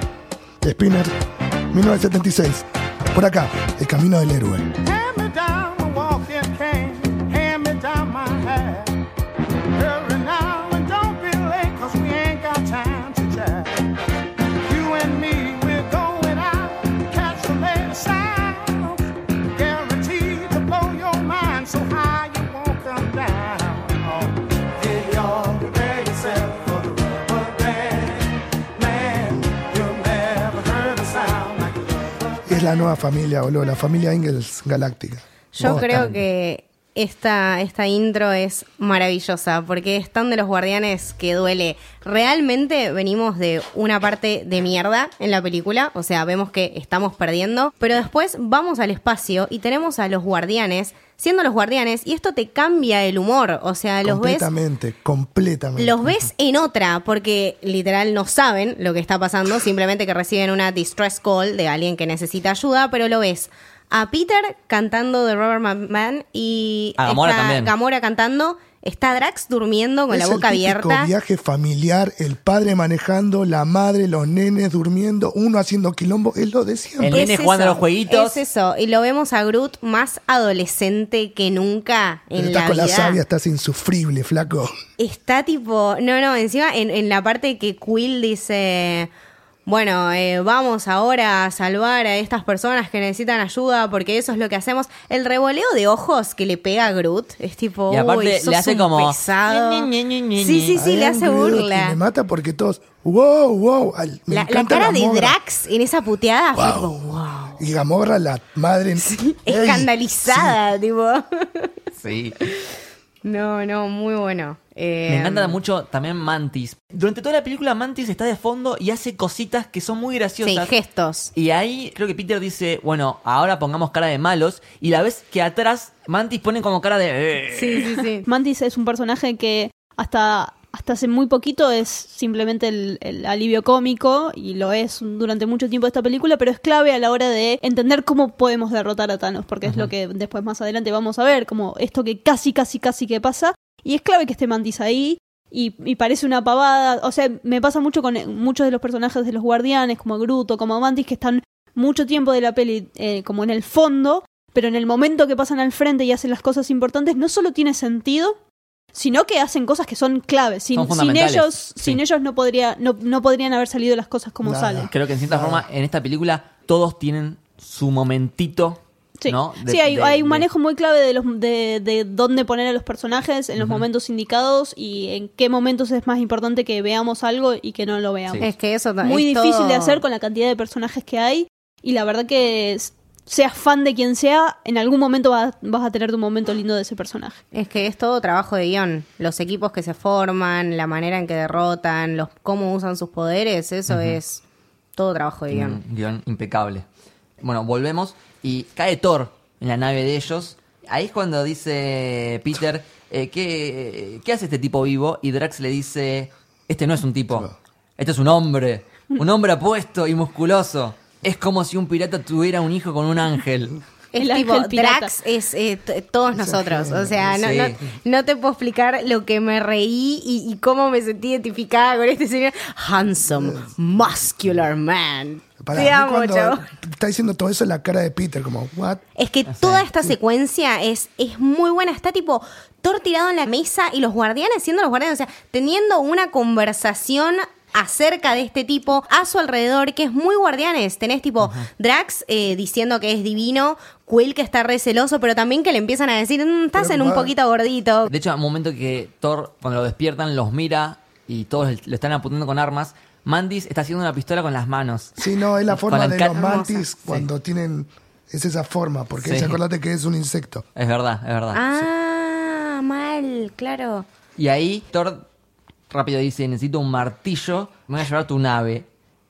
C: Spinner, 1976. Por acá, El Camino del Héroe. La nueva familia, boludo, la familia Ingalls Galáctica.
B: Yo
C: Vos
B: creo
C: también.
B: que esta, esta intro es maravillosa porque es tan de los guardianes que duele. Realmente venimos de una parte de mierda en la película, o sea, vemos que estamos perdiendo, pero después vamos al espacio y tenemos a los guardianes siendo los guardianes y esto te cambia el humor, o sea, los ves
C: completamente, completamente.
B: los ves en otra, porque literal no saben lo que está pasando, simplemente que reciben una distress call de alguien que necesita ayuda, pero lo ves a Peter cantando de Robert Man y
A: A Gamora también.
B: Gamora cantando, está Drax durmiendo con
C: Es
B: la
C: el
B: boca
C: típico
B: abierta.
C: viaje familiar, el padre manejando, la madre, los nenes durmiendo, uno haciendo quilombo, es lo de siempre.
A: El nene jugando a los jueguitos.
B: Es eso, y lo vemos a Groot más adolescente que nunca en
C: estás
B: la
C: con
B: vida.
C: la sabia, estás insufrible, flaco.
B: Está tipo, no, no, encima en, en la parte que Quill dice, bueno, eh, vamos ahora a salvar a estas personas que necesitan ayuda porque eso es lo que hacemos. El revoleo de ojos que le pega a Groot es tipo,
A: Y aparte
B: uy,
A: le hace
B: un
A: como,
B: pesado.
A: ñe, ñe, ñe, ñe,
B: Sí, sí, sí, le hace
C: Groot, y
B: burla.
C: Me mata porque todos, wow, wow. al- me
B: La, la
C: encanta
B: cara de
C: Gamora.
B: Drax en esa puteada fue
C: Wow.
B: wow.
C: Y Gamorra, la madre. Ey,
B: Escandalizada, tipo.
A: Sí.
B: No, no, muy bueno. Eh,
A: Me encanta mucho también Mantis. Durante toda la película Mantis está de fondo y hace cositas que son muy
B: Sí,
A: graciosas.
B: gestos.
A: Y ahí creo que Peter dice, bueno, ahora pongamos cara de malos. Y la vez que atrás Mantis pone como cara de... "Eh".
B: Sí, sí, sí.
D: Mantis es un personaje que hasta, hasta hace muy poquito es simplemente el, el alivio cómico y lo es durante mucho tiempo esta película, pero es clave a la hora de entender cómo podemos derrotar a Thanos, porque es lo que después más adelante vamos a ver, como esto que casi, casi, casi que pasa. Y es clave que esté Mantis ahí. Y, y parece una pavada, o sea, me pasa mucho con eh, muchos de los personajes de los guardianes, como Gruto, como Mantis, que están mucho tiempo de la peli eh, como en el fondo, pero en el momento que pasan al frente y hacen las cosas importantes, no solo tiene sentido, sino que hacen cosas que son claves. Sin,
A: Son
D: sin ellos,
A: sí.
D: sin ellos no podría, no, no podrían haber salido las cosas como
C: Nada.
D: salen.
A: Creo que en cierta forma en esta película todos tienen su momentito,
D: Sí,
A: ¿no? De-
D: sí hay,
A: de-
D: hay un
A: de-
D: manejo muy clave de, los, de, de dónde poner a los personajes en los momentos indicados y en qué momentos es más importante que veamos algo y que no lo veamos.
A: Sí.
B: Es que eso
D: Muy
B: es
D: difícil
B: todo-
D: de hacer con la cantidad de personajes que hay y la verdad que seas fan de quien sea, en algún momento vas, vas a tener tu momento lindo de ese personaje.
B: Es que es todo trabajo de guion. Los equipos que se forman, la manera en que derrotan, los cómo usan sus poderes, eso es todo trabajo de guion.
A: un guion impecable. Bueno, volvemos y cae Thor en la nave de ellos. Ahí es cuando dice Peter, eh, ¿qué, ¿qué hace este tipo vivo? Y Drax le dice, este no es un tipo, este es un hombre, un hombre apuesto y musculoso. Es como si un pirata tuviera un hijo con un ángel.
B: Es
D: El
B: tipo,
D: ángel pirata.
B: Drax es eh, todos nosotros. O sea, no,
A: Sí.
B: no, no te puedo explicar lo que me reí y, y cómo me sentí identificada con este señor. Handsome, muscular man.
C: Para
B: Te amo, chavo.
C: está diciendo todo eso en la cara de Peter, como, what?
B: Es que toda esta secuencia es, es muy buena. Está tipo Thor tirado en la mesa y los guardianes siendo los guardianes. O sea, teniendo una conversación acerca de este tipo a su alrededor, que es muy guardianes. Tenés tipo Drax eh, diciendo que es divino, Quill que está receloso, pero también que le empiezan a decir, "Mm, estás en un poquito gordito.
A: De hecho, a un momento que Thor, cuando lo despiertan, los mira y todos lo están apuntando con armas. Mandis está haciendo una pistola con las manos.
C: Sí, no, es la forma de los mantis cuando tienen. Es esa forma, porque
A: Sí.
C: acordate que es un insecto.
A: Es verdad, es verdad.
B: Ah, mal, claro.
A: Y ahí Thor rápido dice, necesito un martillo, me voy a llevar a tu nave.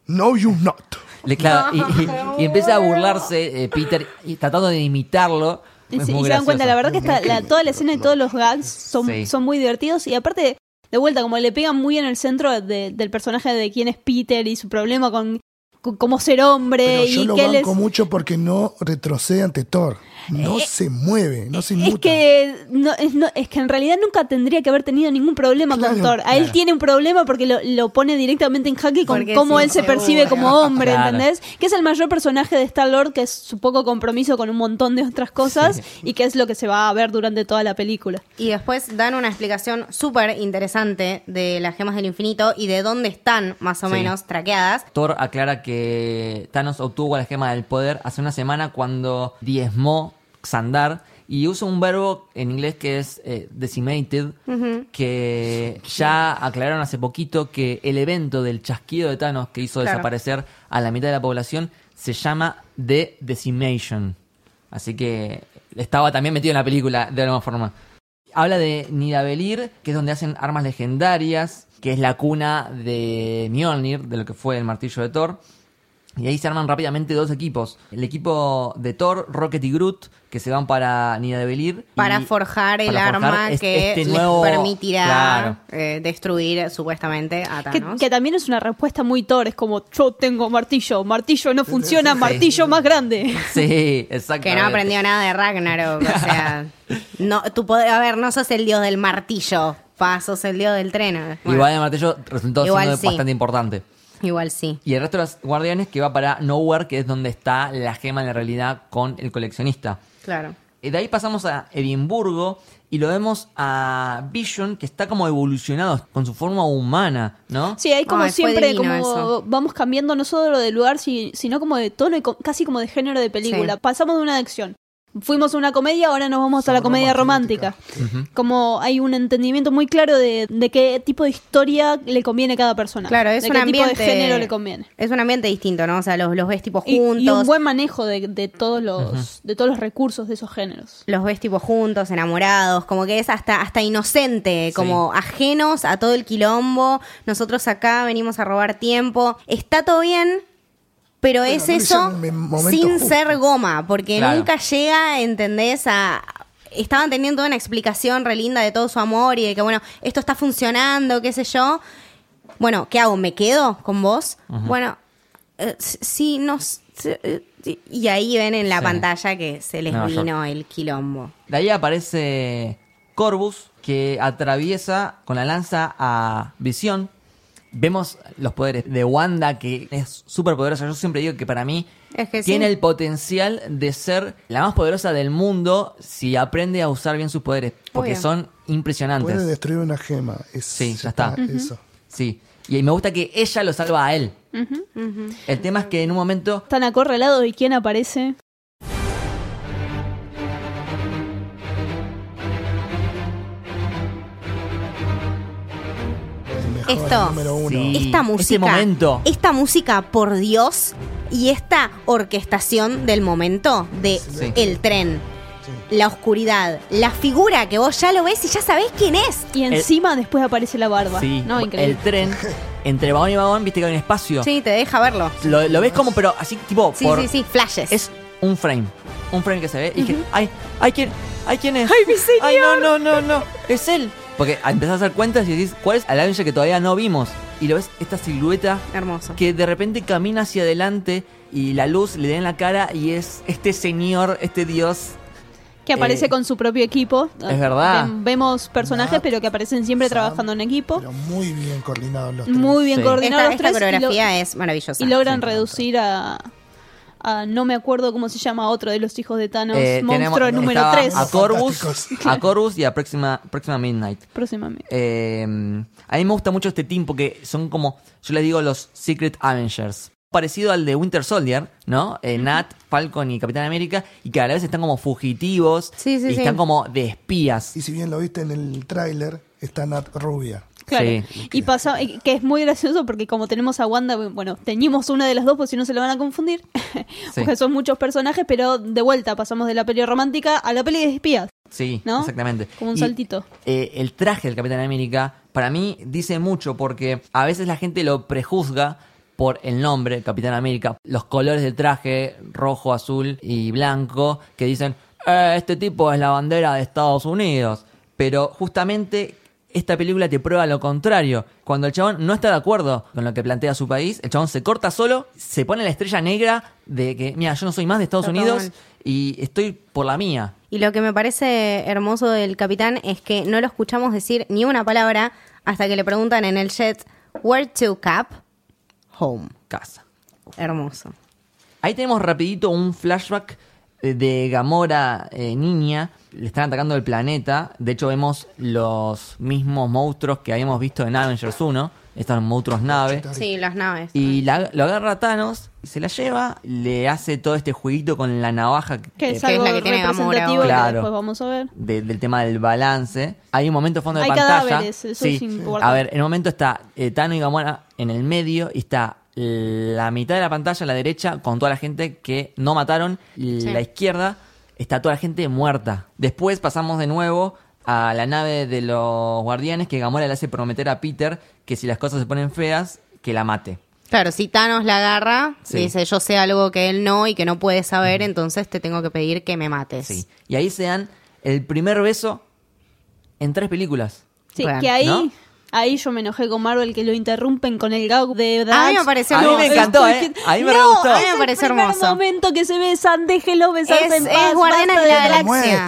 C: No, you not.
A: Le clava- y, y- y empieza a burlarse eh, Peter y tratando de imitarlo.
D: Y,
A: Es
D: se- y
A: muy
D: se dan cuenta, la verdad que está, la- toda la escena y todos los gags son,
A: Sí.
D: son muy divertidos y aparte, de vuelta, como le pegan muy en el centro de- del personaje de quién es Peter y su problema con, con cómo ser hombre
C: Pero yo
D: y
C: lo
D: que él
C: banco
D: es...
C: mucho porque no retrocede ante Thor. No se mueve, no se
D: Es
C: inmuta.
D: que, no, es, no- es que en realidad nunca tendría que haber tenido ningún problema
C: Claro,
D: con Thor. A él tiene un problema porque lo, lo pone directamente en jaque con
B: Porque
D: cómo
B: sí,
D: él se
B: seguro.
D: percibe como hombre,
A: Claro.
D: ¿entendés? Que es el mayor personaje de Star-Lord, que es su poco compromiso con un montón de otras cosas y que es lo que se va a ver durante toda la película.
B: Y después dan una explicación súper interesante de las gemas del infinito y de dónde están, más o
A: Sí.
B: menos, traqueadas.
A: Thor aclara que Thanos obtuvo la gema del poder hace una semana cuando diezmó Xandar y usa un verbo en inglés que es eh, decimated, que ya aclararon hace poquito que el evento del chasquido de Thanos que hizo
B: Claro.
A: desaparecer a la mitad de la población se llama The Decimation. Así que estaba también metido en la película de alguna forma. Habla de Nidavellir, que es donde hacen armas legendarias, que es la cuna de Mjolnir, de lo que fue el martillo de Thor. Y ahí se arman rápidamente dos equipos. El equipo de Thor, Rocket y Groot, que se van para Nidavellir.
B: Para forjar el
A: para forjar
B: arma que
A: este
B: les
A: nuevo-
B: permitirá
A: Claro.
B: eh, destruir supuestamente a
D: Que,
B: Thanos.
D: que también es una respuesta muy Thor, es como yo tengo martillo, martillo no funciona, martillo más grande.
A: Sí,
B: Que
A: exactamente.
B: no aprendió nada de Ragnarok, o sea, no, tú podés, a ver, no sos el dios del martillo, pa, sos el dios del tren. Bueno,
A: Igual el martillo resultó
B: Igual
A: siendo
B: sí.
A: bastante importante.
B: Igual sí.
A: Y el resto de los guardianes que va para Nowhere, que es donde está la gema de la realidad con el coleccionista.
B: Claro.
A: Y de ahí pasamos a Edimburgo y lo vemos a Vision, que está como evolucionado con su forma humana, ¿no?
D: Sí, hay como
B: Ay,
D: siempre, como
B: eso.
D: vamos cambiando no solo de lugar, si- sino como de tono y casi como de género de película.
B: Sí.
D: Pasamos de una acción. Fuimos a una comedia, ahora nos vamos a la comedia
C: romántica.
D: romántica. Como hay un entendimiento muy claro de, de qué tipo de historia le conviene a cada persona.
B: Claro, es
D: de
B: un
D: qué
B: ambiente.
D: tipo de género le conviene.
B: Es un ambiente distinto, ¿no? O sea, los, los ves tipo juntos.
D: y un buen manejo de, de todos los de todos los recursos de esos géneros.
B: Los ves tipo juntos, enamorados, como que es hasta, hasta inocente, como ajenos a todo el quilombo. Nosotros acá venimos a robar tiempo. Está todo bien, pero
C: Bueno,
B: es
C: no
B: eso sin
C: justo.
B: ser goma, porque
A: Claro.
B: nunca llega, ¿entendés? A, estaban teniendo una explicación re linda de todo su amor y de que, bueno, esto está funcionando, qué sé yo. Bueno, ¿qué hago? ¿Me quedo con vos? Bueno, eh, sí, no. eh, sí. y ahí ven en la
A: Sí.
B: pantalla que se les vino el quilombo.
A: De ahí aparece Corvus, que atraviesa con la lanza a Visión. Vemos los poderes de Wanda, que es súper poderosa. Yo siempre digo que para mí
B: Es que sí.
A: tiene el potencial de ser la más poderosa del mundo si aprende a usar bien sus poderes, porque
B: Obvio.
A: son impresionantes.
C: Puede destruir una gema. Es-
A: Sí, ya está.
C: Eso.
A: Sí. Y me gusta que ella lo salva a él. El tema es que en un momento
D: Están acorralados y quién aparece.
B: Esto.
C: número uno.
A: Sí.
B: Esta
A: ese
B: música.
A: momento.
B: Esta música, por Dios, y esta orquestación del momento de
A: Sí.
B: el tren, la oscuridad, la figura que vos ya lo ves y ya sabés quién es.
D: Y encima después aparece la barba.
A: sí,
D: No, increíble.
A: el tren entre vagón y vagón, viste que hay un espacio.
B: Sí, te deja verlo.
A: Lo, lo ves como, pero así tipo
B: Sí,
A: por
B: sí, sí, flashes.
A: es un frame, un frame que se ve y que ay, ay quién, ay quién es.
D: ¡Ay, mi señor!
A: Ay, no, no, no, no, es él. Porque empezás a hacer cuentas y decís, ¿cuál es el Avenger que todavía no vimos? Y lo ves esta silueta
B: Hermoso.
A: que de repente camina hacia adelante y la luz le da en la cara y es este señor, este dios.
D: Que aparece
A: Eh,
D: con su propio equipo.
A: es verdad.
D: Vemos personajes, pero que aparecen siempre
C: Sam,
D: trabajando en equipo.
C: Pero muy bien coordinados los tres.
D: Muy bien
A: Sí.
D: coordinados
B: Esta,
D: los tres. y lo-
B: coreografía es maravillosa.
D: Y logran
A: Sí.
D: reducir a, a- No me acuerdo cómo se llama otro de los hijos de Thanos.
A: Eh,
D: monstruo
A: tenemos-
D: número
A: estaba
D: 3.
A: A Corvus,
C: Fantásticos.
A: a Corvus y a Próxima, Próxima Midnight.
D: Próximamente.
A: Eh, a mí me gusta mucho este team porque son como, yo les digo, los Secret Avengers. Parecido al de Winter Soldier, ¿no? Eh, Nat, Falcon y Capitán América. Y que a la vez están como fugitivos.
B: Sí, sí,
A: y
B: sí.
A: están como de espías.
C: Y si bien lo viste en el tráiler, está Nat rubia.
D: Claro.
A: Sí.
D: Y pasa, y que es muy gracioso porque como tenemos a Wanda, bueno, teñimos una de las dos, pues si no se lo van a confundir. porque son muchos personajes, pero de vuelta pasamos de la peli romántica a la peli de espías,
A: Sí,
D: ¿no?
A: exactamente.
D: Como un
A: Y,
D: saltito.
A: eh, el traje del Capitán América, para mí, dice mucho porque a veces la gente lo prejuzga por el nombre, Capitán América, los colores del traje, rojo, azul y blanco, que dicen, "Eh, este tipo es la bandera de Estados Unidos. Pero justamente esta película te prueba lo contrario. Cuando el chabón no está de acuerdo con lo que plantea su país, el chabón se corta solo, se pone la estrella negra de que, mira, yo no soy más de Estados
B: Está
A: Unidos y estoy por la mía.
B: Y lo que me parece hermoso del capitán es que no lo escuchamos decir ni una palabra hasta que le preguntan en el jet, Where to Cap? Home.
A: Casa.
B: Hermoso.
A: Ahí tenemos rapidito un flashback de Gamora eh, niña, le están atacando el planeta. De hecho, vemos los mismos monstruos que habíamos visto en Avengers 1, estos monstruos nave.
B: Sí, las naves.
A: Y la- lo agarra Thanos, se la lleva, le hace todo este jueguito con la navaja que-
D: Que
A: eh,
D: es
B: que es
D: algo
B: la que tiene Gamora
D: representativo que
A: Claro.
D: después vamos a ver.
A: de- del tema del balance. Hay un momento fondo de
D: Hay
A: pantalla.
D: cadáveres, eso
A: sí.
D: es importante.
A: A ver, en un momento está eh, Thanos y Gamora en el medio y está la mitad de la pantalla, la derecha, con toda la gente que no mataron. y
B: Sí.
A: La izquierda está toda la gente muerta. Después pasamos de nuevo a la nave de los guardianes que Gamora le hace prometer a Peter que si las cosas se ponen feas, que la mate.
B: Claro, si Thanos la agarra,
A: Sí.
B: dice yo sé algo que él no y que no puede saber, entonces te tengo que pedir que me mates.
A: Sí. Y ahí se dan el primer beso en tres películas.
D: Sí,
B: Bueno,
D: que ahí,
A: ¿no?
D: Ahí yo me enojé con Marvel que lo interrumpen con el gag de Drax.
B: A mí me pareció
A: A mí me encantó,
D: es
A: ¿eh?
D: que-
A: A mí me
D: no,
A: re gustó.
B: A mí me
D: es
B: pareció hermoso.
D: momento que se besan, déjenlo besarse
B: Es,
D: en
B: es
D: paz.
B: Guardianes
D: basta
B: de la Galaxia.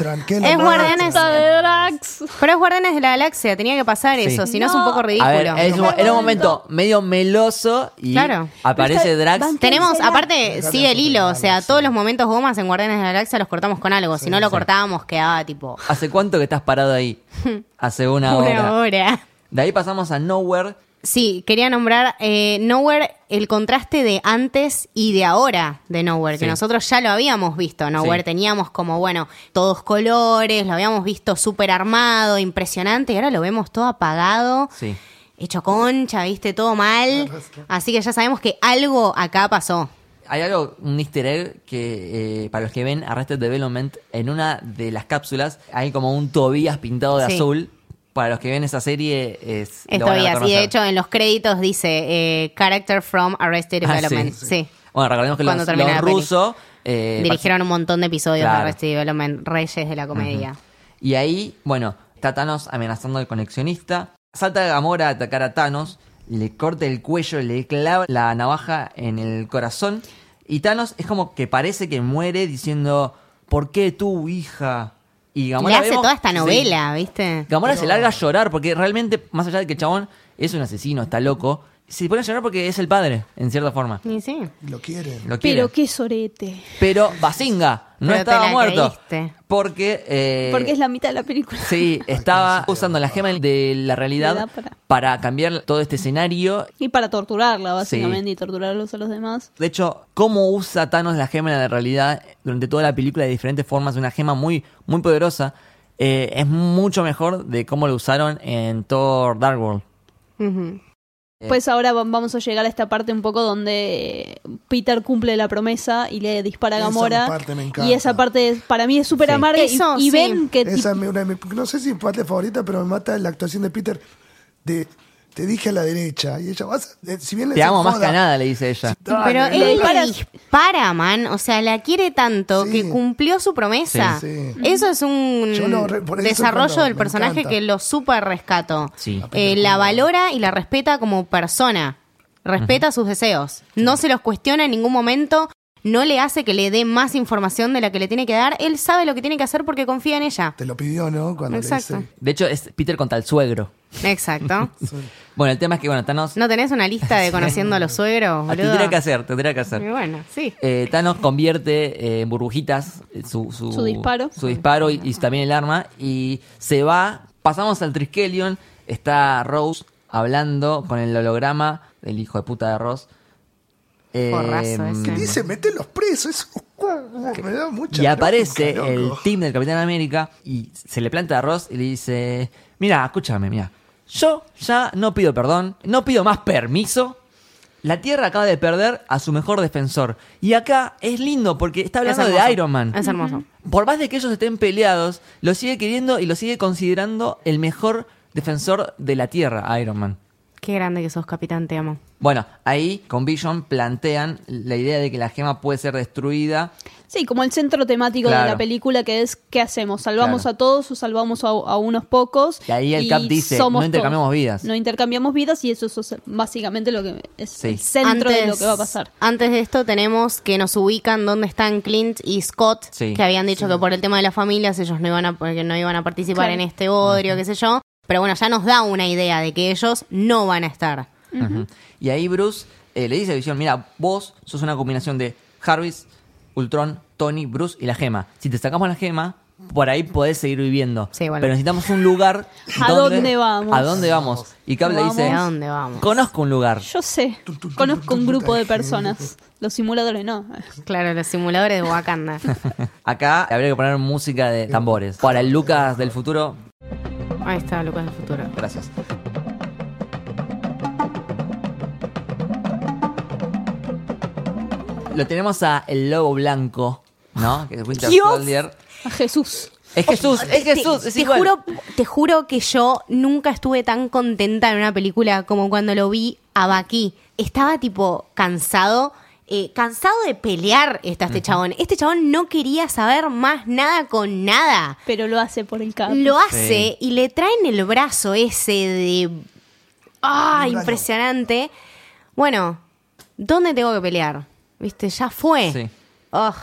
B: es. Guardianes
D: de Drax.
B: Pero es Guardianes de la Galaxia, tenía que pasar
A: Sí.
B: eso, si no, es un poco ridículo.
A: ver, es un-
D: Primer
A: era un
D: momento.
A: medio meloso y
B: Claro.
A: aparece Drax.
B: Tenemos, aparte, sigue el hilo, o sea,
C: sí.
B: todos los momentos gomas en Guardianes de la Galaxia los cortamos con algo, si no lo cortábamos quedaba tipo
A: ¿Hace cuánto que estás parado ahí? Hace una,
B: una
A: hora.
B: hora.
A: De ahí pasamos a Nowhere.
B: Sí, quería nombrar eh, Nowhere, el contraste de antes y de ahora de Nowhere, que
A: Sí.
B: nosotros ya lo habíamos visto. Nowhere
A: Sí.
B: teníamos como, bueno, todos colores, lo habíamos visto súper armado, impresionante, y ahora lo vemos todo apagado,
A: Sí.
B: hecho concha, viste, todo mal. Así que ya sabemos que algo acá pasó.
A: Hay algo, un easter egg que eh, para los que ven Arrested Development, en una de las cápsulas hay como un Tobías pintado de
B: Sí.
A: azul. Para los que ven esa serie es... lo
B: Esto
A: van a
B: y de hecho en los créditos dice eh, Character from Arrested
A: Ah,
B: Development.
A: sí.
B: sí.
A: Bueno, recordemos que
B: Cuando
A: los, los rusos... eh,
B: Dirigieron un montón de episodios
A: Claro.
B: de Arrested Development, Reyes de la Comedia.
A: Y ahí, bueno, está Thanos amenazando al conexionista. Salta Gamora a atacar a Thanos, le corta el cuello, le clava la navaja en el corazón. Y Thanos es como que parece que muere diciendo, ¿por qué tú, hija? Y Gamora
B: Le hace
A: vemos-
B: toda esta
A: Sí.
B: novela, ¿viste?
A: Gamora se larga a llorar porque realmente, más allá de que el chabón es un asesino, está loco, se pone a llorar porque es el padre, en cierta forma.
B: Y sí.
C: Lo quieren.
A: Lo quiere.
D: Pero qué sorete.
A: Pero Basinga no
B: Pero te
A: estaba
B: la
A: muerto.
B: creíste.
A: Porque... eh,
D: Porque es la mitad de la película.
A: Sí, estaba usando la gema de la
D: Le
A: realidad
D: da para-
A: para cambiar todo este escenario.
D: Y para torturarla, básicamente, y torturarlos a los demás.
A: De hecho, cómo usa Thanos la gema de la realidad durante toda la película de diferentes formas, una gema muy, muy poderosa, eh, es mucho mejor de cómo lo usaron en Thor Dark World.
B: Ujú.
A: Eh.
D: Pues ahora va- vamos a llegar a esta parte un poco donde Peter cumple la promesa y le dispara a
C: Esa
D: Gamora.
C: parte me encanta.
D: y esa parte es- para mí es súper
A: Sí.
D: amarga. y-
B: Eso,
D: y,
B: sí.
D: ven que
C: Esa es una de mis- no sé si mi parte favorita, pero me mata la actuación de Peter de te dije a la derecha y ella vas eh, si bien le
A: Te
C: se
A: amo más que a nada, le dice ella.
B: Pero él le dispara, man. O sea, la quiere tanto
C: Sí.
B: que cumplió su promesa.
C: Sí, sí.
B: Eso es un
C: Yo lo re- por eso
B: desarrollo
C: cuando
B: del
C: me
B: personaje
C: encanta.
B: que lo súper rescato.
A: Sí.
B: Eh, la valora y la respeta como persona. Respeta sus deseos. No se los cuestiona en ningún momento. No le hace que le dé más información de la que le tiene que dar. Él sabe lo que tiene que hacer porque confía en ella.
C: Te lo pidió, ¿no? Cuando
B: Exacto.
C: le dice.
A: De hecho, es Peter contra el suegro.
B: Exacto.
A: Bueno, el tema es que, bueno, Thanos...
B: ¿No tenés una lista de conociendo a los suegros,
A: Ah,
B: boludo?
A: tendría que hacer, tendría que hacer.
B: Y bueno, sí.
A: Eh, Thanos convierte eh, en burbujitas eh, su, su,
D: Su disparo.
A: su disparo y, y también el arma y se va. Pasamos al Triskelion. Está Rose hablando con el holograma del hijo de puta de Ross. Eh,
B: Forrazo ese.
C: Dice, mete los presos. Eso me da mucha
A: y aparece
C: bronca,
A: el
C: loco.
A: team del Capitán América y se le planta a Ross y le dice, mira, escúchame, mira, yo ya no pido perdón, no pido más permiso. La Tierra acaba de perder a su mejor defensor. Y acá es lindo porque está hablando
B: Es
A: de. Iron Man.
B: Es hermoso.
A: Por más de que ellos estén peleados, lo sigue queriendo y lo sigue considerando el mejor defensor de la Tierra, Iron Man.
B: Qué grande que sos, capitán, te amo.
A: Bueno, ahí con Vision plantean la idea de que la gema puede ser destruida.
D: Sí, como el centro temático de la película que es ¿qué hacemos? ¿Salvamos
A: Claro.
D: a todos o salvamos a, a unos pocos?
A: Y ahí el Cap dice,
D: somos
A: no intercambiamos
D: todos.
A: vidas.
D: No intercambiamos vidas y eso es básicamente lo que es
A: Sí.
D: el centro de lo que va a pasar.
B: Antes de esto tenemos que nos ubican dónde están Clint y Scott,
A: Sí.
B: que habían dicho que por el tema de las familias ellos no iban a, no iban a participar
D: Claro.
B: en este bodrio, qué sé yo. Pero bueno, ya nos da una idea de que ellos no van a estar.
A: Y ahí Bruce eh, le dice a Visión, mira, vos sos una combinación de Jarvis, Ultron, Tony, Bruce y la gema. Si te sacamos la gema, por ahí podés seguir viviendo.
B: Sí, bueno.
A: Pero necesitamos un lugar.
D: ¿A dónde vamos?
A: ¿A dónde vamos? Y Cap le dice:
B: ¿A dónde vamos?
A: Conozco un lugar.
D: Yo sé, conozco un grupo de personas. Los simuladores no.
B: Claro, los simuladores de Wakanda.
A: Acá habría que poner música de tambores. Para el Lucas del futuro,
B: Ahí está, Lucas del futuro.
A: gracias. Lo tenemos a el lobo blanco, ¿no? Que es Winter
D: Dios.
A: Soldier.
D: A Jesús.
A: Es Jesús, es Jesús,
B: te,
A: es
B: te
A: igual.
B: juro, te juro que yo nunca estuve tan contenta en una película como cuando lo vi a Baki. Estaba tipo cansado, eh, cansado de pelear está este chabón. Este chabón no quería saber más nada con nada.
D: Pero lo hace por el cap.
B: Lo hace
A: Sí.
B: y le traen el brazo ese de... ¡Ah! Impresionante. Bueno, ¿dónde tengo que pelear? ¿Viste? Ya fue.
A: Sí.
B: Ugh.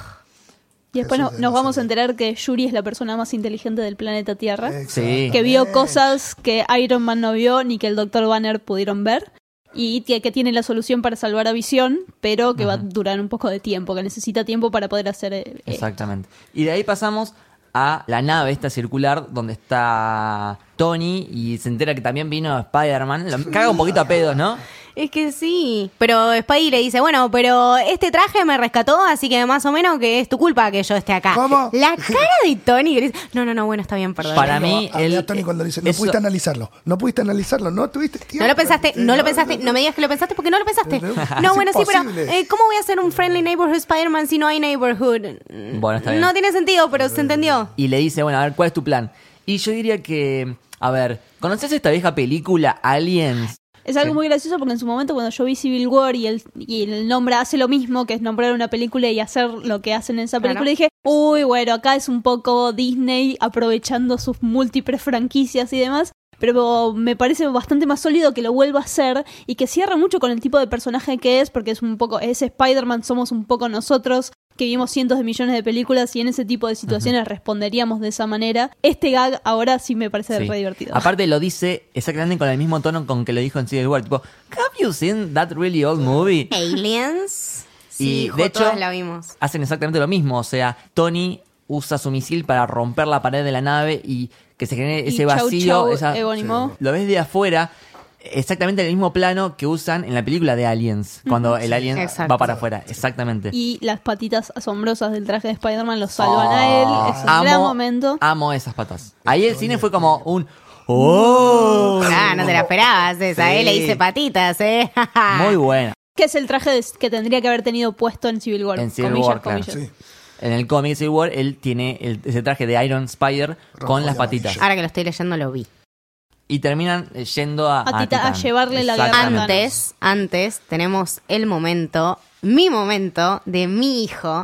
D: Y después no- nos vamos a enterar que Yuri es la persona más inteligente del planeta Tierra.
A: Sí.
D: Que vio cosas que Iron Man no vio ni que el Dr. Banner pudieron ver. Y tie- que tiene la solución para salvar a Visión, pero que va a durar un poco de tiempo, que necesita tiempo para poder hacer... eh, eh,
A: Exactamente. Y de ahí pasamos a la nave esta circular donde está Tony y se entera que también vino Spider-Man. Lo caga un poquito a pedos, ¿no?
B: Es que sí. Pero Spidey le dice, bueno, pero este traje me rescató, así que más o menos que es tu culpa que yo esté acá.
C: ¿Cómo?
B: La cara de Tony que le dice, no, no, no, bueno, está bien, perdón.
A: Para mí,
C: a Tony cuando le dice, no
A: eso-
C: pudiste analizarlo, no pudiste analizarlo, no tuviste tiempo.
B: No lo pensaste, no lo pensaste, no me digas que lo pensaste porque no lo pensaste. No, bueno, sí, pero eh, ¿cómo voy a hacer un Friendly Neighborhood Spider-Man si no hay Neighborhood?
A: Bueno, está bien.
B: No tiene sentido, pero se entendió.
A: Y le dice, bueno, a ver, ¿cuál es tu plan? Y yo diría que, a ver, ¿conoces esta vieja película Aliens?
D: Es algo
A: Sí.
D: muy gracioso porque en su momento cuando yo vi Civil War y el, y el nombre hace lo mismo, que es nombrar una película y hacer lo que hacen en esa película,
B: Claro.
D: dije, uy, bueno, acá es un poco Disney aprovechando sus múltiples franquicias y demás. Pero me parece bastante más sólido que lo vuelva a hacer y que cierra mucho con el tipo de personaje que es, porque es un poco, ese Spider-Man somos un poco nosotros, que vimos cientos de millones de películas y en ese tipo de situaciones responderíamos de esa manera. Este gag ahora sí me parece
A: Sí.
D: re divertido.
A: Aparte lo dice exactamente con el mismo tono con que lo dijo en Civil War. Tipo, ¿have you seen that really old movie?
B: Aliens. Sí,
A: Y, de hecho,
B: todas la vimos.
A: hacen exactamente lo mismo. O sea, Tony usa su misil para romper la pared de la nave y que se genere
D: Y
A: ese
D: chau,
A: vacío.
D: chau,
A: esa-. Lo ves de afuera, exactamente el mismo plano que usan en la película de Aliens, cuando el alien
B: Exacto.
A: va para afuera. Exactamente.
D: Y las patitas asombrosas del traje de Spider-Man lo salvan a él. Es un
A: amo,
D: gran momento.
A: amo esas patas. Ahí el cine fue como un... ¡Oh!
B: Ah, no te la esperabas esa,
A: Sí.
B: ¿eh? Le hice patitas, ¿eh?
A: Muy buena.
D: Que es el traje de- que tendría que haber tenido puesto en Civil War.
A: En Civil
D: comillas,
A: War, claro.
D: comillas.
C: Sí.
A: En el cómic Civil War, él tiene el- ese traje de Iron Spider
C: Rojo
A: con
C: y
A: las
C: amarillo.
A: patitas.
B: Ahora que lo estoy leyendo lo vi.
A: Y terminan eh, yendo a,
D: A a
A: Titán.
D: llevarle la guerra.
B: Antes, antes tenemos el momento, mi momento de mi hijo,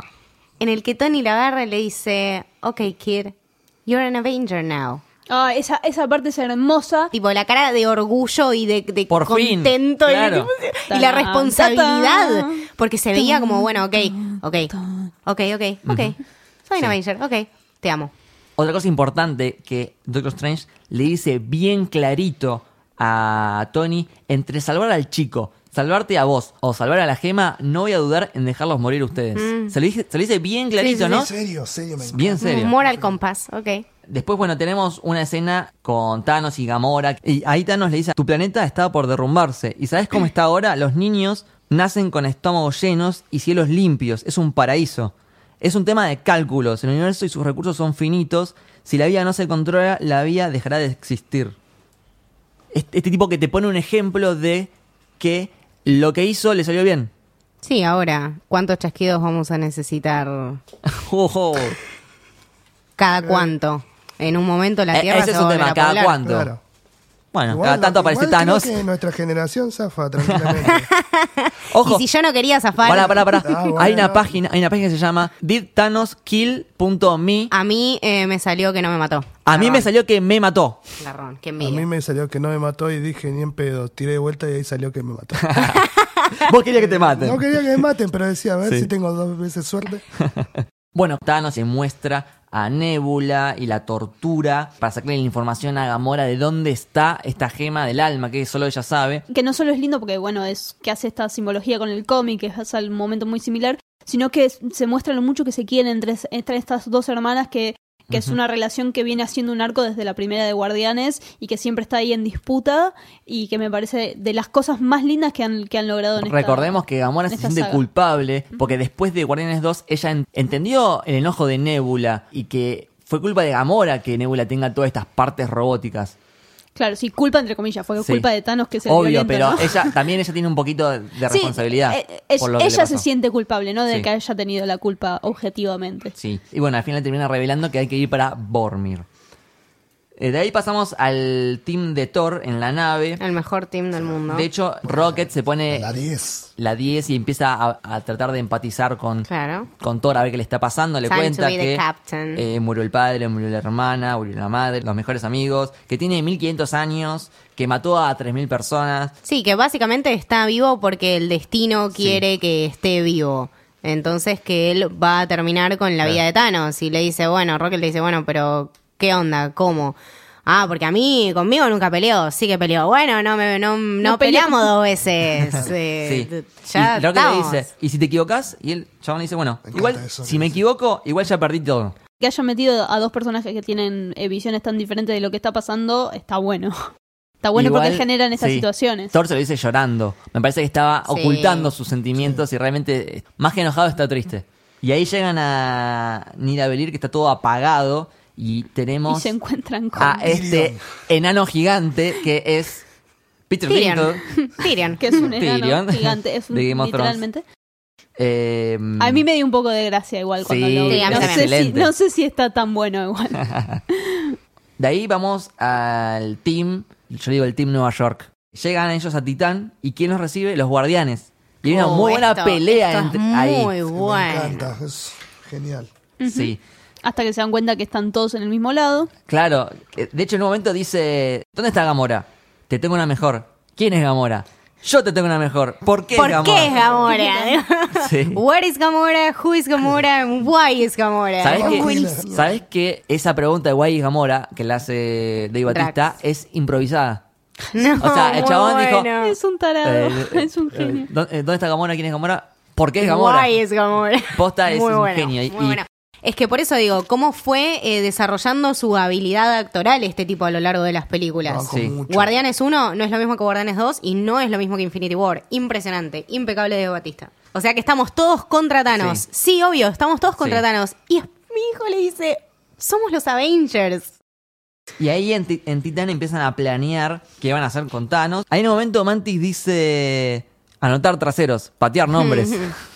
B: en el que Tony la agarra y le dice, ok kid, you're an Avenger now.
D: Ah, esa, esa parte es hermosa.
B: Tipo, la cara de orgullo y de, de
A: Por fin,
B: contento y-
A: claro.
B: y, la
D: Tan,
B: responsabilidad. Porque se veía como, bueno, ok, ok, ok, ok, ok. Soy un
A: Sí.
B: Avenger, ok, te amo.
A: Otra cosa importante que Doctor Strange le dice bien clarito a Tony, entre salvar al chico, salvarte a vos o salvar a la gema, no voy a dudar en dejarlos morir ustedes. Se, lo dice, se lo dice bien clarito,
B: Mm. sí,
A: ¿no?
C: En serio, serio, me
A: Bien serio.
B: Moral Compass, ok.
A: Después, bueno, tenemos una escena con Thanos y Gamora. Y ahí Thanos le dice, tu planeta está por derrumbarse. ¿Y sabes cómo está ahora? Los niños nacen con estómagos llenos y cielos limpios. Es un paraíso. Es un tema de cálculos. El universo y sus recursos son finitos. Si la vida no se controla, la vida dejará de existir. Este, este tipo que te pone un ejemplo de que lo que hizo le salió bien.
B: Sí, ahora, ¿cuántos chasquidos vamos a necesitar?
A: Ojo.
B: ¿Cada cuánto? En un momento la
A: Eh,
B: Tierra
A: ese
B: se
A: es
B: va a
A: un tema,
B: a
A: ¿cada cuánto?
C: Claro.
A: Bueno,
C: Igual
A: cada tanto aparece
C: igual creo
A: Thanos.
C: que nuestra generación zafa tranquilamente.
A: Ojo.
B: Y si yo no quería zafar,
A: Pará, pará, pará.
C: Ah, bueno.
A: Hay una página, hay una página que se llama didthanoskill.me.
B: a mí eh, me salió que no me mató.
A: A mí me salió que me mató.
B: Garrón, qué
C: A
B: envidia.
C: mí me salió que no me mató y dije ni en pedo. Tiré de vuelta y ahí salió que me mató.
A: Vos querías que te maten.
C: No quería que me maten, pero decía, a ver
A: Sí.
C: si tengo dos veces suerte.
A: Bueno, Thanos se muestra a Nebula y la tortura para sacarle la información a Gamora de dónde está esta gema del alma que solo ella sabe.
D: Que no solo es lindo porque, bueno, es que hace esta simbología con el cómic, que es al momento muy similar, sino que se muestra lo mucho que se quieren entre estas dos hermanas que que es una relación que viene haciendo un arco desde la primera de Guardianes y que siempre está ahí en disputa y que me parece de las cosas más lindas que han, que han logrado en esta-
A: Recordemos que Gamora se siente
D: saga.
A: culpable porque después de Guardianes 2 ella en- entendió el enojo de Nebula y que fue culpa de Gamora que Nebula tenga todas estas partes robóticas.
D: Claro, sí, culpa entre comillas, fue
A: Sí.
D: culpa de Thanos que se
A: Obvio,
D: violenta,
A: pero
D: ¿no?
A: ella también ella tiene un poquito de responsabilidad.
D: eh, eh,
A: por lo que le
D: ella se siente culpable, no de
A: Sí.
D: que haya tenido la culpa objetivamente.
A: Sí, y bueno, al final termina revelando que hay que ir para Bormir. Eh, de ahí pasamos al team de Thor en la nave.
B: El mejor team del mundo.
A: De hecho, Rocket se pone
C: La 10.
A: la 10 y empieza a, a tratar de empatizar con,
B: Claro.
A: con Thor a ver qué le está pasando. Le
B: Time
A: cuenta que
B: captain.
A: eh, murió el padre, murió la hermana, murió la madre, los mejores amigos, que tiene 1500 años, que mató a 3000 personas.
B: Sí, que básicamente está vivo porque el destino quiere que esté vivo. Entonces que él va a terminar con la
A: Claro.
B: vida de Thanos. Y le dice, bueno, Rocket le dice, bueno, pero ¿qué onda? ¿Cómo? Ah, porque a mí, conmigo nunca peleó. Sí que peleó. Bueno, no, me, no, no,
D: No peleó.
B: peleamos dos veces. eh,
A: Sí.
B: Ya
A: y Rocket le dice, ¿y si te equivocas? Y el chabón le dice, bueno,
C: Me
A: igual,
C: eso que
A: si me
C: dice.
A: equivoco, igual ya perdí todo.
D: Que haya metido a dos personajes que tienen eh, visiones tan diferentes de lo que está pasando, está bueno. Está bueno
A: Igual,
D: porque generan estas
A: sí.
D: situaciones.
A: Thor se lo dice llorando. Me parece que estaba
B: Sí.
A: ocultando sus sentimientos y realmente, eh, más que enojado, está triste. Y ahí llegan a Nidavellir, que está todo apagado, y
D: Y
A: tenemos
D: se encuentran con...
A: a este enano gigante que es Peter
B: Tyrion.
A: Dinklage.
B: Tyrion.
D: que es un enano
A: Tyrion.
D: gigante, es un,
A: De Game of
D: literalmente.
A: Eh,
D: A mí me dio un poco de gracia igual cuando
A: Sí,
D: lo vi. No, sé si,
A: Excelente.
D: no sé si está tan bueno igual.
A: De ahí vamos al team, yo digo el team Nueva York. Llegan ellos a Titán y ¿quién los recibe? Los guardianes. Y hay una
B: Oh,
A: muy buena pelea entre
B: muy
A: ahí.
C: Me
B: bueno.
C: encanta. Es genial.
A: Sí.
D: Hasta que se dan cuenta que están todos en el mismo lado.
A: Claro, eh, de hecho en un momento dice, ¿dónde está Gamora? Te tengo una mejor. ¿Quién es Gamora? Yo te tengo una mejor. ¿Por qué
B: ¿Por
A: es
B: qué es
A: Gamora?
B: Gamora?
A: Sí.
B: Where is Gamora? Who is Gamora? Why is Gamora?
A: ¿Sabes
B: Es
A: que,
B: buenísimo.
A: ¿Sabes que esa pregunta de Guay y Gamora, que la hace Dave Batista,
B: Drax.
A: es improvisada?
B: No,
A: O sea, el chabón dijo.
D: Es un tarado,
A: Eh,
D: es un
A: eh,
D: genio.
A: ¿dó- ¿Dónde está Gamora? ¿Quién es Gamora? ¿Por qué es Gamora?
B: Why is Gamora?
A: Posta es
B: Muy
A: un
B: bueno,
A: genio. Y-
B: muy
A: y-
B: bueno. Es que por eso digo, ¿cómo fue eh, desarrollando su habilidad actoral este tipo a lo largo de las películas?
A: Sí.
B: Guardianes 1 no es lo mismo que Guardianes 2 y no es lo mismo que Infinity War. Impresionante, impecable de Batista. O sea que estamos todos contra Thanos.
A: Sí.
B: Sí, obvio, estamos todos contra
A: Sí.
B: Thanos. Y mi hijo le dice, somos los Avengers.
A: Y ahí en, en Titán empiezan a planear qué van a hacer con Thanos. Ahí en un momento Mantis dice anotar traseros, patear nombres.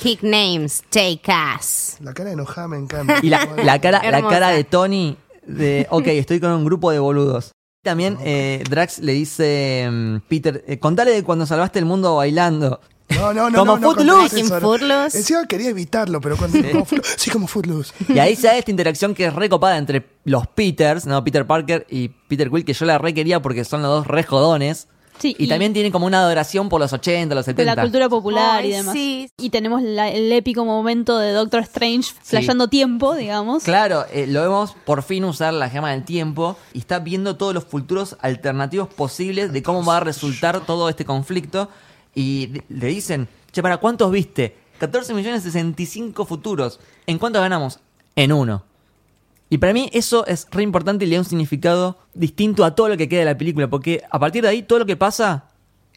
B: Kick names, take ass.
C: La cara enojada me encanta.
A: y la, la cara, la cara de Tony de, ok, estoy con un grupo de boludos. También eh, Drax le dice, mm, Peter, eh, contale de cuando salvaste el mundo bailando.
C: No, no, no.
A: Como
C: no, no
A: Footloose.
C: no. Encima quería evitarlo, pero cuando. como Footloose- sí, como Footloose.
A: Y ahí se da esta interacción que es recopada entre los Peters, ¿no? Peter Parker y Peter Quill, que yo la re quería porque son los dos re jodones.
D: Sí,
A: y, también tienen como una adoración por los 80, los
D: de
A: 70.
D: la cultura popular y demás.
B: sí.
D: Y tenemos la- el épico momento de Doctor Strange flasheando tiempo, digamos.
A: Claro, eh, lo vemos por fin usar la gema del tiempo y está viendo todos los futuros alternativos posibles de cómo va a resultar todo este conflicto. Y de- le dicen, che, ¿para cuántos viste? 14 millones 65 futuros. ¿En cuántos ganamos? En uno. Y para mí eso es re importante y le da un significado distinto a todo lo que queda de la película, porque a partir de ahí todo lo que pasa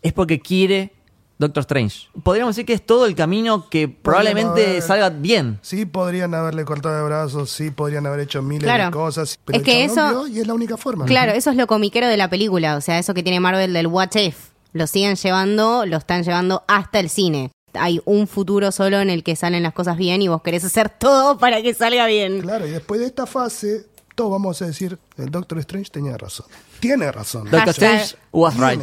A: es porque quiere Doctor Strange. Podríamos decir que es todo el camino que probablemente
C: haber-
A: salga bien.
C: Sí, podrían haberle cortado de brazos, sí, podrían haber hecho miles
B: Claro.
C: de cosas. Pero
B: Es que eso-
C: y es la única forma.
B: Claro, eso es lo comiquero de la película, o sea, eso que tiene Marvel del What If. Lo siguen llevando, lo están llevando hasta el cine. Hay un futuro solo en el que salen las cosas bien y vos querés hacer todo para que salga bien.
C: Claro, y después de esta fase, todos vamos a decir, el Doctor Strange tenía razón. Tiene razón.
A: Doctor Strange was right.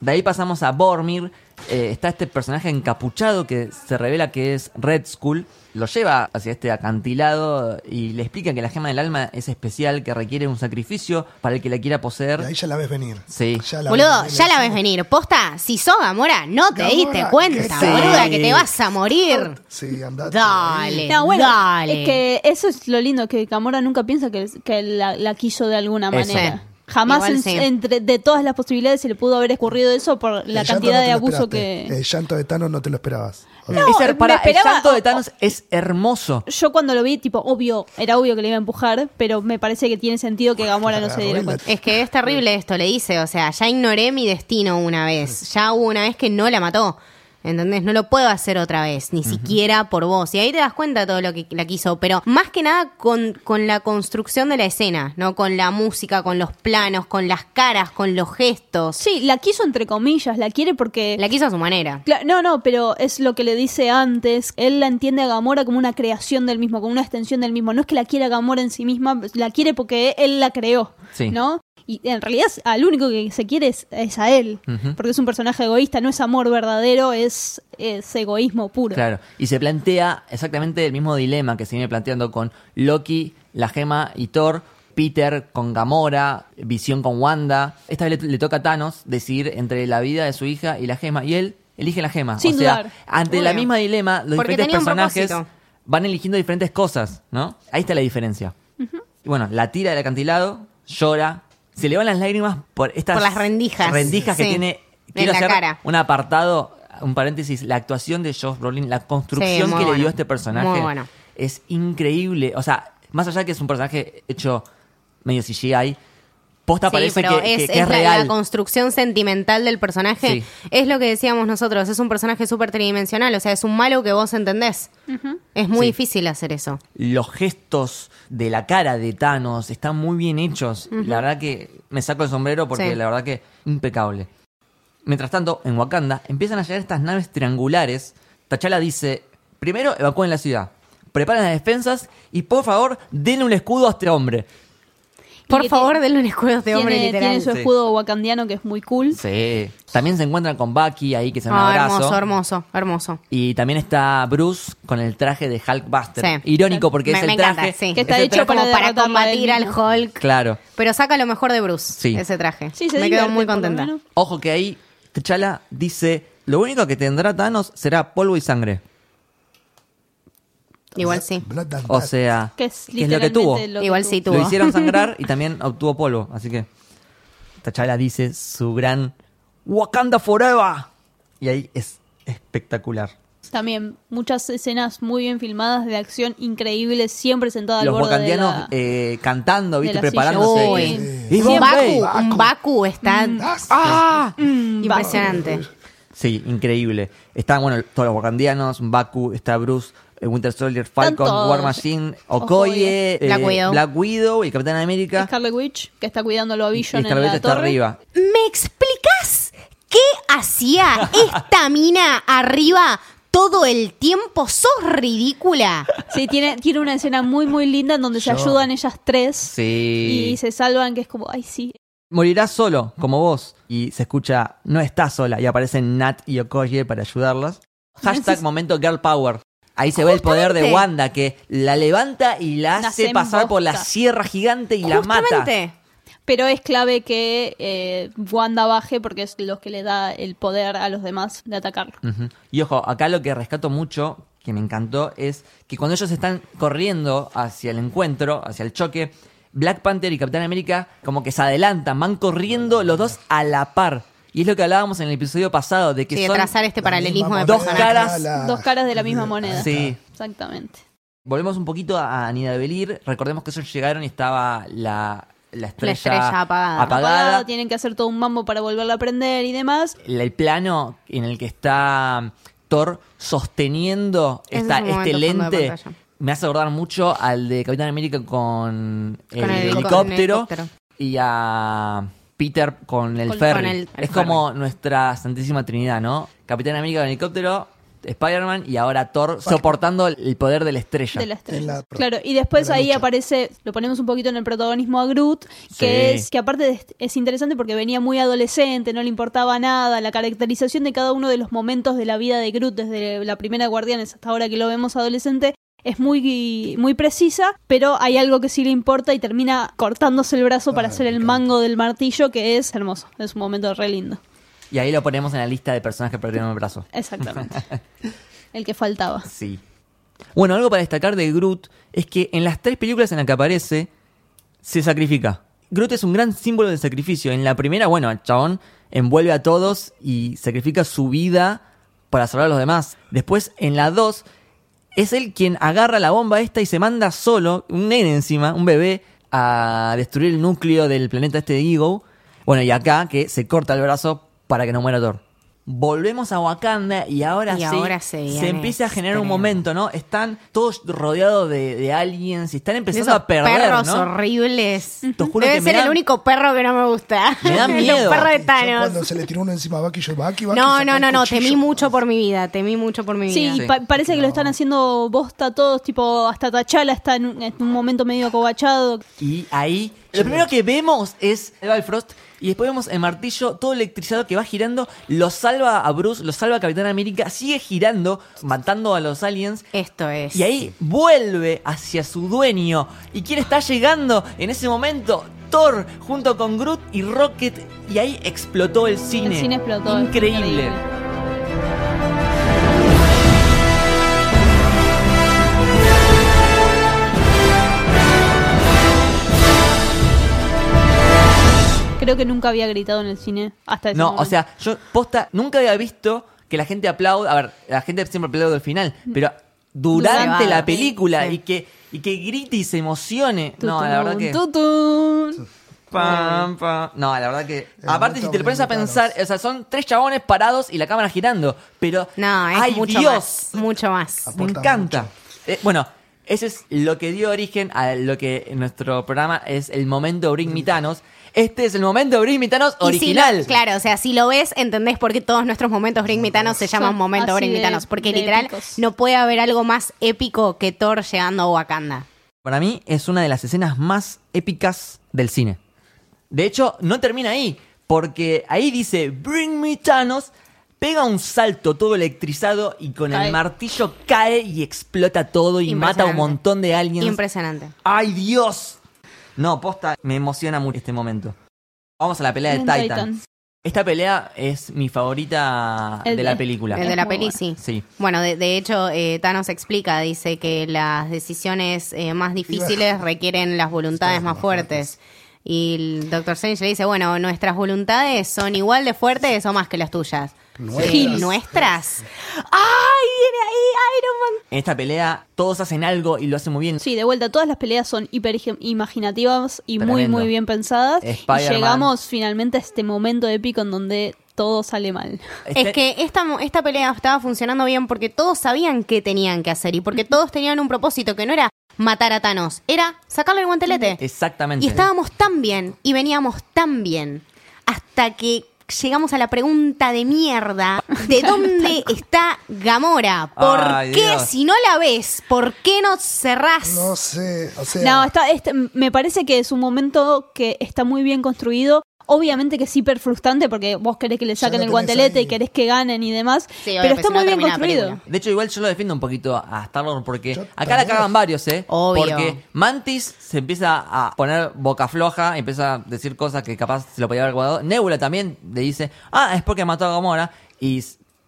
A: De ahí pasamos a Bormir. Eh, está este personaje encapuchado que se revela que es Red Skull. Lo lleva hacia este acantilado y le explica que la gema del alma es especial, que requiere un sacrificio para el que la quiera
C: Y
A: poseer.
C: ahí ya la ves venir.
A: Sí.
C: Ya la
B: Boludo,
C: ves
B: ya la ves venir. Posta, si sos Gamora, no te
C: Gamora,
B: diste cuenta,
C: ¿qué
B: boluda, que te vas a morir.
C: Sí, andate.
B: Dale,
D: No, bueno,
B: dale.
D: es que eso es lo lindo, que Gamora nunca piensa que, que la, la quiso de alguna
A: Eso.
D: Jamás
B: Igual
D: en-
B: sí.
D: entre de todas las posibilidades se le pudo haber ocurrido eso por la
C: El
D: cantidad
C: no
D: de abuso que...
C: El llanto de Thanos no te lo esperabas.
D: No,
A: para,
D: esperaba-
A: el llanto de Thanos es hermoso.
D: Yo cuando lo vi, tipo, obvio, era obvio que le iba a empujar, pero me parece que tiene sentido que Gamora no se diera cuenta.
B: Es que es terrible esto, le dice, o sea, ya ignoré mi destino una vez, ya hubo una vez que no la mató. ¿Entendés? No lo puedo hacer otra vez, ni siquiera por vos. Y ahí te das cuenta de todo lo que la quiso. Pero más que nada con, con la construcción de la escena, ¿no? Con la música, con los planos, con las caras, con los gestos.
D: Sí, la quiso entre comillas, la quiere porque...
B: La quiso a su manera.
D: No, no, pero es lo que le dice antes. Él la entiende a Gamora como una creación del mismo, como una extensión del mismo. No es que la quiera Gamora en sí misma, la quiere porque él la creó,
A: Sí.
D: ¿no? Y en realidad al único que se quiere es, es a él, porque es un personaje egoísta, no es amor verdadero, es, es egoísmo puro.
A: Claro. Y se plantea exactamente el mismo dilema que se viene planteando con Loki, la gema y Thor. Peter con Gamora, Visión con Wanda. Esta vez le, le toca a Thanos decidir entre la vida de su hija y la gema. Y él elige la gema.
D: Sin
A: o sea,
D: dudar.
A: ante la misma dilema, los
B: Porque
A: diferentes personajes
B: propósito.
A: van eligiendo diferentes cosas, ¿no? Ahí está la diferencia. Y bueno, la tira del acantilado, llora, se le van las lágrimas por estas
B: Por las rendijas.
A: rendijas que
B: Sí.
A: tiene.
B: En
A: Quiero
B: la
A: hacer
B: cara.
A: un apartado, un paréntesis, la actuación de Josh Brolin, la construcción
B: Sí,
A: que le dio a este personaje
B: Muy bueno.
A: es increíble. O sea, más allá de que es un personaje hecho medio CGI, posta
B: Sí,
A: parece
B: pero
A: que,
B: es,
A: que- que
B: es
A: es
B: la,
A: real.
B: la construcción sentimental del personaje.
A: Sí.
B: Es lo que decíamos nosotros, es un personaje súper tridimensional, o sea, es un malo que vos entendés. Es muy
A: Sí.
B: difícil hacer eso.
A: Los gestos de la cara de Thanos están muy bien hechos. La verdad que me saco el sombrero porque
B: Sí.
A: la verdad que impecable. Mientras tanto, en Wakanda empiezan a llegar estas naves triangulares. T'Challa dice, primero evacúen la ciudad, preparen las defensas y por favor denle un escudo a este hombre.
B: Por favor,
D: tiene-
B: denle un escudo a este hombre
D: tiene,
B: literal.
D: tiene su
A: Sí.
D: escudo wakandiano que es muy cool.
A: Sí. También se encuentran con Bucky ahí que se da un
B: Ah,
A: abrazo.
B: hermoso, hermoso, hermoso.
A: Y también está Bruce con el traje de Hulkbuster.
B: Sí.
A: Irónico porque
B: Me-
A: es el
B: me encanta,
A: traje.
B: sí.
D: Que está
A: es el
D: hecho
A: traje-
B: Como para
D: derrotarla a él
B: combatir al
D: mismo.
B: Hulk.
A: Claro.
B: Pero saca lo mejor de Bruce,
A: Sí.
B: ese traje.
D: Sí, se
B: Me
D: divierte,
B: quedo muy
D: por lo
B: contenta.
D: menos.
A: Ojo que ahí T'Challa dice, lo único que tendrá Thanos será polvo y sangre.
B: Igual sí.
A: O sea,
D: Que es,
A: que es lo que tuvo.
D: lo que
B: Igual
D: tuvo.
B: sí tuvo.
A: Lo hicieron sangrar y también obtuvo polvo. Así que T'Challa dice su gran Wakanda Forever. Y ahí es espectacular.
D: También muchas escenas muy bien filmadas de acción increíbles, siempre sentada al
A: Los
D: borde de
A: wakandianos
D: la...
A: eh, cantando, ¿viste?
D: de.
A: Preparándose.
B: Un
A: Bombay.
B: Baku, un Baku está
A: ¡Ah!
B: impresionante.
A: Sí, increíble. Están, bueno, todos los wakandianos, Baku, está Bruce, Winter Soldier, Falcon,
D: todos.
A: War Machine,
D: Okoye.
A: Eh,
B: Black Widow.
A: Black Widow y Capitán América.
D: Scarlet Witch, que está cuidándolo a
A: y
D: Vision en
A: Scarlet
D: la
A: está
D: torre.
A: arriba.
B: ¿Me explicas qué hacía esta mina arriba todo el tiempo? ¡Sos ridícula!
D: Sí, tiene, tiene una escena muy, muy linda en donde se ayudan ellas tres
A: Sí.
D: y se salvan, que es como, ay, sí.
A: Morirás solo, como vos. Y se escucha, no estás sola. Y aparecen Nat y Okoye para ayudarlas. Hashtag momento Girl Power. Ahí se ve el poder de. Wanda, que la levanta y la
D: La
A: hace pasar por la sierra gigante y la mata.
D: Pero es clave que eh, Wanda baje porque es lo que le da el poder a los demás de atacarlo.
A: Ujú. Y ojo, acá lo que rescato mucho, que me encantó, es que cuando ellos están corriendo hacia el encuentro, hacia el choque, Black Panther y Capitán América como que se adelantan, van corriendo los dos a la par. Y es lo que hablábamos en el episodio pasado, de que
B: Sí, de
A: son...
B: trazar este paralelismo de
A: Dos
B: personajes.
A: caras,
D: Dos caras de la misma moneda.
A: Sí.
D: Exactamente.
A: Volvemos un poquito a Anida de Belir. Recordemos que ellos llegaron y estaba la, la estrella,
B: estrella apagada.
D: Apagada, tienen que hacer todo un mambo para volverla a prender y demás.
A: El, el plano en el que está Thor sosteniendo
B: Ese
A: esta-
B: es un
A: este
B: momento fondo de
A: lente
B: pantalla.
A: me hace acordar mucho al de Capitán América con el,
B: Con el
A: helicóptero,
B: helicóptero.
A: y a Peter con el
D: Con-
A: ferry.
B: con el- el
A: es como nuestra Santísima Trinidad, ¿no? Capitán América con el helicóptero, Spider-Man y ahora Thor soportando el poder de la estrella.
D: De la estrella. Claro, y después
C: de
D: ahí
C: lucha.
D: aparece, lo ponemos un poquito en el protagonismo a Groot, que
A: Sí.
D: es que aparte de- es interesante porque venía muy adolescente, no le importaba nada, la caracterización de cada uno de los momentos de la vida de Groot, desde la primera Guardianes hasta ahora que lo vemos adolescente, es muy, muy precisa, pero hay algo que sí le importa y termina cortándose el brazo para hacer el mango del martillo, que es hermoso, es un momento re lindo.
A: Y ahí lo ponemos en la lista de personas que perdieron el brazo.
D: Exactamente. el que faltaba.
A: Sí. Bueno, algo para destacar de Groot es que en las tres películas en las que aparece, se sacrifica. Groot es un gran símbolo de sacrificio. En la primera, bueno, el chabón envuelve a todos y sacrifica su vida para salvar a los demás. Después, en la 2, es él quien agarra la bomba esta y se manda solo, un nene encima, un bebé, a destruir el núcleo del planeta este de Ego. Bueno, y acá que se corta el brazo para que no muera Thor. Volvemos a Wakanda y ahora
B: Y
A: sí
B: ahora se
A: se empieza a generar un momento, ¿no? Están todos rodeados de, de aliens y están empezando
B: esos
A: a perder,
B: perros
A: ¿no?
B: horribles.
A: Te juro
B: Debe
A: que me
B: ser
A: dan-
B: el único perro que no me gusta.
A: Me da
B: Los
A: miedo.
B: perros de
C: Yo
B: Thanos.
C: cuando se le tiró uno encima a Bucky, yo, Bucky, Bucky,
B: No, no, no, no, temí mucho por mi vida, temí mucho por mi vida.
A: Sí.
D: pa- parece que lo están haciendo bosta todos, tipo, hasta Tachala está en un, en un momento medio acobachado.
A: Y ahí, lo primero que vemos es el Bifrost y después vemos el martillo todo electrizado que va girando, lo salva a Bruce, lo salva a Capitán América, sigue girando, matando a los aliens.
B: Esto es.
A: Y ahí vuelve hacia su dueño. ¿Y quién está llegando en ese momento? Thor junto con Groot y Rocket. Y ahí explotó el cine.
D: El cine explotó.
A: Increíble.
D: Creo que nunca había gritado en el cine hasta ese
A: No,
D: momento.
A: o sea, yo posta nunca había visto que la gente aplaude. A ver, la gente siempre aplaude al final, pero durante
B: Durante.
A: la película
B: Sí.
A: y que y que grite y se emocione.
D: Tutun,
A: No, la verdad que.
D: tutun.
A: Pam, pam. No, la verdad que.
C: El
A: Aparte, si te lo pones a pensar, o sea, son tres chabones parados y la cámara girando. Pero.
B: No, es
A: ¡Ay,
B: mucho
A: Dios!
B: más. Mucho más.
A: Me
C: Aporta
A: encanta. Eh, bueno, ese es lo que dio origen a lo que en nuestro programa es el momento Bring Me Thanos. Este es el momento Bring Me Thanos
B: Y si
A: original.
B: lo- claro, o sea, si lo ves, entendés por qué todos nuestros momentos Bring Me Thanos se llaman
D: así
B: Bring Thanos. Porque
D: de
B: literal,
D: épicos.
B: no puede haber algo más épico que Thor llegando a Wakanda.
A: Para mí es una de las escenas más épicas del cine. De hecho, no termina ahí, porque ahí dice, Bring me Thanos, pega un salto todo electrizado y con
D: Cae.
A: el martillo cae y explota todo y mata a un montón de aliens.
B: Impresionante.
A: ¡Ay, Dios! No, posta, me emociona mucho este momento. Vamos a la pelea de Titan.
D: Titan.
A: Esta pelea es mi favorita de
D: de-
A: la película.
B: El de la peli,
D: bueno.
B: sí.
A: Sí.
B: Bueno, de, de hecho, eh, Thanos explica, dice que las decisiones eh, más difíciles requieren las voluntades más fuertes. Y el Doctor Strange le dice, bueno, nuestras voluntades son igual de fuertes o más que las tuyas.
C: Nuestras.
B: Sí, nuestras. ¡Ay! Viene ahí Iron Man.
A: En esta pelea todos hacen algo y lo hacen muy bien.
D: Sí, de vuelta, todas las peleas son hiper imaginativas y muy,
A: Tremendo.
D: muy bien pensadas. Y llegamos finalmente a este momento épico en donde todo sale mal.
A: Este-
B: Es que esta, esta pelea estaba funcionando bien porque todos sabían qué tenían que hacer y porque todos tenían un propósito que no era matar a Thanos, era sacarle el guantelete.
A: Exactamente.
B: Y estábamos tan bien y veníamos tan bien hasta que llegamos a la pregunta de mierda de dónde está Gamora. ¿Por
A: Ay,
B: qué
A: Dios.
B: si no la ves? ¿Por qué no cerrás?
C: No sé, o sea.
D: No, está, este- me parece que es un momento que está muy bien construido. Obviamente que es hiper frustrante porque vos querés que le saquen el guantelete
C: ahí.
D: y querés que ganen y demás.
B: Sí,
D: pero está
B: si no
D: muy bien construido.
A: De hecho, igual yo lo defiendo un poquito a Star-Lord porque
C: Yo
A: acá la cagan varios, ¿eh?
B: Obvio.
A: Porque Mantis se empieza a poner boca floja, empieza a decir cosas que capaz se lo podía haber guardado. Nebula también le dice, ah, es porque mató a Gamora. Y,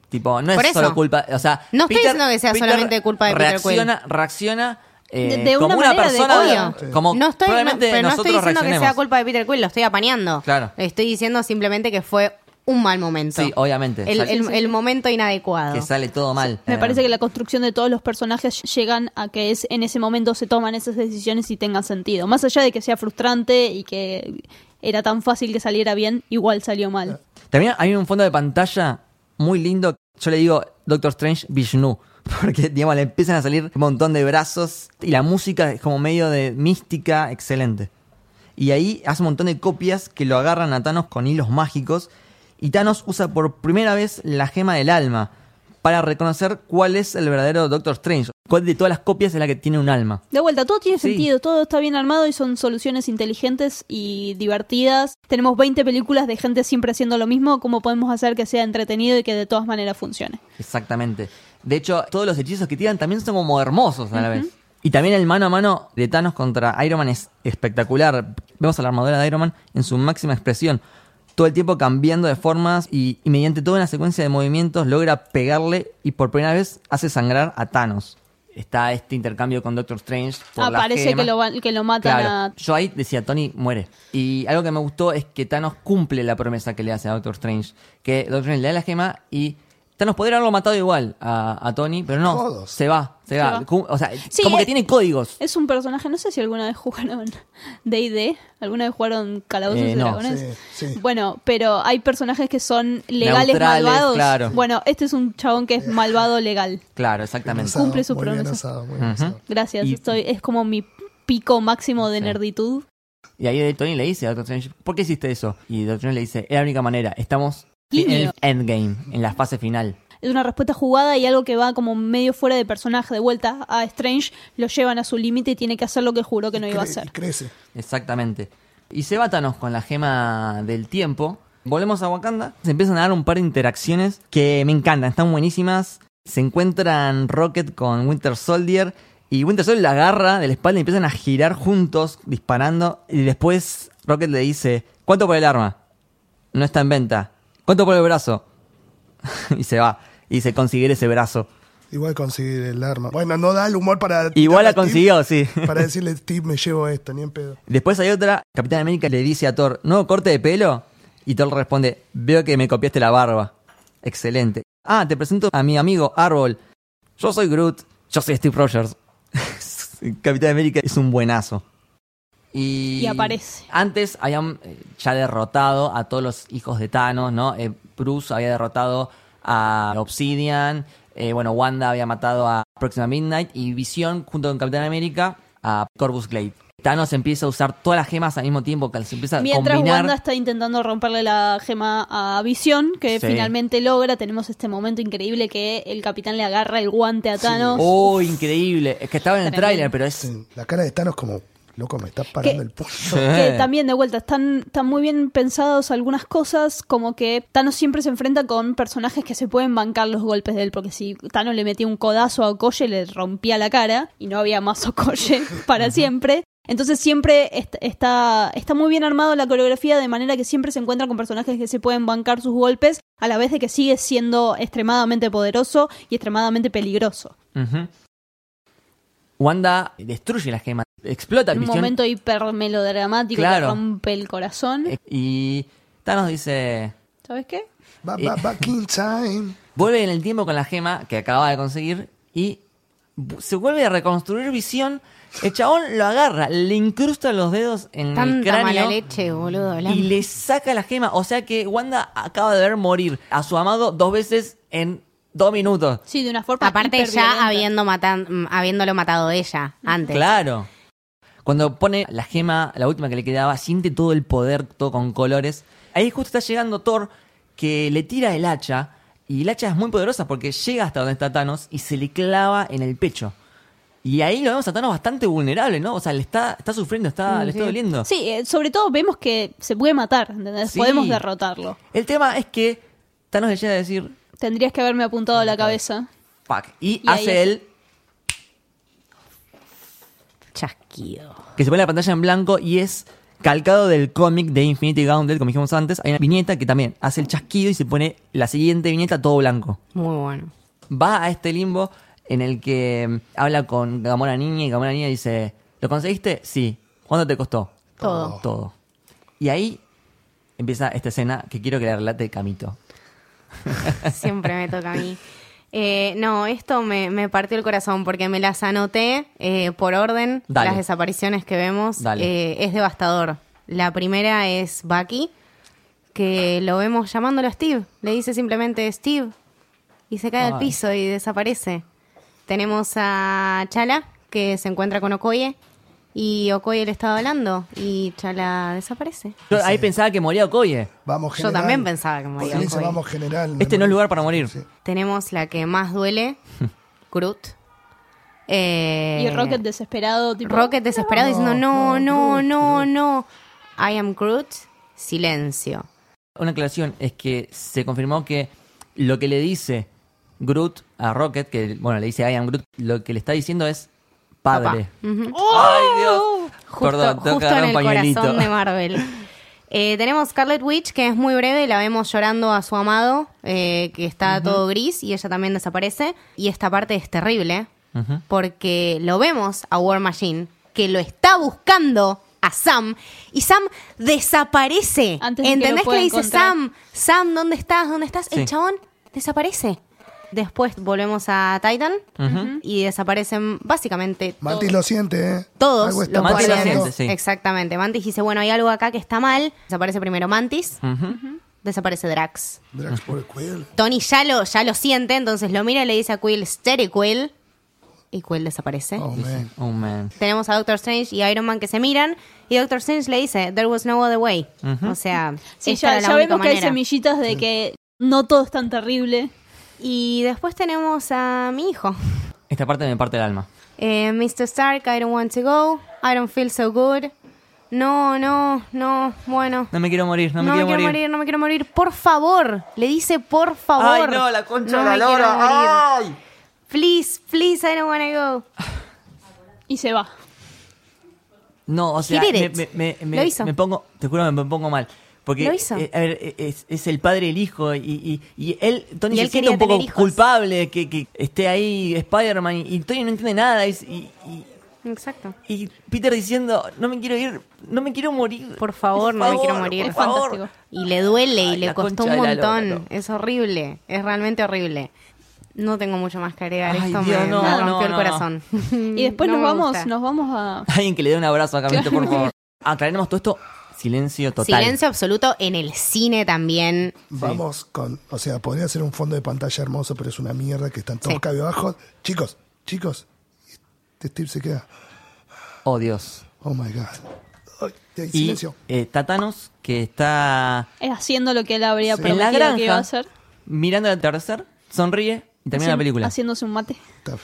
A: tipo, no es
B: eso.
A: solo culpa, o sea...
B: No estoy diciendo que sea solamente culpa de Peter
A: reacciona, Reacciona eh,
D: De- de
A: como
D: una manera
A: persona... Como
B: no estoy, no, pero no estoy diciendo que sea culpa de Peter Quill, lo estoy apañando.
A: Claro.
B: Estoy diciendo simplemente que fue un mal momento.
A: Sí, obviamente.
B: El,
A: Sale-
B: el- el momento inadecuado.
A: que sale todo mal.
D: Me
A: Eh,
D: parece que la construcción de todos los personajes llegan a que es en ese momento se toman esas decisiones y tengan sentido. Más allá de que sea frustrante y que era tan fácil que saliera bien, igual salió mal.
A: También hay un fondo de pantalla muy lindo. Yo le digo Doctor Strange Vishnu. Porque, digamos, le empiezan a salir un montón de brazos. Y la música es como medio de mística, excelente. Y ahí hace un montón de copias que lo agarran a Thanos con hilos mágicos. Y Thanos usa por primera vez la gema del alma. Para reconocer cuál es el verdadero Doctor Strange. Cuál de todas las copias es la que tiene un alma.
D: De vuelta, todo tiene
A: Sí.
D: sentido, todo está bien armado y son soluciones inteligentes y divertidas. Tenemos 20 películas de gente siempre haciendo lo mismo, ¿cómo podemos hacer que sea entretenido y que de todas maneras funcione?
A: Exactamente. De hecho, todos los hechizos que tiran también son como hermosos a la vez. Y también el mano a mano de Thanos contra Iron Man es espectacular. Vemos a la armadura de Iron Man en su máxima expresión. Todo el tiempo cambiando de formas y, y mediante toda una secuencia de movimientos logra pegarle y por primera vez hace sangrar a Thanos. Está este intercambio con Doctor Strange. Por
D: Ah, parece que lo, que lo matan
A: Claro,
D: a...
A: yo ahí decía, Tony muere. Y algo que me gustó es que Thanos cumple la promesa que le hace a Doctor Strange. Que Doctor Strange le da la gema y Thanos podría haberlo matado igual a, a Tony, pero no,
C: Todos.
A: se va, se,
D: Se
A: va. O sea,
D: Sí,
A: como que
D: eh,
A: tiene códigos.
D: Es un personaje, no sé si alguna vez jugaron D&D, alguna vez jugaron Calabozos
A: Eh,
D: y
A: no.
D: Dragones.
C: Sí, sí.
D: Bueno, pero hay personajes que son legales
A: Neutrales,
D: malvados.
A: claro.
D: Bueno, este es un chabón que es malvado legal.
A: Claro, exactamente.
C: Asado,
D: cumple su
C: muy bien
D: promesa.
C: asado, muy bien asado.
D: Gracias,
A: Y-
D: estoy es como mi pico máximo de
A: Sí.
D: nerditud.
A: Y ahí Tony le dice a Doctor Strange, ¿por qué hiciste eso? Y Doctor Strange le dice, es la única manera, estamos en endgame, en la fase final.
D: Es una respuesta jugada y algo que va como medio fuera de personaje. De vuelta a Strange, lo llevan a su límite y tiene que hacer lo que juró que no iba a hacer.
C: Crece.
A: Exactamente. Y se va Thanos con la gema del tiempo. Volvemos a Wakanda. Se empiezan a dar un par de interacciones que me encantan, están buenísimas. Se encuentran Rocket con Winter Soldier. Y Winter Soldier la agarra de la espalda y empiezan a girar juntos, disparando. Y después Rocket le dice: ¿Cuánto por el arma? No está en venta. ¿Cuánto por el brazo? y se va. Y se consigue ese brazo.
C: Igual conseguir el arma. Bueno, no da el humor para.
A: Igual la
C: a Steve,
A: consiguió, sí.
C: Para decirle, Steve, me llevo esto, ni en pedo.
A: Después hay otra, Capitán América le dice a Thor, ¿nuevo corte de pelo? Y Thor responde, veo que me copiaste la barba. Excelente. Ah, te presento a mi amigo Árbol. Yo soy Groot, yo soy Steve Rogers. Capitán América es un buenazo. Y,
D: Y aparece.
A: Antes habían eh, ya derrotado a todos los hijos de Thanos, ¿no? Eh, Bruce había derrotado a Obsidian. eh, bueno, Wanda había matado a Próxima Midnight. Y Visión, junto con Capitán América, a Corvus Glaive. Thanos empieza a usar todas las gemas al mismo tiempo, que se empieza a
D: Mientras
A: combinar.
D: Wanda está intentando romperle la gema a Visión, que
A: Sí.
D: finalmente logra, tenemos este momento increíble que el capitán le agarra el guante a Thanos.
A: Oh, increíble. Es que estaba en el tráiler, pero es...
C: Sí, La cara de Thanos como, loco, me está parando el puño.
D: Que también de vuelta están, están muy bien pensados algunas cosas, como que Thanos siempre se enfrenta con personajes que se pueden bancar los golpes de él, porque si Thanos le metía un codazo a Okoye le rompía la cara y no había más Okoye para siempre. Entonces siempre est- está, está muy bien armado la coreografía de manera que siempre se encuentra con personajes que se pueden bancar sus golpes, a la vez de que sigue siendo extremadamente poderoso y extremadamente peligroso.
A: Wanda destruye la gema, explota
D: En un
A: Visión.
D: momento hiper melodramático
A: Claro.
D: que rompe el corazón.
A: eh, Y Thanos dice...
D: ¿Sabes qué?
C: Back in time.
A: Vuelve en el tiempo con la gema que acababa de conseguir y bu- se vuelve a reconstruir visión. El chabón lo agarra, le incrusta los dedos en el
B: Tanta mala
A: cráneo
B: leche, boludo.
A: y le saca la gema. O sea que Wanda acaba de ver morir a su amado dos veces en dos minutos.
D: Sí, de una forma
B: Aparte ya habiendo matan- mm, habiéndolo matado ella antes.
A: Claro. Cuando pone la gema, la última que le quedaba, siente todo el poder, todo con colores. Ahí justo está llegando Thor, que le tira el hacha. Y el hacha es muy poderosa porque llega hasta donde está Thanos y se le clava en el pecho. Y ahí lo vemos a Thanos bastante vulnerable, ¿no? O sea, le está, está sufriendo, está, le está doliendo.
D: Sí, eh, sobre todo vemos que se puede matar, ¿entendés?
A: Sí.
D: Podemos derrotarlo.
A: El tema es que Thanos le llega a decir,
D: Tendrías que haberme apuntado a la cabeza.
A: fuck. Y,
D: Y ahí
A: hace él
B: Chasquido.
A: que se pone la pantalla en blanco y es calcado del cómic de Infinity Gauntlet, como dijimos antes. Hay una viñeta que también hace el chasquido y se pone la siguiente viñeta todo blanco.
B: Muy bueno.
A: Va a este limbo en el que mm, habla con Gamora Niña y Gamora Niña dice, ¿lo conseguiste? Sí. ¿Cuánto te costó?
B: Todo.
A: Todo. Y ahí empieza esta escena que quiero que la relate Camito.
B: Siempre me toca a mí. Eh, no, esto me, me partió el corazón porque me las anoté eh, por orden,
A: Dale.
B: las desapariciones que vemos. Eh, es devastador. La primera es Bucky, que lo vemos llamándolo a Steve. Le dice simplemente Steve y se cae al piso y desaparece. Tenemos a Chala, que se encuentra con Okoye y Okoye le estaba hablando y Chala desaparece.
A: Yo ahí pensaba que moría Okoye.
C: Vamos
B: Yo
C: general.
B: también pensaba que moría Okoye.
C: vamos general.
A: Este no es lugar para morir.
C: Sí.
B: Tenemos la que más duele, Groot. Eh,
D: Y Rocket desesperado, tipo.
B: Rocket desesperado
C: No,
B: diciendo, no,
C: no,
B: no,
C: Groot,
B: no,
C: Groot".
B: no. I am Groot. Silencio.
A: Una aclaración es que se confirmó que lo que le dice Groot a Rocket, que bueno, le dice I am Groot, lo que le está diciendo es padre.
B: Papá. Ujú.
A: ¡Ay, Dios!
B: Justo,
A: Perdón, tengo que
B: justo
A: agarrar
B: en
A: un
B: el
A: pañuelito.
B: corazón de Marvel. Eh, tenemos Scarlet Witch, que es muy breve, la vemos llorando a su amado, eh, que está todo gris, y ella también desaparece. Y esta parte es terrible, porque lo vemos a War Machine, que lo está buscando a Sam, y Sam desaparece.
D: Antes de que
B: ¿Entendés que,
D: pueda
B: le dice
D: encontrar.
B: Sam, Sam, ¿dónde estás? ¿Dónde estás?
A: Sí.
B: El chabón desaparece. Después volvemos a Titan y desaparecen básicamente
C: Mantis lo siente, ¿eh?
B: todos
C: Algo está
B: los
A: Mantis lo
C: pasando.
B: guardianes.
A: siente, sí.
B: Exactamente. Mantis dice, bueno, hay algo acá que está mal. Desaparece primero Mantis. Desaparece Drax.
C: Drax por el Quill.
B: Tony ya lo, ya lo siente, entonces lo mira y le dice a Quill, Steady Quill. Y Quill desaparece.
C: Oh, man.
A: Oh, man.
B: Tenemos a Doctor Strange y Iron Man que se miran. Y Doctor Strange le dice, There was no other way. O sea,
D: Sí,
B: esta
D: ya,
B: era la
D: ya
B: única
D: vemos que hay
B: manera.
D: semillitas de que no todo es tan terrible.
B: Y después tenemos a mi hijo.
A: Esta parte me parte el alma.
B: Eh, Mr. Stark, I don't want to go. I don't feel so good. No, no, no. Bueno.
A: No me quiero morir, no me
B: no
A: quiero,
B: me quiero
A: morir.
B: morir, no me quiero morir. Por favor. Le dice por favor.
A: Ay, no, la concha
B: No
A: de la lora. Ay.
B: Please, please, I don't want to go.
D: Y se va.
A: No, o sea, me, me- me- me-
B: Lo hizo.
A: me pongo, te juro, me pongo mal. Porque,
B: Lo hizo.
A: eh, a ver, eh, es, es el padre y el hijo, y, y, y él, Tony
B: Y
A: se
B: él
A: siente
B: quería
A: un poco culpable que, que esté ahí Spider-Man, y, y Tony no entiende nada, y, y, y-
B: Exacto.
A: y Peter diciendo, no me quiero ir, no me quiero morir.
B: Por favor, no me quiero morir.
A: por favor.
D: Fantástico.
B: Y le duele y
A: Ay,
B: le costó un montón. Es horrible. Es realmente horrible. No tengo mucho más que agregar.
A: Ay,
B: Esto
A: Dios,
B: me,
A: no,
B: me rompió
A: no,
B: el
A: no.
B: corazón.
D: Y después
B: No
D: nos vamos,
B: gusta.
D: nos vamos a.
A: Alguien que le dé un abrazo a Camito, por favor. Aclaremos todo esto, silencio total.
B: Silencio absoluto en el cine también.
C: Vamos con, o sea, podría ser un fondo de pantalla hermoso, pero es una mierda que están todos
B: Sí.
C: cabizbajos. Chicos, chicos, este Steve se queda.
A: Oh, Dios.
C: Oh my god. Ay, ay,
A: Y
C: silencio.
A: eh, Tatanos, que está
D: eh, haciendo lo que él habría
C: Sí.
A: en la
D: que iba a
A: granja,
D: hacer.
A: mirando el atardecer, sonríe y termina la
D: Haciendo-
A: película.
D: Haciéndose un mate.
C: Está-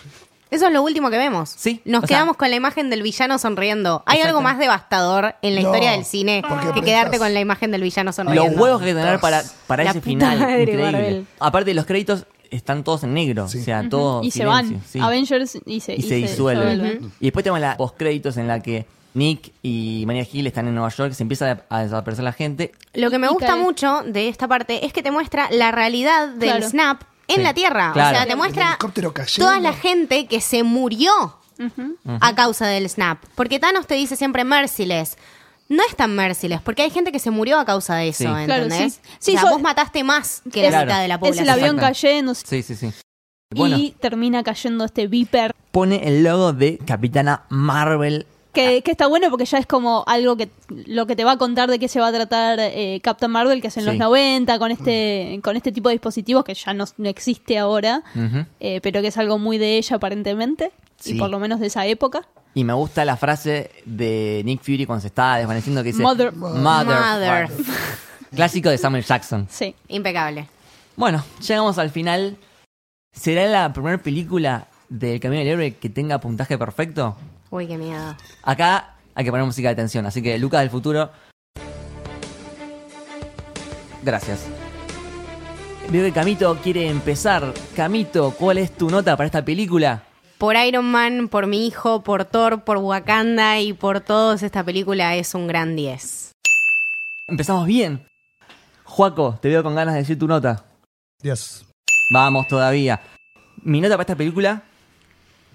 B: Eso es lo último que vemos.
A: Sí,
B: Nos
A: sea-
B: quedamos con la imagen del villano sonriendo. ¿Hay algo más devastador en la
C: No,
B: historia del cine que quedarte con la imagen del villano sonriendo?
A: Los huevos que hay que tener para, para
B: La
A: ese final.
B: madre,
A: increíble.
B: Marvel.
A: Aparte, los créditos están todos en negro.
C: Sí.
A: O sea, todo
D: y se van.
A: sí.
D: Avengers y se,
A: y se disuelven. Y después tenemos la postcréditos en la que Nick y María Gil están en Nueva York, se empieza a, desaparecer la gente.
B: Lo que me gusta mucho de esta parte es que te muestra la realidad del
D: Claro.
B: snap en
A: Sí,
B: la Tierra.
A: claro.
B: O sea, te muestra toda la gente que se murió a causa del snap. Porque Thanos te dice siempre merciless. No es tan merciless, porque hay gente que se murió a causa de eso,
A: Sí.
B: ¿entendés?
D: Claro, sí. Sí,
B: o sea,
D: so-
B: vos mataste más que la mitad de la
D: Es
B: población.
D: el avión cayendo
A: Sí, sí, sí. Bueno,
D: y termina cayendo este Viper.
A: pone el logo de Capitana Marvel.
D: Que, que está bueno porque ya es como algo que lo que te va a contar de qué se va a tratar eh, Captain Marvel, que es en
A: Sí.
D: los 90, con este, con este tipo de dispositivos que ya no, no existe ahora, eh, pero que es algo muy de ella aparentemente,
A: Sí.
D: y por lo menos de esa época.
A: Y me gusta la frase de Nick Fury cuando se está desvaneciendo que dice
D: Mother.
A: Mother.
B: Mother.
A: Clásico de Samuel Jackson.
D: Sí.
B: Impecable.
A: Bueno, llegamos al final. ¿Será la primera película del Camino del Héroe que tenga puntaje perfecto?
B: Uy, qué miedo.
A: Acá hay que poner música de tensión, así que Lucas del futuro. Gracias. Veo que Camito quiere empezar. Camito, ¿cuál es tu nota para esta película?
B: Por Iron Man, por mi hijo, por Thor, por Wakanda y por todos, esta película es un gran 10.
A: Empezamos bien. Juaco, te veo con ganas de decir tu nota.
C: Yes.
A: Vamos todavía. Mi nota para esta película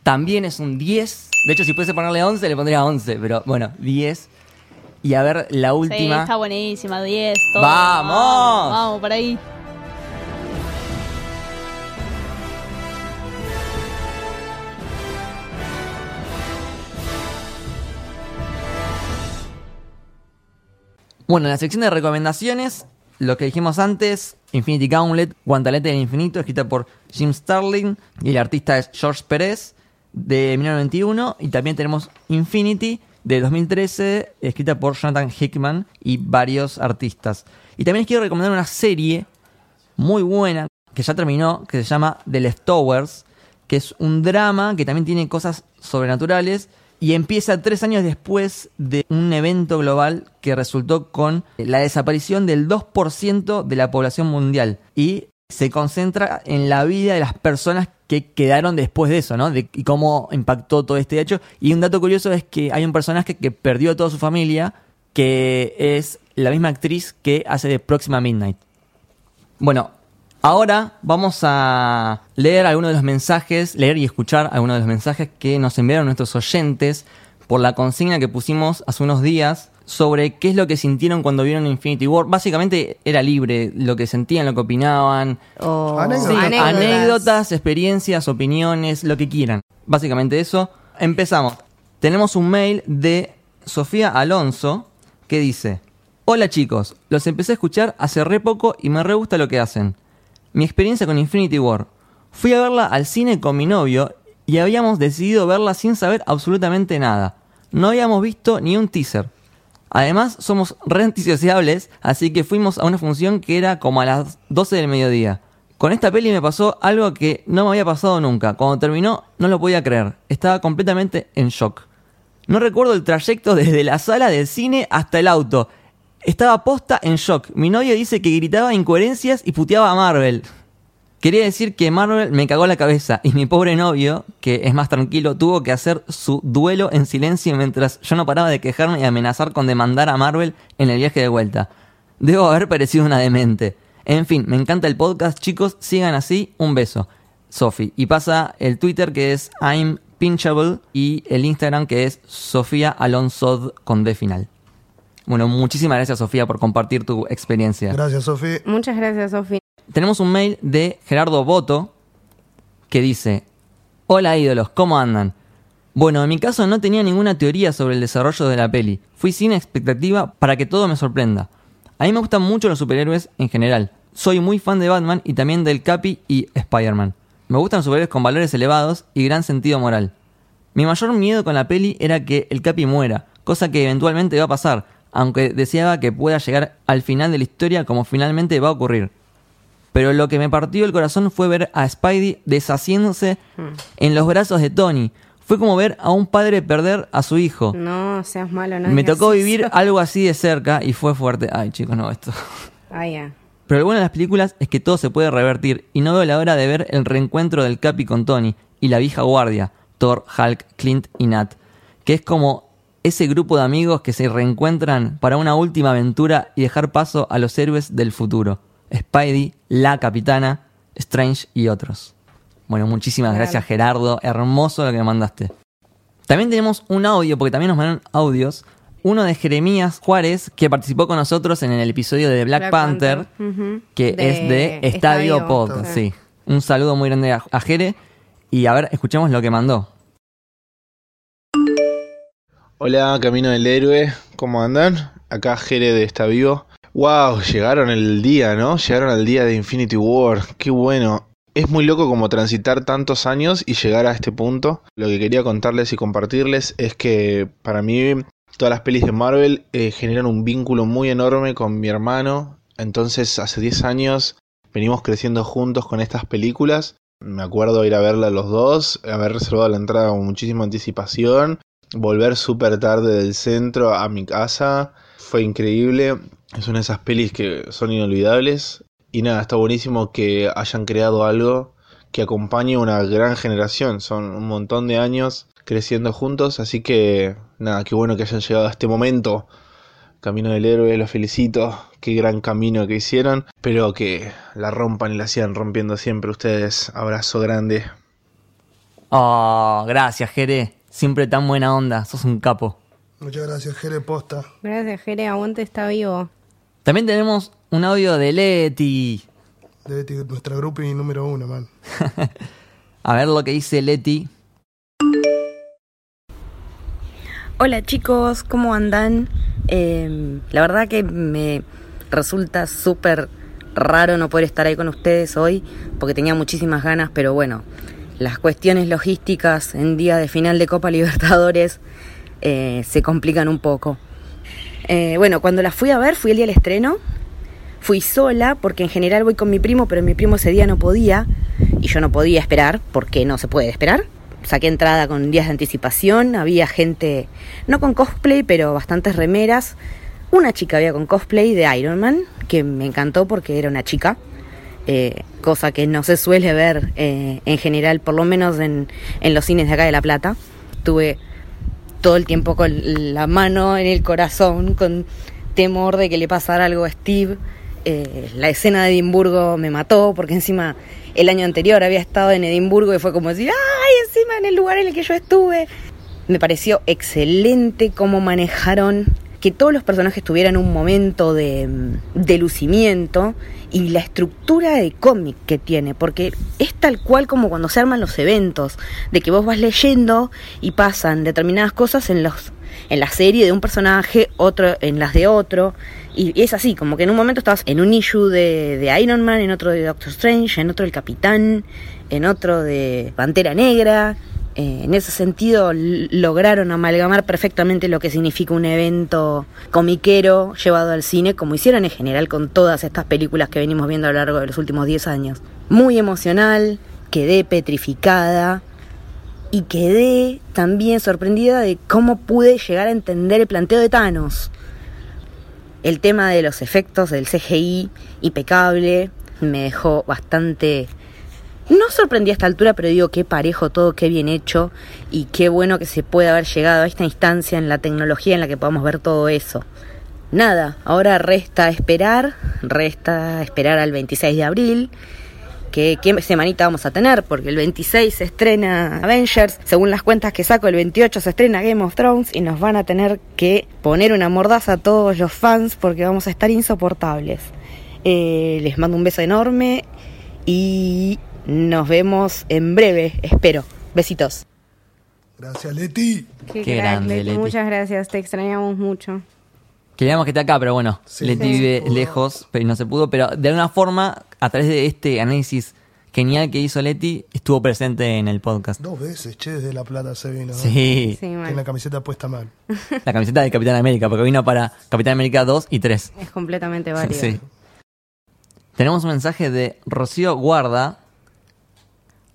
A: también es un 10. De hecho, si pudiese ponerle 11, le pondría 11, pero bueno, 10. Y a ver, la
D: Sí,
A: última.
D: está buenísima, 10. todo.
A: ¡Vamos!
D: Vamos, vamos, por ahí.
A: Bueno, en la sección de recomendaciones, lo que dijimos antes, Infinity Gauntlet, Guantalete del Infinito, escrita por Jim Starlin y el artista es George Pérez, de 1991. Y también tenemos Infinity, de 2013, escrita por Jonathan Hickman y varios artistas. Y también les quiero recomendar una serie muy buena, que ya terminó, que se llama The Leftovers, que es un drama que también tiene cosas sobrenaturales y empieza tres años después de un evento global que resultó con la desaparición del 2% de la población mundial y se concentra en la vida de las personas que quedaron después de eso, ¿no? Y cómo impactó todo este hecho. Y un dato curioso es que hay un personaje que perdió a toda su familia, que es la misma actriz que hace de Próxima Midnight. Bueno, Ahora vamos a leer algunos de los mensajes, leer y escuchar algunos de los mensajes que nos enviaron nuestros oyentes por la consigna que pusimos hace unos días sobre qué es lo que sintieron cuando vieron Infinity War. Básicamente era libre lo que sentían, lo que opinaban,
B: O
C: Anécdotas.
A: Sí, anécdotas. experiencias, opiniones, lo que quieran. Básicamente eso. Empezamos. Tenemos un mail de Sofía Alonso que dice: Hola chicos, los empecé a escuchar hace re poco y me re gusta lo que hacen. Mi experiencia con Infinity War. Fui a verla al cine con mi novio y habíamos decidido verla sin saber absolutamente nada. No habíamos visto ni un teaser. Además, somos re antisociables, así que fuimos a una función que era como a las 12 del mediodía. Con esta peli me pasó algo que no me había pasado nunca. Cuando terminó, no lo podía creer. Estaba completamente en shock. No recuerdo el trayecto desde la sala del cine hasta el auto. Estaba posta en shock. Mi novio dice que gritaba incoherencias y puteaba a Marvel. Quería decir que Marvel me cagó la cabeza y mi pobre novio, que es más tranquilo, tuvo que hacer su duelo en silencio mientras yo no paraba de quejarme y amenazar con demandar a Marvel en el viaje de vuelta. Debo haber parecido una demente. En fin, me encanta el podcast, chicos, sigan así, un beso. Sofi. Y pasa el Twitter que es I'm Pinchable y el Instagram que es Sofía Alonso con D final. Bueno, muchísimas gracias Sofía por compartir tu experiencia.
C: Gracias, Sofi.
B: Muchas gracias, Sofi.
A: Tenemos un mail de Gerardo Boto que dice: Hola ídolos, ¿cómo andan? Bueno, en mi caso no tenía ninguna teoría sobre el desarrollo de la peli. Fui sin expectativa para que todo me sorprenda. A mí me gustan mucho los superhéroes en general. Soy muy fan de Batman y también del Capi y Spider-Man. Me gustan los superhéroes con valores elevados y gran sentido moral. Mi mayor miedo con la peli era que el Capi muera, cosa que eventualmente va a pasar, aunque deseaba que pueda llegar al final de la historia como finalmente va a ocurrir. Pero lo que me partió el corazón fue ver a Spidey deshaciéndose en los brazos de Tony. Fue como ver a un padre perder a su hijo.
B: No seas malo, no
A: me tocó
B: eso.
A: vivir algo así de cerca y fue fuerte. Ay, chicos, no, esto.
B: Ah, ya.
A: Pero lo bueno de las películas es que todo se puede revertir y no veo la hora de ver el reencuentro del Capi con Tony y la vieja guardia, Thor, Hulk, Clint y Nat, que es como ese grupo de amigos que se reencuentran para una última aventura y dejar paso a los héroes del futuro. Spidey, la capitana, Strange y otros. Bueno, muchísimas gracias Gerardo, hermoso lo que me mandaste. También tenemos un audio, porque también nos mandan audios. Uno de Jeremías Juárez, que participó con nosotros en el episodio de Black,
B: Black
A: Panther, que
B: De
A: es de Estadio
B: Estadio sí.
A: Sí. Un saludo muy grande a, a Jere. Y a ver, escuchemos lo que mandó.
G: Hola, Camino del Héroe, ¿cómo andan? Acá Jere de Está Vivo. Wow, llegaron el día, ¿no? Llegaron al día de Infinity War, qué bueno. Es muy loco como transitar tantos años y llegar a este punto. Lo que quería contarles y compartirles es que para mí todas las pelis de Marvel eh, generan un vínculo muy enorme con mi hermano. Entonces hace 10 años venimos creciendo juntos con estas películas. Me acuerdo ir a verla los dos, haber reservado la entrada con muchísima anticipación volver súper tarde del centro a mi casa fue increíble. Es una de esas pelis que son inolvidables. Y nada, está buenísimo que hayan creado algo que acompañe a una gran generación. Son un montón de años creciendo juntos. Así que nada, qué bueno que hayan llegado a este momento. Camino del héroe, los felicito. Qué gran camino que hicieron. Espero que la rompan y la sigan rompiendo siempre ustedes. Abrazo grande.
A: Oh, gracias, Jere. Siempre tan buena onda. Sos un capo.
C: Muchas gracias, Jere Posta.
B: Gracias, Jere. Aguante está vivo.
A: También tenemos un audio de Leti.
C: De Leti, nuestra groupie número uno, man.
A: A ver lo que dice Leti.
H: Hola chicos, ¿cómo andan? Eh, la verdad que me resulta súper raro no poder estar ahí con ustedes hoy porque tenía muchísimas ganas, pero bueno, las cuestiones logísticas en día de final de Copa Libertadores eh, se complican un poco. Eh, bueno, cuando la fui a ver, fui el día del estreno. Fui sola porque en general voy con mi primo, pero mi primo ese día no podía y yo no podía esperar porque no se puede esperar. Saqué entrada con días de anticipación, había gente, no con cosplay, pero bastantes remeras. Una chica había con cosplay de Iron Man, que me encantó porque era una chica, eh, cosa que no se suele ver eh, en general, por lo menos en, en los cines de acá de La Plata. Tuve todo el tiempo con la mano en el corazón, con temor de que le pasara algo a Steve Eh, la escena de Edimburgo me mató porque encima el año anterior había estado en Edimburgo y fue como decir, ay, encima en el lugar en el que yo estuve. Me pareció excelente cómo manejaron que todos los personajes tuvieran un momento de, de lucimiento y la estructura de cómic que tiene, porque es tal cual como cuando se arman los eventos, de que vos vas leyendo y pasan determinadas cosas en los en la serie de un personaje, otro en las de otro, y es así, como que en un momento estabas en un issue de, de Iron Man, en otro de Doctor Strange, en otro del Capitán, en otro de Pantera Negra, eh, en ese sentido lograron amalgamar perfectamente lo que significa un evento comiquero llevado al cine, como hicieron en general con todas estas películas que venimos viendo a lo largo de los últimos 10 años. Muy emocional, quedé petrificada y quedé también sorprendida de cómo pude llegar a entender el planteo de Thanos. El tema de los efectos del CGI impecable me dejó bastante no sorprendí a esta altura, pero digo qué parejo todo, qué bien hecho y qué bueno que se puede haber llegado a esta instancia en la tecnología en la que podamos ver todo eso. Nada, ahora resta esperar, resta esperar al 26 de abril, que qué semanita vamos a tener, porque el 26 se estrena Avengers, según las cuentas que saco, el 28 se estrena Game of Thrones y nos van a tener que poner una mordaza a todos los fans porque vamos a estar insoportables. Eh, les mando un beso enorme y nos vemos en breve, espero. Besitos.
C: Gracias, Leti.
B: Qué,
A: Qué
B: crack,
A: grande,
B: Leti.
A: Leti.
B: Muchas gracias, te extrañamos mucho.
A: Queríamos que esté acá, pero bueno,
C: Sí.
A: Leti
C: Sí.
A: vive lejos, pero no se pudo. Pero de alguna forma, a través de este análisis genial que hizo Leti, estuvo presente en el podcast.
C: Dos veces, che, desde La Plata se vino. ¿no?
A: Sí,
B: Sí.
C: Tiene la camiseta puesta mal.
A: la camiseta de Capitán América, porque vino para Capitán América 2 y 3.
B: Es completamente válido.
A: Sí. Tenemos un mensaje de Rocío Guarda,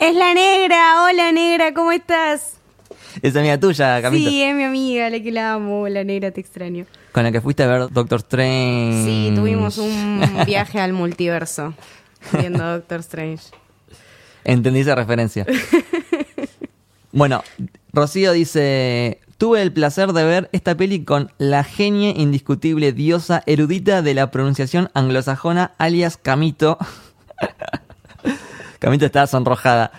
B: Es la negra, hola negra, ¿cómo estás?
A: es amiga tuya, Camito,
B: Sí, es mi amiga, la que la amo, la negra, te extraño.
A: con la que fuiste a ver Doctor Strange.
B: Sí, tuvimos un viaje al multiverso viendo Doctor Strange.
A: Entendí esa referencia. bueno, Rocío dice, tuve el placer de ver esta peli con la genia indiscutible diosa erudita de la pronunciación anglosajona alias Camito. Camito estaba sonrojada.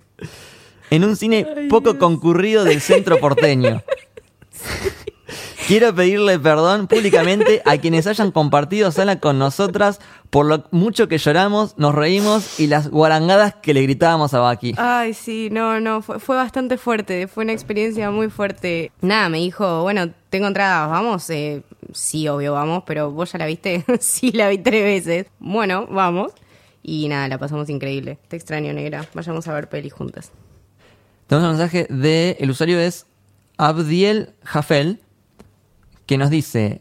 A: en un cine poco concurrido del centro porteño. Quiero pedirle perdón públicamente a quienes hayan compartido sala con nosotras por lo mucho que lloramos, nos reímos y las guarangadas que le gritábamos a Baki.
B: Ay, sí, no, no, fue, fue bastante fuerte, fue una experiencia muy fuerte. Nada, me dijo, bueno, tengo entradas, vamos. Eh, sí, obvio, vamos, pero vos ya la viste. sí, la vi tres veces. Bueno, vamos. Y nada, la pasamos increíble. Te extraño, negra. Vayamos a ver peli juntas.
A: Tenemos un mensaje de, el usuario es Abdiel Jafel, que nos dice,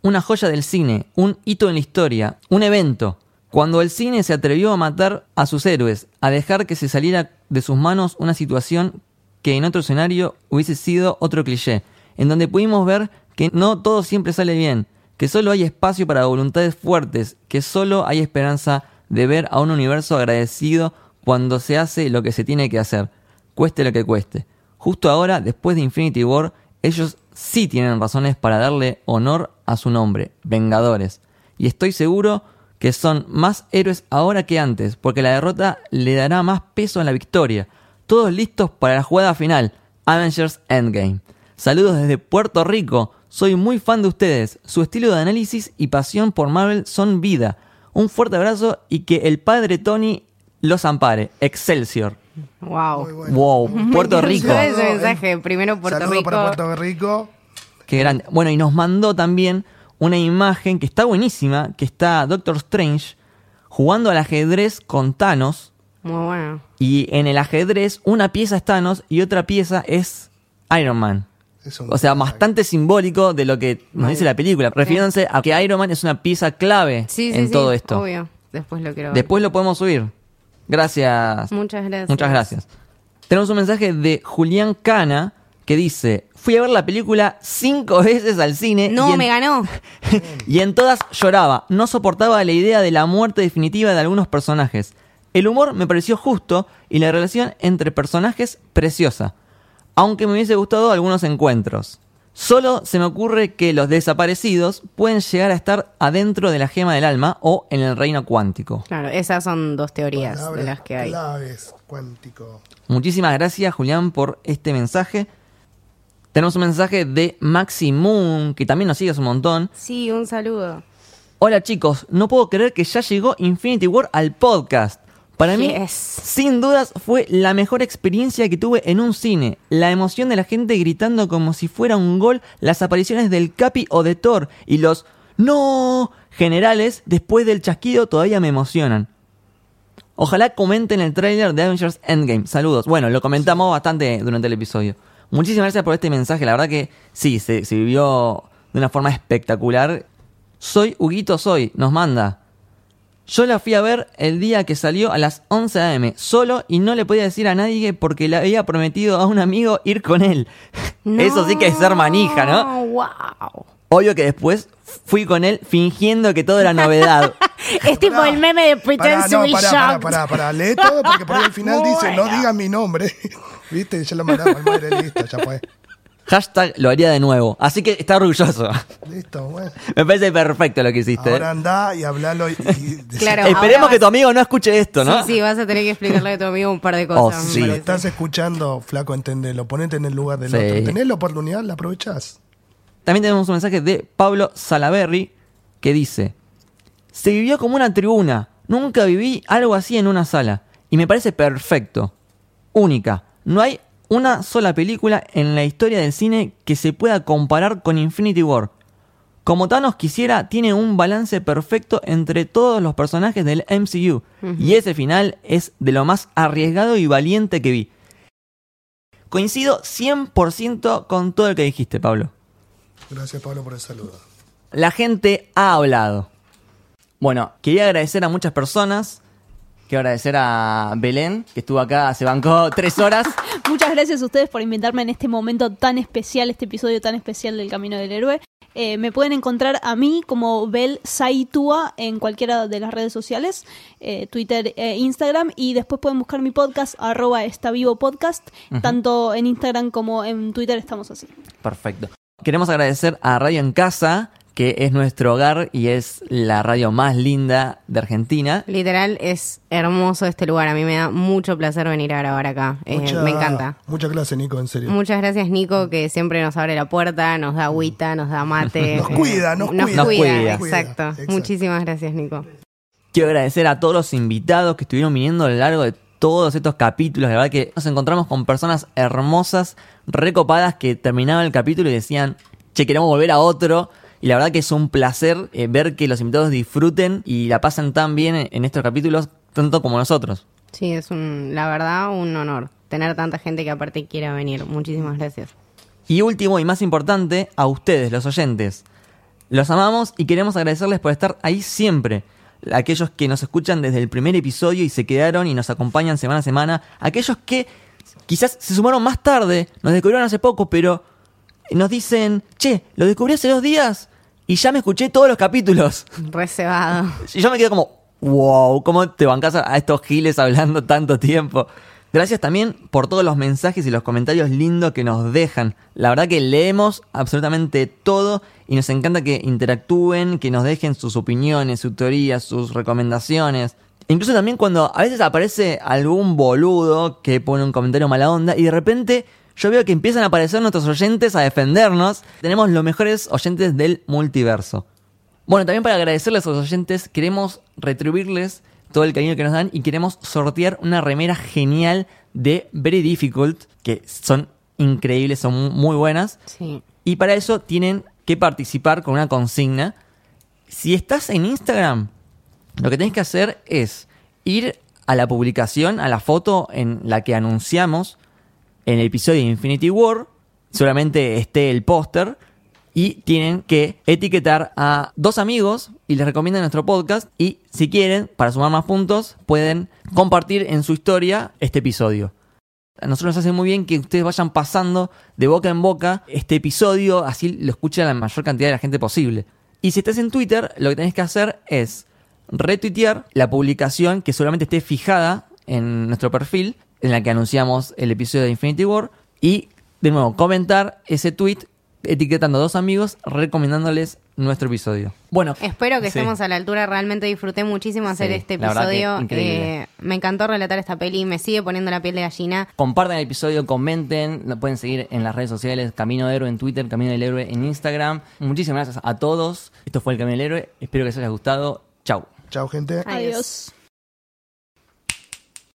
A: una joya del cine, un hito en la historia, un evento. Cuando el cine se atrevió a matar a sus héroes, a dejar que se saliera de sus manos una situación que en otro escenario hubiese sido otro cliché, en donde pudimos ver que no todo siempre sale bien, que solo hay espacio para voluntades fuertes, que solo hay esperanza de ver a un universo agradecido cuando se hace lo que se tiene que hacer, cueste lo que cueste. Justo ahora, después de Infinity War, ellos sí tienen razones para darle honor a su nombre, Vengadores. Y estoy seguro que son más héroes ahora que antes, porque la derrota le dará más peso a la victoria. Todos listos para la jugada final, Avengers Endgame. Saludos desde Puerto Rico, soy muy fan de ustedes, su estilo de análisis y pasión por Marvel son vida. Un fuerte abrazo y que el padre Tony los ampare. Excelsior.
B: Wow.
C: Bueno.
A: Wow, Puerto Rico.
B: Yo ese mensaje, primero Puerto
C: Saludo
B: Rico.
C: para Puerto Rico.
A: Qué grande. Bueno, y nos mandó también una imagen que está buenísima, que está Doctor Strange jugando al ajedrez con Thanos.
B: Muy bueno.
A: Y en el ajedrez una pieza es Thanos y otra pieza es Iron Man. O sea, bastante simbólico de lo que nos dice la película, refiriéndose a que Iron Man es una pieza clave
B: Sí, sí,
A: en
B: sí,
A: todo esto.
B: Obvio. Después lo quiero ver.
A: Después lo podemos subir. Gracias.
B: Muchas gracias.
A: Muchas gracias. Tenemos un mensaje de Julián Cana que dice, fui a ver la película cinco veces al cine.
B: No,
A: y en-
B: me ganó.
A: y en todas lloraba. No soportaba la idea de la muerte definitiva de algunos personajes. El humor me pareció justo y la relación entre personajes preciosa. Aunque me hubiese gustado algunos encuentros. Solo se me ocurre que los desaparecidos pueden llegar a estar adentro de la gema del alma o en el reino cuántico.
B: Claro, esas son dos teorías de las que hay.
C: claves, cuántico.
A: Muchísimas gracias, Julián, por este mensaje. Tenemos un mensaje de Maxi Moon, que también nos sigue hace un montón.
B: Sí, un saludo.
A: Hola chicos, no puedo creer que ya llegó Infinity War al podcast. Para mí,
B: Yes.
A: sin dudas, fue la mejor experiencia que tuve en un cine. La emoción de la gente gritando como si fuera un gol, las apariciones del Capi o de Thor y los no generales después del chasquido todavía me emocionan. Ojalá comenten el tráiler de Avengers Endgame. Saludos. Bueno, lo comentamos bastante durante el episodio. Muchísimas gracias por este mensaje. La verdad que sí, se, se vivió de una forma espectacular. Soy Huguito Soy, nos manda. Yo la fui a ver el día que salió a las 11 am, solo y no le podía decir a nadie porque le había prometido a un amigo ir con él. Eso sí que es ser manija, ¿no?
B: ¡Wow!
A: Obvio que después fui con él fingiendo que todo era novedad.
B: Es tipo el meme de
C: Pará,
B: Pretend
C: no,
B: to be
C: pará, pará, pará, pará, lee todo porque por ahí al final dice, no digan mi nombre. ¿Viste? Ya lo mandamos al madre, listo, ya fue.
A: Hashtag lo haría de nuevo. Así que está orgulloso.
C: Listo, bueno.
A: Me parece perfecto lo que hiciste.
C: Ahora anda y hablalo y, y
B: Claro.
A: Esperemos que tu amigo no escuche esto, ¿no?
B: Sí, sí, vas a tener que explicarle a tu amigo un par de
A: Oh,
B: cosas.
A: sí.
C: Si
B: parece.
C: estás escuchando, flaco, entendelo. Ponete en el lugar del
A: Sí.
C: otro. Tenés la oportunidad, la aprovechás.
A: También tenemos un mensaje de Pablo Salaberry que dice: Se vivió como una tribuna. Nunca viví algo así en una sala. Y me parece perfecto. Única. No hay una sola película en la historia del cine que se pueda comparar con Infinity War. Como Thanos quisiera, tiene un balance perfecto entre todos los personajes del MCU. Y ese final es de lo más arriesgado y valiente que vi. Coincido 100% con todo lo que dijiste, Pablo.
C: Gracias, Pablo, por el saludo.
A: La gente ha hablado. Bueno, quería agradecer a muchas personas. Quiero agradecer a Belén, que estuvo acá, se bancó tres horas.
D: Muchas gracias a ustedes por invitarme en este momento tan especial, este episodio tan especial del Camino del Héroe. Eh, me pueden encontrar a mí como Bel Saitua en cualquiera de las redes sociales, eh, Twitter e Instagram, y después pueden buscar mi podcast, arroba está vivo podcast, tanto en Instagram como en Twitter estamos así.
A: Perfecto. Queremos agradecer a Radio en Casa, que es nuestro hogar y es la radio más linda de Argentina.
B: Literal, es hermoso este lugar. A mí me da mucho placer venir a grabar acá. Eh, me encanta.
C: Mucha clase, Nico, en serio.
B: Muchas gracias, Nico, que siempre nos abre la puerta, nos da agüita, nos da mate.
C: Nos cuida, nos cuida.
A: Nos cuida.
B: Exacto.
C: Exacto.
B: Muchísimas gracias, Nico.
A: Quiero agradecer a todos los invitados que estuvieron viniendo a lo largo de todos estos capítulos. La verdad que nos encontramos con personas hermosas, recopadas, que terminaban el capítulo y decían, che, queremos volver a otro. Y la verdad que es un placer eh, ver que los invitados disfruten y la pasen tan bien en, en estos capítulos, tanto como nosotros.
B: Sí, es un, la verdad, un honor tener tanta gente que aparte quiera venir. Muchísimas gracias.
A: Y último y más importante, a ustedes, los oyentes. Los amamos y queremos agradecerles por estar ahí siempre. Aquellos que nos escuchan desde el primer episodio y se quedaron y nos acompañan semana a semana. Aquellos que quizás se sumaron más tarde, nos descubrieron hace poco, pero nos dicen, che, lo descubrí hace dos días y ya me escuché todos los capítulos.
B: Reservado.
A: Y yo me quedo como, wow, ¿cómo te bancas a a estos giles hablando tanto tiempo? Gracias también por todos los mensajes y los comentarios lindos que nos dejan. La verdad que leemos absolutamente todo y nos encanta que interactúen, que nos dejen sus opiniones, sus teorías, sus recomendaciones. Incluso también cuando a veces aparece algún boludo que pone un comentario mala onda y de repente yo veo que empiezan a aparecer nuestros oyentes a defendernos. Tenemos los mejores oyentes del multiverso. Bueno, también para agradecerles a los oyentes, queremos retribuirles todo el cariño que nos dan y queremos sortear una remera genial de Very Difficult, que son increíbles, son muy buenas.
B: Sí.
A: Y para eso tienen que participar con una consigna. Si estás en Instagram, lo que tenés que hacer es ir a la publicación, a la foto en la que anunciamos en el episodio de Infinity War, solamente esté el póster, y tienen que etiquetar a dos amigos y les recomiendan nuestro podcast y si quieren, para sumar más puntos, pueden compartir en su historia este episodio. A nosotros nos hace muy bien que ustedes vayan pasando de boca en boca este episodio, así lo escucha la mayor cantidad de la gente posible. Y si estás en Twitter, lo que tenés que hacer es retuitear la publicación que solamente esté fijada en nuestro perfil, en la que anunciamos el episodio de Infinity War, y de nuevo comentar ese tweet etiquetando a dos amigos, recomendándoles nuestro episodio. Bueno,
B: Espero que
A: sí.
B: estemos a la altura. Realmente disfruté muchísimo hacer
A: Sí,
B: este episodio. Eh, me encantó relatar esta peli. Me sigue poniendo la piel de gallina.
A: Compartan el episodio, comenten, lo pueden seguir en las redes sociales, Camino de Héroe en Twitter, Camino del Héroe en Instagram. Muchísimas gracias a todos. Esto fue el Camino del Héroe. Espero que les haya gustado. Chau.
C: Chao, gente.
B: Adiós.
D: Adiós.